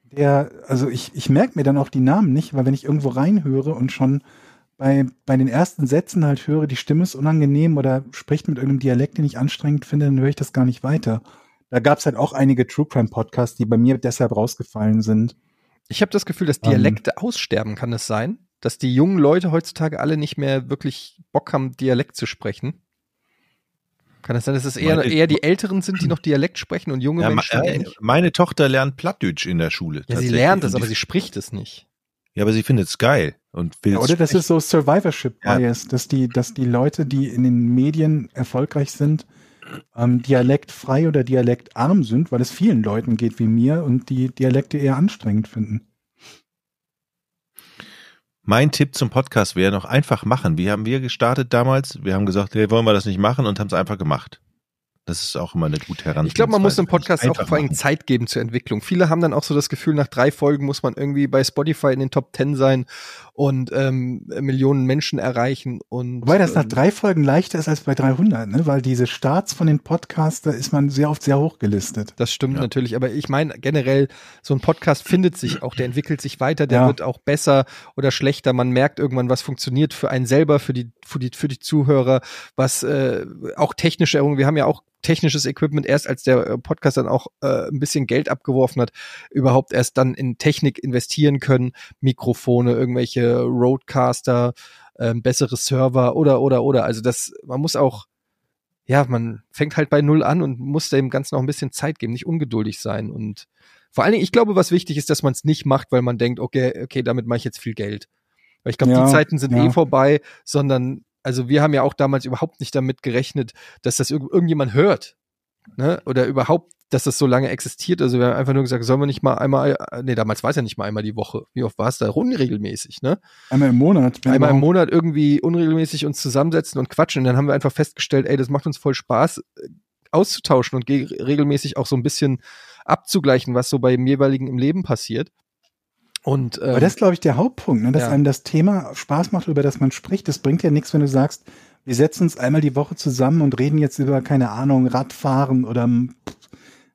Speaker 4: der, also ich, ich merke mir dann auch die Namen nicht, weil wenn ich irgendwo reinhöre und schon bei, bei den ersten Sätzen halt höre, die Stimme ist unangenehm oder spricht mit irgendeinem Dialekt, den ich anstrengend finde, dann höre ich das gar nicht weiter. Da gab es halt auch einige True Crime Podcasts, die bei mir deshalb rausgefallen sind.
Speaker 2: Ich habe das Gefühl, dass
Speaker 4: Ähm.
Speaker 2: Dialekte aussterben, kann es sein? Dass die jungen Leute heutzutage alle nicht mehr wirklich Bock haben, Dialekt zu sprechen? Kann es sein, dass es eher,
Speaker 3: Meine-
Speaker 2: eher die Älteren sind, die noch Dialekt sprechen und junge
Speaker 3: Ja,
Speaker 2: Menschen
Speaker 3: äh,
Speaker 2: nicht?
Speaker 3: meine Tochter lernt Plattdeutsch in der Schule.
Speaker 2: Ja, sie lernt es, aber sie spricht es nicht.
Speaker 3: Ja, aber sie findet es geil und will
Speaker 4: Ja, oder das ist so Survivorship
Speaker 3: Ja.
Speaker 4: Bias, dass die, dass die Leute, die in den Medien erfolgreich sind, ähm, dialektfrei oder dialektarm sind, weil es vielen Leuten geht wie mir und die Dialekte eher anstrengend finden.
Speaker 3: Mein Tipp zum Podcast wäre noch einfach machen. Wie haben wir gestartet damals? Wir haben gesagt, hey, wollen wir das nicht machen und haben es einfach gemacht. Das ist auch immer eine gute Herangehensweise.
Speaker 2: Ich glaube, man muss dem Podcast auch vor allem. Zeit geben zur Entwicklung. Viele haben dann auch so das Gefühl, nach drei Folgen muss man irgendwie bei Spotify in den Top Ten sein und ähm, Millionen Menschen erreichen. Und,
Speaker 4: Wobei das nach
Speaker 2: ähm,
Speaker 4: drei Folgen leichter ist als bei 300, ne? weil diese Starts von den Podcasts, da ist man sehr oft sehr hoch gelistet.
Speaker 2: Das stimmt
Speaker 3: Ja.
Speaker 2: natürlich, aber ich meine generell, so ein Podcast findet sich auch, der entwickelt sich weiter, der
Speaker 4: Ja.
Speaker 2: wird auch besser oder schlechter. Man merkt irgendwann, was funktioniert für einen selber, für die, für die, für die Zuhörer, was äh, auch technische Errungen. Wir haben ja auch technisches Equipment erst, als der äh, Podcast dann auch äh, ein bisschen Geld abgeworfen hat, überhaupt erst dann in Technik investieren können, Mikrofone, irgendwelche Roadcaster, ähm, bessere Server oder oder oder. Also das, man muss auch ja, man fängt halt bei Null an und muss dem Ganzen noch ein bisschen Zeit geben, nicht ungeduldig sein. Und vor allen Dingen, ich glaube, was wichtig ist, dass man es nicht macht, weil man denkt, okay, okay, damit mache ich jetzt viel Geld. Weil ich glaube,
Speaker 4: Ja,
Speaker 2: die Zeiten sind
Speaker 4: ja.
Speaker 2: eh vorbei, sondern, also wir haben ja auch damals überhaupt nicht damit gerechnet, dass das irg irgendjemand hört. Ne? Oder überhaupt, dass das so lange existiert. Also wir haben einfach nur gesagt, sollen wir nicht mal einmal, äh, nee, damals war es ja nicht mal einmal die Woche. Wie oft war es da? Unregelmäßig, ne?
Speaker 4: Einmal im Monat.
Speaker 2: einmal im. Monat irgendwie unregelmäßig uns zusammensetzen und quatschen. Und dann haben wir einfach festgestellt, ey, das macht uns voll Spaß, äh, auszutauschen und ge- regelmäßig auch so ein bisschen abzugleichen, was so beim jeweiligen im Leben passiert. Und ähm,
Speaker 4: Aber das ist, glaube ich, der Hauptpunkt, ne? dass
Speaker 2: Ja.
Speaker 4: einem das Thema Spaß macht, über das man spricht. Das bringt ja nichts, wenn du sagst, wir setzen uns einmal die Woche zusammen und reden jetzt über, keine Ahnung, Radfahren oder m,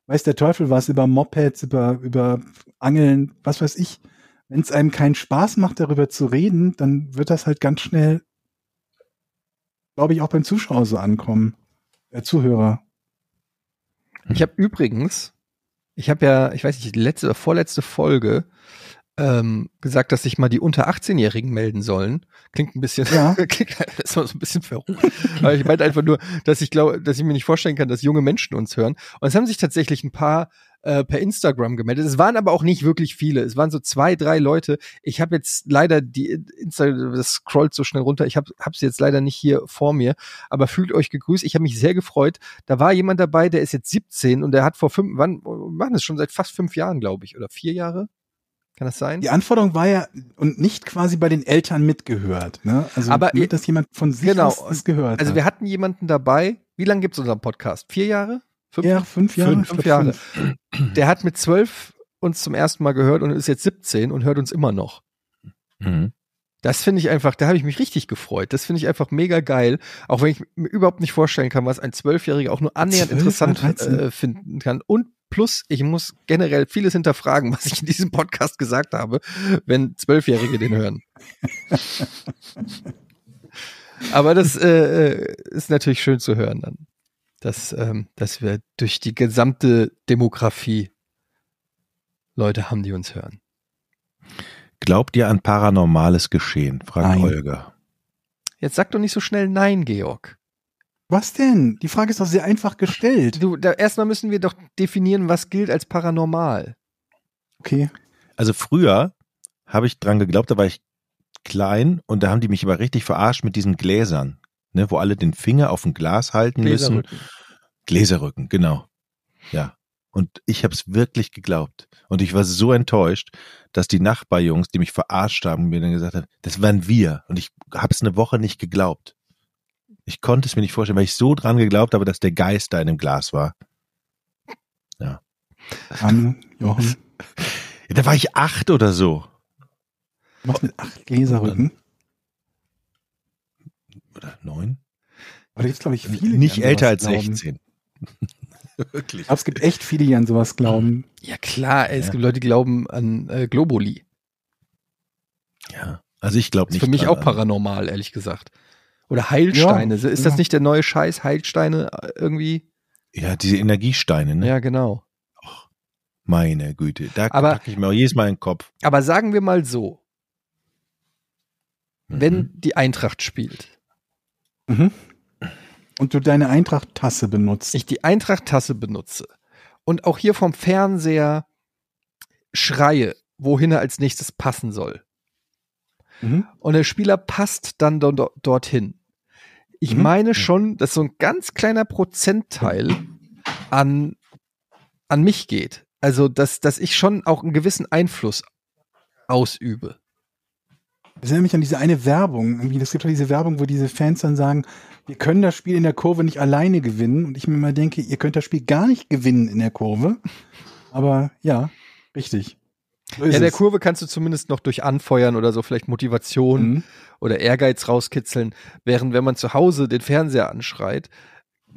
Speaker 4: weiß der Teufel was, über Mopeds, über, über Angeln, was weiß ich. Wenn es einem keinen Spaß macht, darüber zu reden, dann wird das halt ganz schnell, glaube ich, auch beim Zuschauer so ankommen. Äh, Zuhörer.
Speaker 2: ich habe übrigens Ich habe ja, ich weiß nicht, die letzte oder vorletzte Folge ähm, gesagt, dass sich mal die unter 18-Jährigen melden sollen. Klingt ein bisschen,
Speaker 4: Ja.
Speaker 2: klingt das ist so ein bisschen verrückt. Aber ich meinte einfach nur, dass ich glaube, dass ich mir nicht vorstellen kann, dass junge Menschen uns hören. Und es haben sich tatsächlich ein paar äh, per Instagram gemeldet. Es waren aber auch nicht wirklich viele. Es waren so zwei, drei Leute. Ich habe jetzt leider die Insta, das scrollt so schnell runter. Ich habe es jetzt leider nicht hier vor mir. Aber fühlt euch gegrüßt. Ich habe mich sehr gefreut. Da war jemand dabei, der ist jetzt 17 und der hat vor fünf, wann machen das schon seit fast fünf Jahren, glaube ich, oder vier Jahre. Kann das sein?
Speaker 4: Die Anforderung war ja und nicht quasi bei den Eltern mitgehört. Ne? Also
Speaker 2: Aber ihr-
Speaker 4: dass jemand von sich
Speaker 2: Genau.
Speaker 4: aus das gehört
Speaker 2: Also
Speaker 4: hat.
Speaker 2: wir hatten jemanden dabei. Wie lange gibt's unseren Podcast? Vier Jahre? Fünf?
Speaker 4: ja, fünf Jahre.
Speaker 2: Fünf,
Speaker 4: glaub,
Speaker 2: Jahre.
Speaker 4: fünf.
Speaker 2: Der hat mit zwölf uns zum ersten Mal gehört und ist jetzt 17 und hört uns immer noch.
Speaker 3: Mhm.
Speaker 2: Das finde ich einfach, da habe ich mich richtig gefreut. Das finde ich einfach mega geil. Auch wenn ich mir überhaupt nicht vorstellen kann, was ein Zwölfjähriger auch nur annähernd
Speaker 4: 12
Speaker 2: interessant
Speaker 4: oder 13?
Speaker 2: äh, finden kann. Und plus, ich muss generell vieles hinterfragen, was ich in diesem Podcast gesagt habe, wenn Zwölfjährige den hören. Aber das äh, äh, ist natürlich schön zu hören dann, dass, ähm, dass wir durch die gesamte Demografie Leute haben, die uns hören.
Speaker 3: Glaubt ihr an paranormales Geschehen? fragt. Holger.
Speaker 2: Jetzt sag doch nicht so schnell Nein, Georg.
Speaker 4: Was denn? Die Frage ist doch sehr einfach gestellt.
Speaker 2: Du, da, erstmal müssen wir doch definieren, was gilt als paranormal.
Speaker 4: Okay.
Speaker 3: Also früher habe ich dran geglaubt, da war ich klein und da haben die mich aber richtig verarscht mit diesen Gläsern, ne, wo alle den Finger auf ein Glas halten müssen.
Speaker 2: Gläserrücken.
Speaker 3: Gläserrücken, genau. Ja. Und ich habe es wirklich geglaubt. Und ich war so enttäuscht, dass die Nachbarjungs, die mich verarscht haben, mir dann gesagt haben, das waren wir. Und ich habe es eine Woche nicht geglaubt. Ich konnte es mir nicht vorstellen, weil ich so dran geglaubt habe, dass der Geist da in dem Glas war.
Speaker 4: Anne, Jochen,
Speaker 3: Ja, Da war ich acht oder so.
Speaker 4: was mit acht Gläserrücken?
Speaker 3: Oder neun?
Speaker 4: Aber da gibt's, glaube ich, viele. die
Speaker 3: nicht
Speaker 4: an
Speaker 3: älter
Speaker 4: sowas
Speaker 3: als
Speaker 4: glauben.
Speaker 3: 16. Wirklich.
Speaker 4: Ich glaube, es gibt echt viele, die an sowas glauben.
Speaker 2: Ja klar, ey, es
Speaker 3: Ja.
Speaker 2: gibt Leute, die glauben an äh, Globuli.
Speaker 3: Ja. Also ich glaube
Speaker 2: Ist
Speaker 3: nicht.
Speaker 2: für mich
Speaker 3: dran
Speaker 2: auch
Speaker 3: an-
Speaker 2: paranormal, ehrlich gesagt. Oder Heilsteine.
Speaker 4: Ja,
Speaker 2: ist
Speaker 4: ja.
Speaker 2: das nicht der neue Scheiß? Heilsteine äh, irgendwie?
Speaker 3: Ja, diese Energiesteine, ne?
Speaker 2: Ja, genau.
Speaker 3: Meine Güte. Da
Speaker 2: Aber-
Speaker 3: packe ich mir auch jedes Mal in den Kopf.
Speaker 2: Aber sagen wir mal so, wenn
Speaker 3: Mhm.
Speaker 2: die Eintracht spielt,
Speaker 4: Mhm. Und du deine Eintracht-Tasse benutzt.
Speaker 2: ich die Eintracht-Tasse benutze und auch hier vom Fernseher schreie, wohin er als nächstes passen soll.
Speaker 4: Mhm.
Speaker 2: Und der Spieler passt dann do do dorthin. Ich
Speaker 4: Mhm.
Speaker 2: meine schon, dass so ein ganz kleiner Prozentteil an, an mich geht. Also, dass, dass ich schon auch einen gewissen Einfluss ausübe.
Speaker 4: Das erinnert mich an diese eine Werbung. Irgendwie, Es gibt doch diese Werbung, wo diese Fans dann sagen, wir können das Spiel in der Kurve nicht alleine gewinnen. Und ich mir mal denke, ihr könnt das Spiel gar nicht gewinnen in der Kurve. Aber ja, richtig.
Speaker 2: Ja, in der. Kurve kannst du zumindest noch durch Anfeuern oder so vielleicht Motivation
Speaker 4: Mhm.
Speaker 2: oder Ehrgeiz rauskitzeln, während wenn man zu Hause den Fernseher anschreit,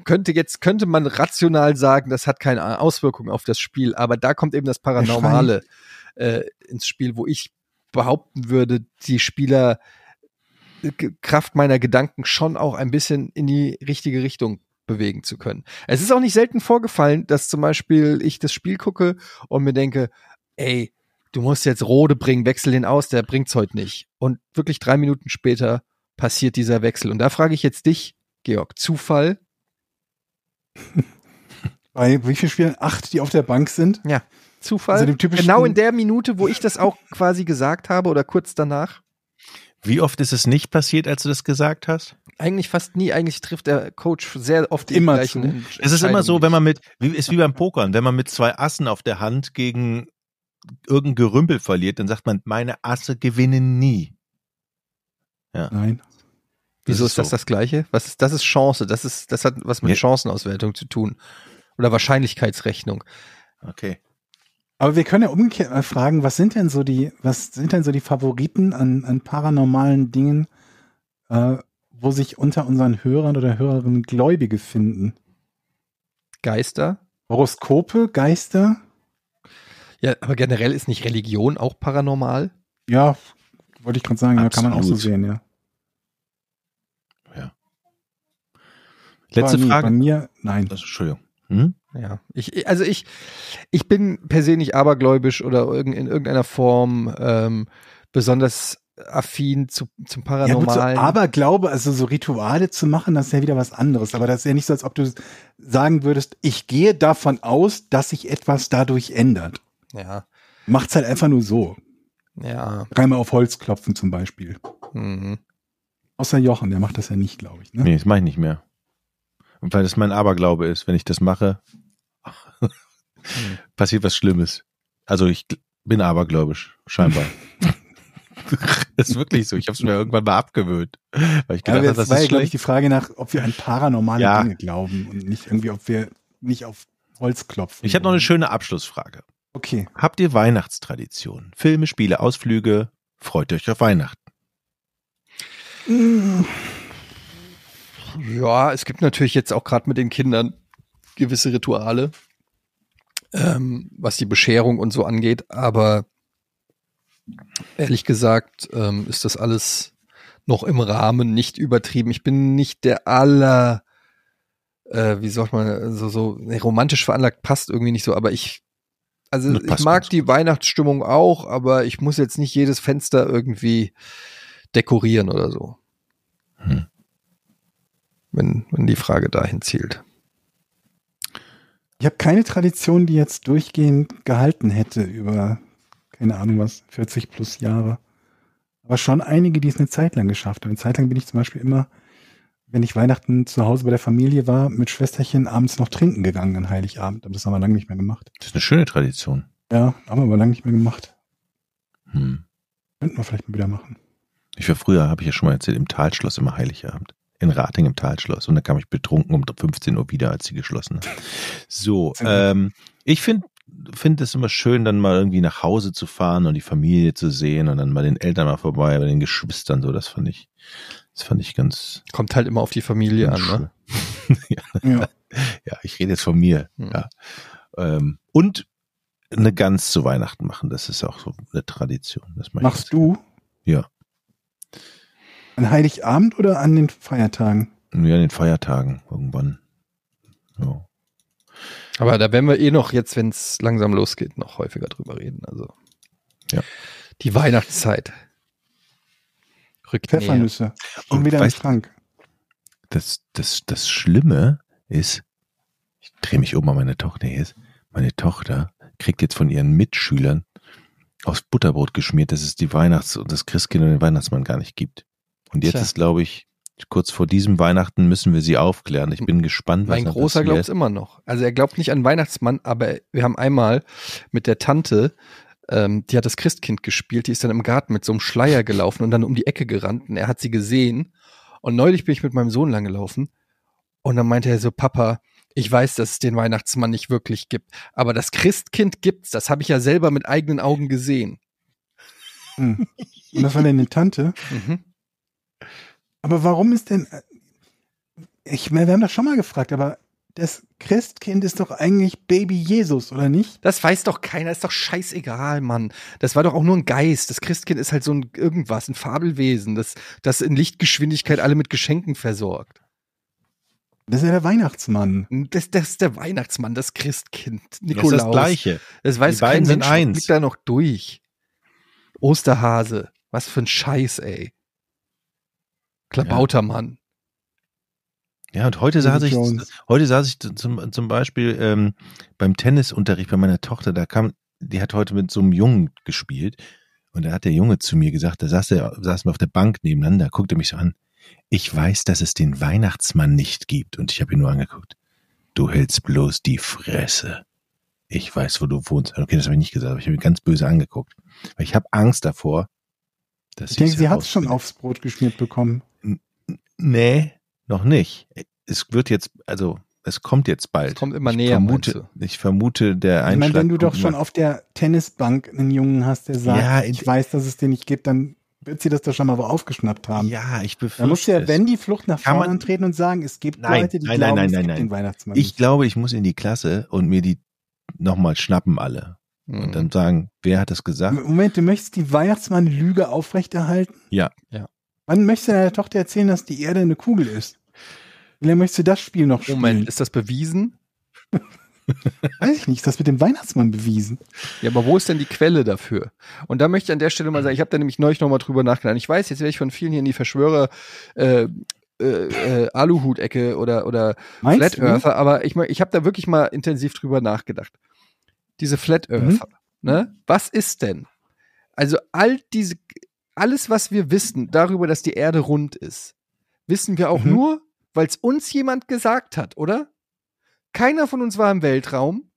Speaker 2: könnte jetzt könnte man rational sagen, das hat keine Auswirkungen auf das Spiel, aber da kommt eben das Paranormale äh, ins Spiel, wo ich behaupten würde, die Spieler äh, Kraft meiner Gedanken schon auch ein bisschen in die richtige Richtung bewegen zu können. Es ist auch nicht selten vorgefallen, dass zum Beispiel ich das Spiel gucke und mir denke, ey, du musst jetzt Rode bringen, wechsel den aus, der bringt's heute nicht. Und wirklich drei Minuten später passiert dieser Wechsel. Und da frage ich jetzt dich, Georg, Zufall?
Speaker 4: Bei wie vielen Spielen? Acht, die auf der Bank sind.
Speaker 2: Zufall?
Speaker 4: Also
Speaker 2: genau in der Minute, wo ich das auch quasi gesagt habe oder kurz danach?
Speaker 3: Wie oft ist es nicht passiert, als du das gesagt hast?
Speaker 2: Eigentlich fast nie. Eigentlich trifft der Coach sehr oft die
Speaker 4: Immer
Speaker 2: gleichen
Speaker 3: Es ist immer so, wenn man mit, wie, ist wie beim Pokern, wenn man mit zwei Assen auf der Hand gegen irgendein Gerümpel verliert, dann sagt man, meine Asse gewinnen nie.
Speaker 4: Nein.
Speaker 2: Wieso
Speaker 3: Das
Speaker 2: ist das
Speaker 3: so.
Speaker 2: das Gleiche? Was ist, das ist Chance. Das ist, das hat was mit
Speaker 3: Ja.
Speaker 2: Chancenauswertung zu tun. Oder Wahrscheinlichkeitsrechnung.
Speaker 3: Okay.
Speaker 4: Aber wir können ja umgekehrt mal fragen, was sind denn so die, was sind denn so die Favoriten an, an paranormalen Dingen, äh, wo sich unter unseren Hörern oder Hörerinnen Gläubige finden?
Speaker 2: Geister?
Speaker 4: Horoskope, Geister?
Speaker 2: Ja, aber generell ist nicht Religion auch paranormal?
Speaker 4: Ja, wollte ich gerade sagen, ja, kann man auch so
Speaker 3: Absolut.
Speaker 4: sehen, ja.
Speaker 3: Letzte
Speaker 4: Aber nee, Bei
Speaker 3: Frage.
Speaker 4: mir, nein.
Speaker 3: Also, Entschuldigung. Hm?
Speaker 2: Ja, ich, also ich, ich bin per se nicht abergläubisch oder irgend- in irgendeiner Form ähm, besonders affin zu, zum
Speaker 4: Ja, gut, so
Speaker 2: Paranormalen.
Speaker 4: Aberglaube, also so Rituale zu machen, das ist ja wieder was anderes. Aber das ist ja nicht so, als ob du sagen würdest, ich gehe davon aus, dass sich etwas dadurch ändert.
Speaker 2: Ja,
Speaker 4: Macht's halt einfach nur so.
Speaker 2: ja.
Speaker 4: Dreimal auf Holz klopfen zum Beispiel.
Speaker 2: Mhm.
Speaker 4: Außer Jochen, der macht das ja nicht, glaube ich. Ne?
Speaker 3: Nee, das mache ich nicht mehr. Und weil das mein Aberglaube ist, wenn ich das mache, passiert was Schlimmes. Also ich bin abergläubisch, scheinbar. das ist wirklich so. Ich habe es mir irgendwann mal abgewöhnt. Weil ich
Speaker 4: Ja,
Speaker 3: gedacht habe,
Speaker 4: das
Speaker 3: das
Speaker 4: war ja,
Speaker 3: ist
Speaker 4: glaube ich, die Frage nach, ob wir an paranormale
Speaker 3: Ja.
Speaker 4: Dinge glauben und nicht irgendwie, ob wir nicht auf Holz klopfen.
Speaker 3: Ich habe noch eine schöne Abschlussfrage.
Speaker 4: Okay.
Speaker 3: Habt ihr Weihnachtstraditionen? Filme, Spiele, Ausflüge? Freut euch auf Weihnachten?
Speaker 2: Ja, es gibt natürlich jetzt auch gerade mit den Kindern gewisse Rituale, ähm, was die Bescherung und so angeht, aber ehrlich gesagt ähm, ist das alles noch im Rahmen, nicht übertrieben. Ich bin nicht der aller, äh, wie sagt man, so, so nee, romantisch veranlagt, passt irgendwie nicht so, aber ich, also
Speaker 3: Das
Speaker 2: ich mag die Weihnachtsstimmung auch, aber ich muss jetzt nicht jedes Fenster irgendwie dekorieren oder so.
Speaker 3: Hm.
Speaker 2: Wenn, wenn die Frage dahin zielt.
Speaker 4: Ich habe keine Tradition, die jetzt durchgehend gehalten hätte über, keine Ahnung was, 40 plus Jahre. Aber schon einige, die es eine Zeit lang geschafft haben. Eine Zeit lang bin ich zum Beispiel immer, wenn ich Weihnachten zu Hause bei der Familie war, mit Schwesterchen abends noch trinken gegangen an Heiligabend. Aber das haben wir lange nicht mehr gemacht.
Speaker 3: Das ist eine schöne Tradition.
Speaker 4: Ja, haben wir aber lange nicht mehr gemacht.
Speaker 3: Hm.
Speaker 4: Könnten wir vielleicht mal wieder machen.
Speaker 3: Ich war früher, habe ich ja schon mal erzählt, im Talschloss immer Heiligabend. In Rating im Talschloss. Und dann kam ich betrunken um 15 Uhr wieder, als sie geschlossen haben. So, ähm, ich finde finde es immer schön, dann mal irgendwie nach Hause zu fahren und die Familie zu sehen und dann mal den Eltern mal vorbei, bei den Geschwistern so. Das fand ich, das fand ich ganz,
Speaker 2: Kommt halt immer auf die Familie an, ne?
Speaker 3: schön.
Speaker 4: Ja.
Speaker 3: Ja, ich rede jetzt von mir.
Speaker 2: Hm.
Speaker 3: Ja. Ähm, und eine Gans zu Weihnachten machen, das ist auch so eine Tradition. Das mach ich
Speaker 4: Machst du?
Speaker 3: Ja.
Speaker 4: An Heiligabend oder an den Feiertagen?
Speaker 3: Ja, in den Feiertagen irgendwann. Ja.
Speaker 2: Aber da werden wir eh noch jetzt, wenn es langsam losgeht, noch häufiger drüber reden. Also
Speaker 3: Ja.
Speaker 2: die Weihnachtszeit rückt.
Speaker 4: Pfeffernüsse. Und
Speaker 3: Und
Speaker 4: wieder im Schrank.
Speaker 3: Das, das, das Schlimme ist, ich drehe mich um an meine Tochter hier ist, meine Tochter kriegt jetzt von ihren Mitschülern aufs Butterbrot geschmiert, dass es die Weihnachts- und das Christkind und den Weihnachtsmann gar nicht gibt. Und jetzt
Speaker 2: Tja.
Speaker 3: ist, glaube ich, kurz vor diesem Weihnachten müssen wir sie aufklären. Ich bin gespannt, was
Speaker 2: Mein Großer glaubt es immer noch. Also er glaubt nicht an Weihnachtsmann, aber wir haben einmal mit der Tante, ähm, die hat das Christkind gespielt, die ist dann im Garten mit so einem Schleier gelaufen und dann um die Ecke gerannt und er hat sie gesehen. Und neulich bin ich mit meinem Sohn lang gelaufen und dann meinte er so, Papa, ich weiß, dass es den Weihnachtsmann nicht wirklich gibt, aber das Christkind gibt's, das habe ich ja selber mit eigenen Augen gesehen.
Speaker 4: Hm. Und das war denn eine Tante?
Speaker 2: Mhm.
Speaker 4: Aber warum ist denn, äh, ich, wir haben das schon mal gefragt, aber das Christkind ist doch eigentlich Baby Jesus, oder nicht?
Speaker 2: Das weiß doch keiner, ist doch scheißegal, Mann. Das war doch auch nur ein Geist. Das Christkind ist halt so ein irgendwas, ein Fabelwesen, das, das in Lichtgeschwindigkeit alle mit Geschenken versorgt.
Speaker 4: Das ist ja der Weihnachtsmann.
Speaker 2: Das, das ist der Weihnachtsmann, das Christkind,
Speaker 3: Das
Speaker 2: Nikolaus.
Speaker 3: ist das Gleiche.
Speaker 2: Das weiß
Speaker 3: Die beiden
Speaker 2: kein
Speaker 3: sind
Speaker 2: Mensch,
Speaker 3: eins.
Speaker 2: liegt da noch durch. Osterhase, was für ein Scheiß, ey. Klabautermann.
Speaker 3: Ja, und heute saß ich, heute saß ich zum, zum Beispiel ähm, beim Tennisunterricht bei meiner Tochter, da kam, die hat heute mit so einem Jungen gespielt und da hat der Junge zu mir gesagt, da saß er, saßen wir auf der Bank nebeneinander, guckte mich so an, ich weiß, dass es den Weihnachtsmann nicht gibt und ich habe ihn nur angeguckt. Du hältst bloß die Fresse. Ich weiß, wo du wohnst. Okay, das habe ich nicht gesagt, aber ich habe ihn ganz böse angeguckt. Weil ich habe Angst davor, dass
Speaker 4: Ich denke,
Speaker 3: ich's
Speaker 4: sie hat es schon aufs Brot geschmiert bekommen.
Speaker 3: Nee, noch nicht. Es wird jetzt, also es kommt jetzt bald.
Speaker 2: Es kommt immer
Speaker 3: ich
Speaker 2: näher,
Speaker 3: Vermute, ich vermute, der
Speaker 4: Ich
Speaker 3: Einschlag.
Speaker 4: meine, wenn du doch schon auf der Tennisbank einen Jungen hast, der sagt,
Speaker 3: Ja,
Speaker 4: ich weiß, dass es den nicht gibt, dann wird sie das doch schon mal wo aufgeschnappt haben.
Speaker 3: Ja, ich
Speaker 4: Da
Speaker 3: befürchte.
Speaker 4: muss ja, wenn die Flucht nach vorne
Speaker 3: man-
Speaker 4: antreten und sagen, es gibt
Speaker 3: Nein,
Speaker 4: Leute, die
Speaker 3: nein,
Speaker 4: glauben,
Speaker 3: nein,
Speaker 4: es
Speaker 3: nein,
Speaker 4: gibt
Speaker 3: nein.
Speaker 4: den Weihnachtsmann
Speaker 3: ich
Speaker 4: nicht.
Speaker 3: glaube, ich muss in die Klasse und mir die nochmal schnappen alle.
Speaker 2: Mhm.
Speaker 3: Und dann sagen, wer hat das gesagt?
Speaker 4: Moment, du möchtest die Weihnachtsmann-Lüge aufrechterhalten?
Speaker 3: Ja.
Speaker 2: Ja.
Speaker 4: Wann möchtest du deiner Tochter erzählen, dass die Erde eine Kugel ist? Wie lange möchtest du das Spiel noch spielen?
Speaker 2: Moment, ist das bewiesen?
Speaker 4: Weiß ich nicht, ist das mit dem Weihnachtsmann bewiesen?
Speaker 2: Ja, aber wo ist denn die Quelle dafür? Und da möchte ich an der Stelle mal sagen, ich habe da nämlich neulich noch mal drüber nachgedacht. Ich weiß, jetzt werde ich von vielen hier in die Verschwörer äh, äh, äh, Aluhut-Ecke oder oder
Speaker 4: Meinst
Speaker 2: Flat Earther, aber ich, ich habe da wirklich mal intensiv drüber nachgedacht. Diese Flat Earther, ne? Was ist denn? Also all diese, alles, was wir wissen darüber, dass die Erde rund ist, wissen wir auch
Speaker 4: Mhm.
Speaker 2: nur, weil es uns jemand gesagt hat, oder? Keiner von uns war im Weltraum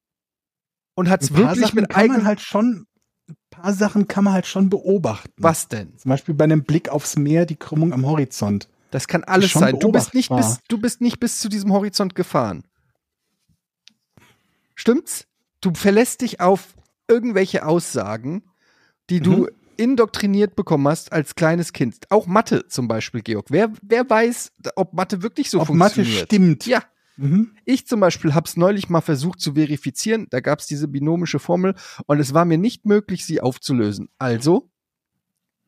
Speaker 2: und hat es wirklich
Speaker 4: Sachen
Speaker 2: mit eigenen.
Speaker 4: halt schon, ein paar Sachen kann man halt schon beobachten.
Speaker 2: was denn?
Speaker 4: Zum Beispiel bei einem Blick aufs Meer, die Krümmung am Horizont.
Speaker 2: Das kann alles sein. Du bist nicht bis, du bist nicht bis zu diesem Horizont gefahren. Stimmt's? Du verlässt dich auf irgendwelche Aussagen, die du
Speaker 4: Mhm.
Speaker 2: Indoktriniert bekommen hast als kleines Kind. Auch Mathe zum Beispiel, Georg. Wer, wer weiß, ob Mathe wirklich so
Speaker 4: Ob Mathe
Speaker 2: funktioniert?
Speaker 4: stimmt.
Speaker 2: Ja,
Speaker 4: Mhm.
Speaker 2: ich zum Beispiel habe es neulich mal versucht zu verifizieren. Da gab es diese binomische Formel und es war mir nicht möglich, sie aufzulösen. Also,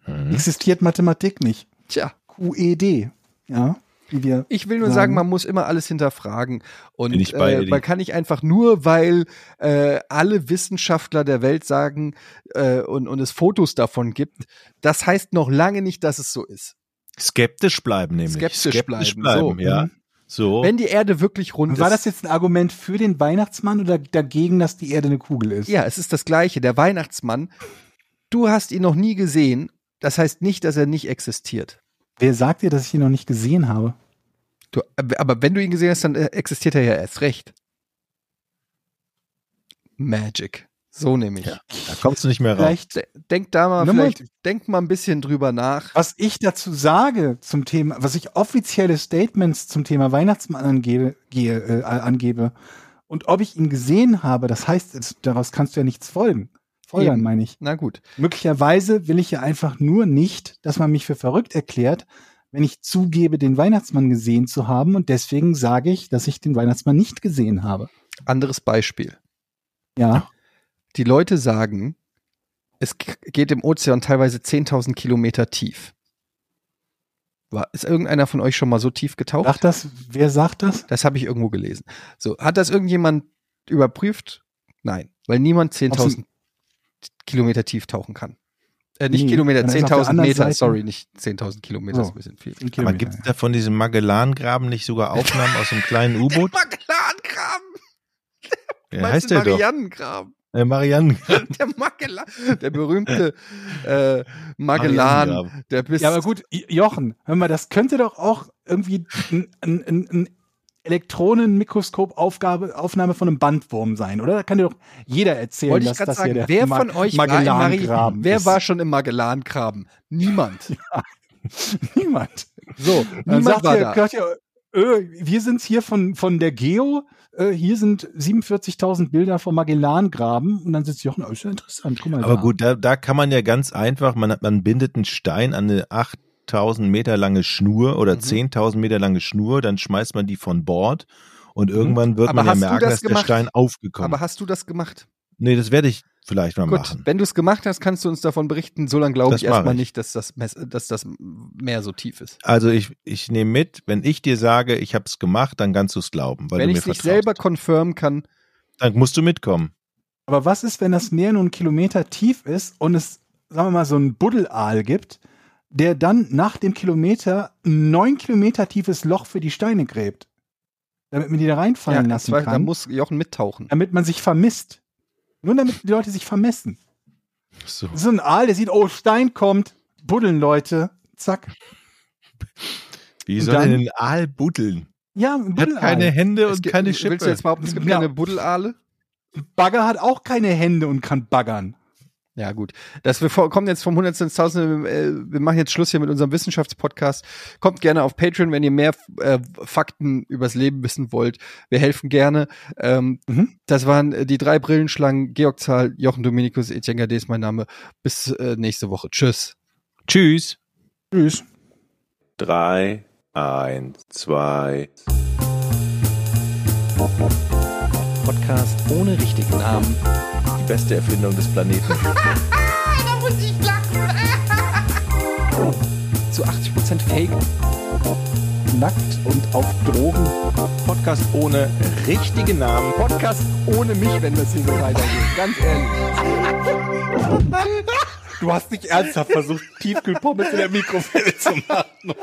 Speaker 3: Mhm.
Speaker 4: Existiert Mathematik nicht.
Speaker 2: tja,
Speaker 4: QED. Ja. Wie wir.
Speaker 2: Ich will nur
Speaker 4: sagen.
Speaker 2: sagen, man muss immer alles hinterfragen. Und
Speaker 3: Bin ich bei
Speaker 2: äh,
Speaker 3: dir.
Speaker 2: man kann nicht einfach nur, weil äh, alle Wissenschaftler der Welt sagen äh, und, und es Fotos davon gibt, das heißt noch lange nicht, dass es so ist.
Speaker 3: Skeptisch bleiben nämlich.
Speaker 2: Skeptisch bleiben, so.
Speaker 3: ja. So.
Speaker 2: Wenn die Erde wirklich rund
Speaker 4: Und war
Speaker 2: ist.
Speaker 4: das jetzt ein Argument für den Weihnachtsmann oder dagegen, dass die Erde eine Kugel ist?
Speaker 2: ja, es ist das Gleiche. Der Weihnachtsmann, du hast ihn noch nie gesehen. Das heißt nicht, dass er nicht existiert.
Speaker 4: Wer sagt dir, dass ich ihn noch nicht gesehen habe?
Speaker 2: Du, aber wenn du ihn gesehen hast, dann äh, existiert er ja erst recht. Magic. So nehme ich.
Speaker 3: da kommst du nicht mehr raus.
Speaker 4: Vielleicht,
Speaker 2: De- Denk da mal,
Speaker 4: Nimm mal-
Speaker 2: vielleicht, denk mal ein bisschen drüber nach.
Speaker 4: was ich dazu sage zum Thema, was ich offizielle Statements zum Thema Weihnachtsmann angebe, gehe, äh, angebe und ob ich ihn gesehen habe, das heißt, es, daraus kannst du ja nichts folgen. Folgern, meine ich.
Speaker 2: Na gut.
Speaker 4: Möglicherweise will ich ja einfach nur nicht, dass man mich für verrückt erklärt, wenn ich zugebe, den Weihnachtsmann gesehen zu haben und deswegen sage ich, dass ich den Weihnachtsmann nicht gesehen habe.
Speaker 2: Anderes Beispiel.
Speaker 4: Ja.
Speaker 2: Die Leute sagen, es geht im Ozean teilweise 10.000 Kilometer tief. War, ist irgendeiner von euch schon mal so tief getaucht?
Speaker 4: Sagt das, wer sagt das?
Speaker 2: Das habe ich irgendwo gelesen. So, hat das irgendjemand überprüft? Nein, weil niemand 10.000 Kilometer tief tauchen kann. Äh, nicht
Speaker 4: Nee,
Speaker 2: Kilometer,
Speaker 4: dann ist auf der
Speaker 2: 10.000
Speaker 4: anderen
Speaker 2: Meter,
Speaker 4: Seite-
Speaker 2: sorry, nicht 10.000 Kilometer, das ist
Speaker 4: So.
Speaker 2: ein bisschen viel.
Speaker 4: Ein
Speaker 3: Aber
Speaker 4: Kilometer,
Speaker 3: gibt es da von diesem Magellan-Graben nicht sogar Aufnahmen aus einem kleinen U-Boot?
Speaker 2: Magellan-Graben!
Speaker 3: Wie
Speaker 2: Meinst
Speaker 3: heißt
Speaker 2: du
Speaker 3: der doch?
Speaker 2: Mariannengraben?
Speaker 3: Äh, Marianne.
Speaker 2: Der Magellan, der berühmte äh, Magellan, der bis
Speaker 4: Ja, aber gut, Jochen, hör mal, das könnte doch auch irgendwie ein, ein, ein, ein Elektronenmikroskop-Aufgabe, Aufnahme von einem Bandwurm sein, oder? Da kann dir doch jeder erzählen,
Speaker 2: wollte ich
Speaker 4: dass
Speaker 2: gerade
Speaker 4: das
Speaker 2: sagen,
Speaker 4: hier der
Speaker 2: wer
Speaker 4: Ma-
Speaker 2: von euch war im Mari
Speaker 4: Magellan-Graben
Speaker 2: wer
Speaker 4: ist.
Speaker 2: war schon im Magellan-Graben? Niemand.
Speaker 4: Niemand.
Speaker 2: So,
Speaker 4: Dann
Speaker 2: niemand
Speaker 4: sagt
Speaker 2: war
Speaker 4: ihr, ihr, äh, wir sind's hier von, von der Geo, äh, hier sind 47.000 Bilder vom Magellan-Graben und dann sitzt Jochen, oh, ist ja interessant, guck mal
Speaker 3: Aber
Speaker 4: da.
Speaker 3: gut, da, da kann man ja ganz einfach, man, hat- man bindet einen Stein an eine 8000 Meter lange Schnur oder
Speaker 2: Mhm.
Speaker 3: 10.000 Meter lange Schnur, dann schmeißt man die von Bord und irgendwann wird
Speaker 2: Mhm. Aber
Speaker 3: man ja merken,
Speaker 2: das
Speaker 3: dass der
Speaker 2: gemacht?
Speaker 3: Stein aufgekommen
Speaker 2: Aber hast du das gemacht?
Speaker 3: Nee, das werde ich vielleicht mal
Speaker 2: Gut,
Speaker 3: machen.
Speaker 2: wenn du es gemacht hast, kannst du uns davon berichten. So lange glaube ich erstmal
Speaker 3: ich.
Speaker 2: nicht, dass das, Mess dass das Meer so tief ist.
Speaker 3: Also ich, ich nehme mit, wenn ich dir sage, ich habe es gemacht, dann kannst du es glauben, weil
Speaker 2: Wenn
Speaker 3: du
Speaker 2: ich
Speaker 3: mir
Speaker 2: es nicht selber confirm kann,
Speaker 3: dann musst du mitkommen.
Speaker 4: Aber was ist, wenn das Meer nur einen Kilometer tief ist und es, sagen wir mal, so einen Buddelaal gibt, der dann nach dem Kilometer ein neun Kilometer tiefes Loch für die Steine gräbt? Damit man die da reinfallen lassen
Speaker 2: zwei- da
Speaker 4: kann.
Speaker 2: muss Jochen mittauchen.
Speaker 4: damit man sich vermisst. Nur damit die Leute sich vermessen.
Speaker 3: So.
Speaker 4: So ein Aal, der sieht, oh, Stein kommt, buddeln Leute, zack.
Speaker 3: Wie soll
Speaker 4: dann-
Speaker 3: ein Aal buddeln?
Speaker 4: Ja, ein
Speaker 3: Hat
Speaker 4: Buddelaal.
Speaker 3: keine Hände und
Speaker 2: gibt-
Speaker 3: keine
Speaker 2: Willst du
Speaker 3: Schippe.
Speaker 2: jetzt behaupten, es gibt
Speaker 4: Ja.
Speaker 2: keine Buddelaale?
Speaker 4: Bagger hat auch keine Hände und kann baggern.
Speaker 2: Ja, gut. Das wir kommen jetzt vom Hundertsten ins Tausende. äh, Wir machen jetzt Schluss hier mit unserem Wissenschaftspodcast. Kommt gerne auf Patreon, wenn ihr mehr äh, Fakten übers Leben wissen wollt. Wir helfen gerne. Ähm,
Speaker 4: Mhm.
Speaker 2: Das waren äh, die drei Brillenschlangen. Georg Zahl, Jochen Dominikus, Etienne Gade ist mein Name. Bis äh, nächste Woche. Tschüss.
Speaker 3: Tschüss.
Speaker 4: Tschüss.
Speaker 5: Drei, eins, zwei.
Speaker 2: Podcast ohne richtigen Namen.
Speaker 3: Beste Erfindung des Planeten.
Speaker 6: Da muss ich lachen.
Speaker 2: Zu 80% Fake.
Speaker 7: nackt und auf Drogen.
Speaker 3: Podcast ohne richtigen Namen.
Speaker 2: Podcast ohne mich, wenn das hier so weitergeht. Ganz ehrlich.
Speaker 4: Du hast nicht ernsthaft versucht, Tiefkühlpommes in der Mikrowelle zu machen.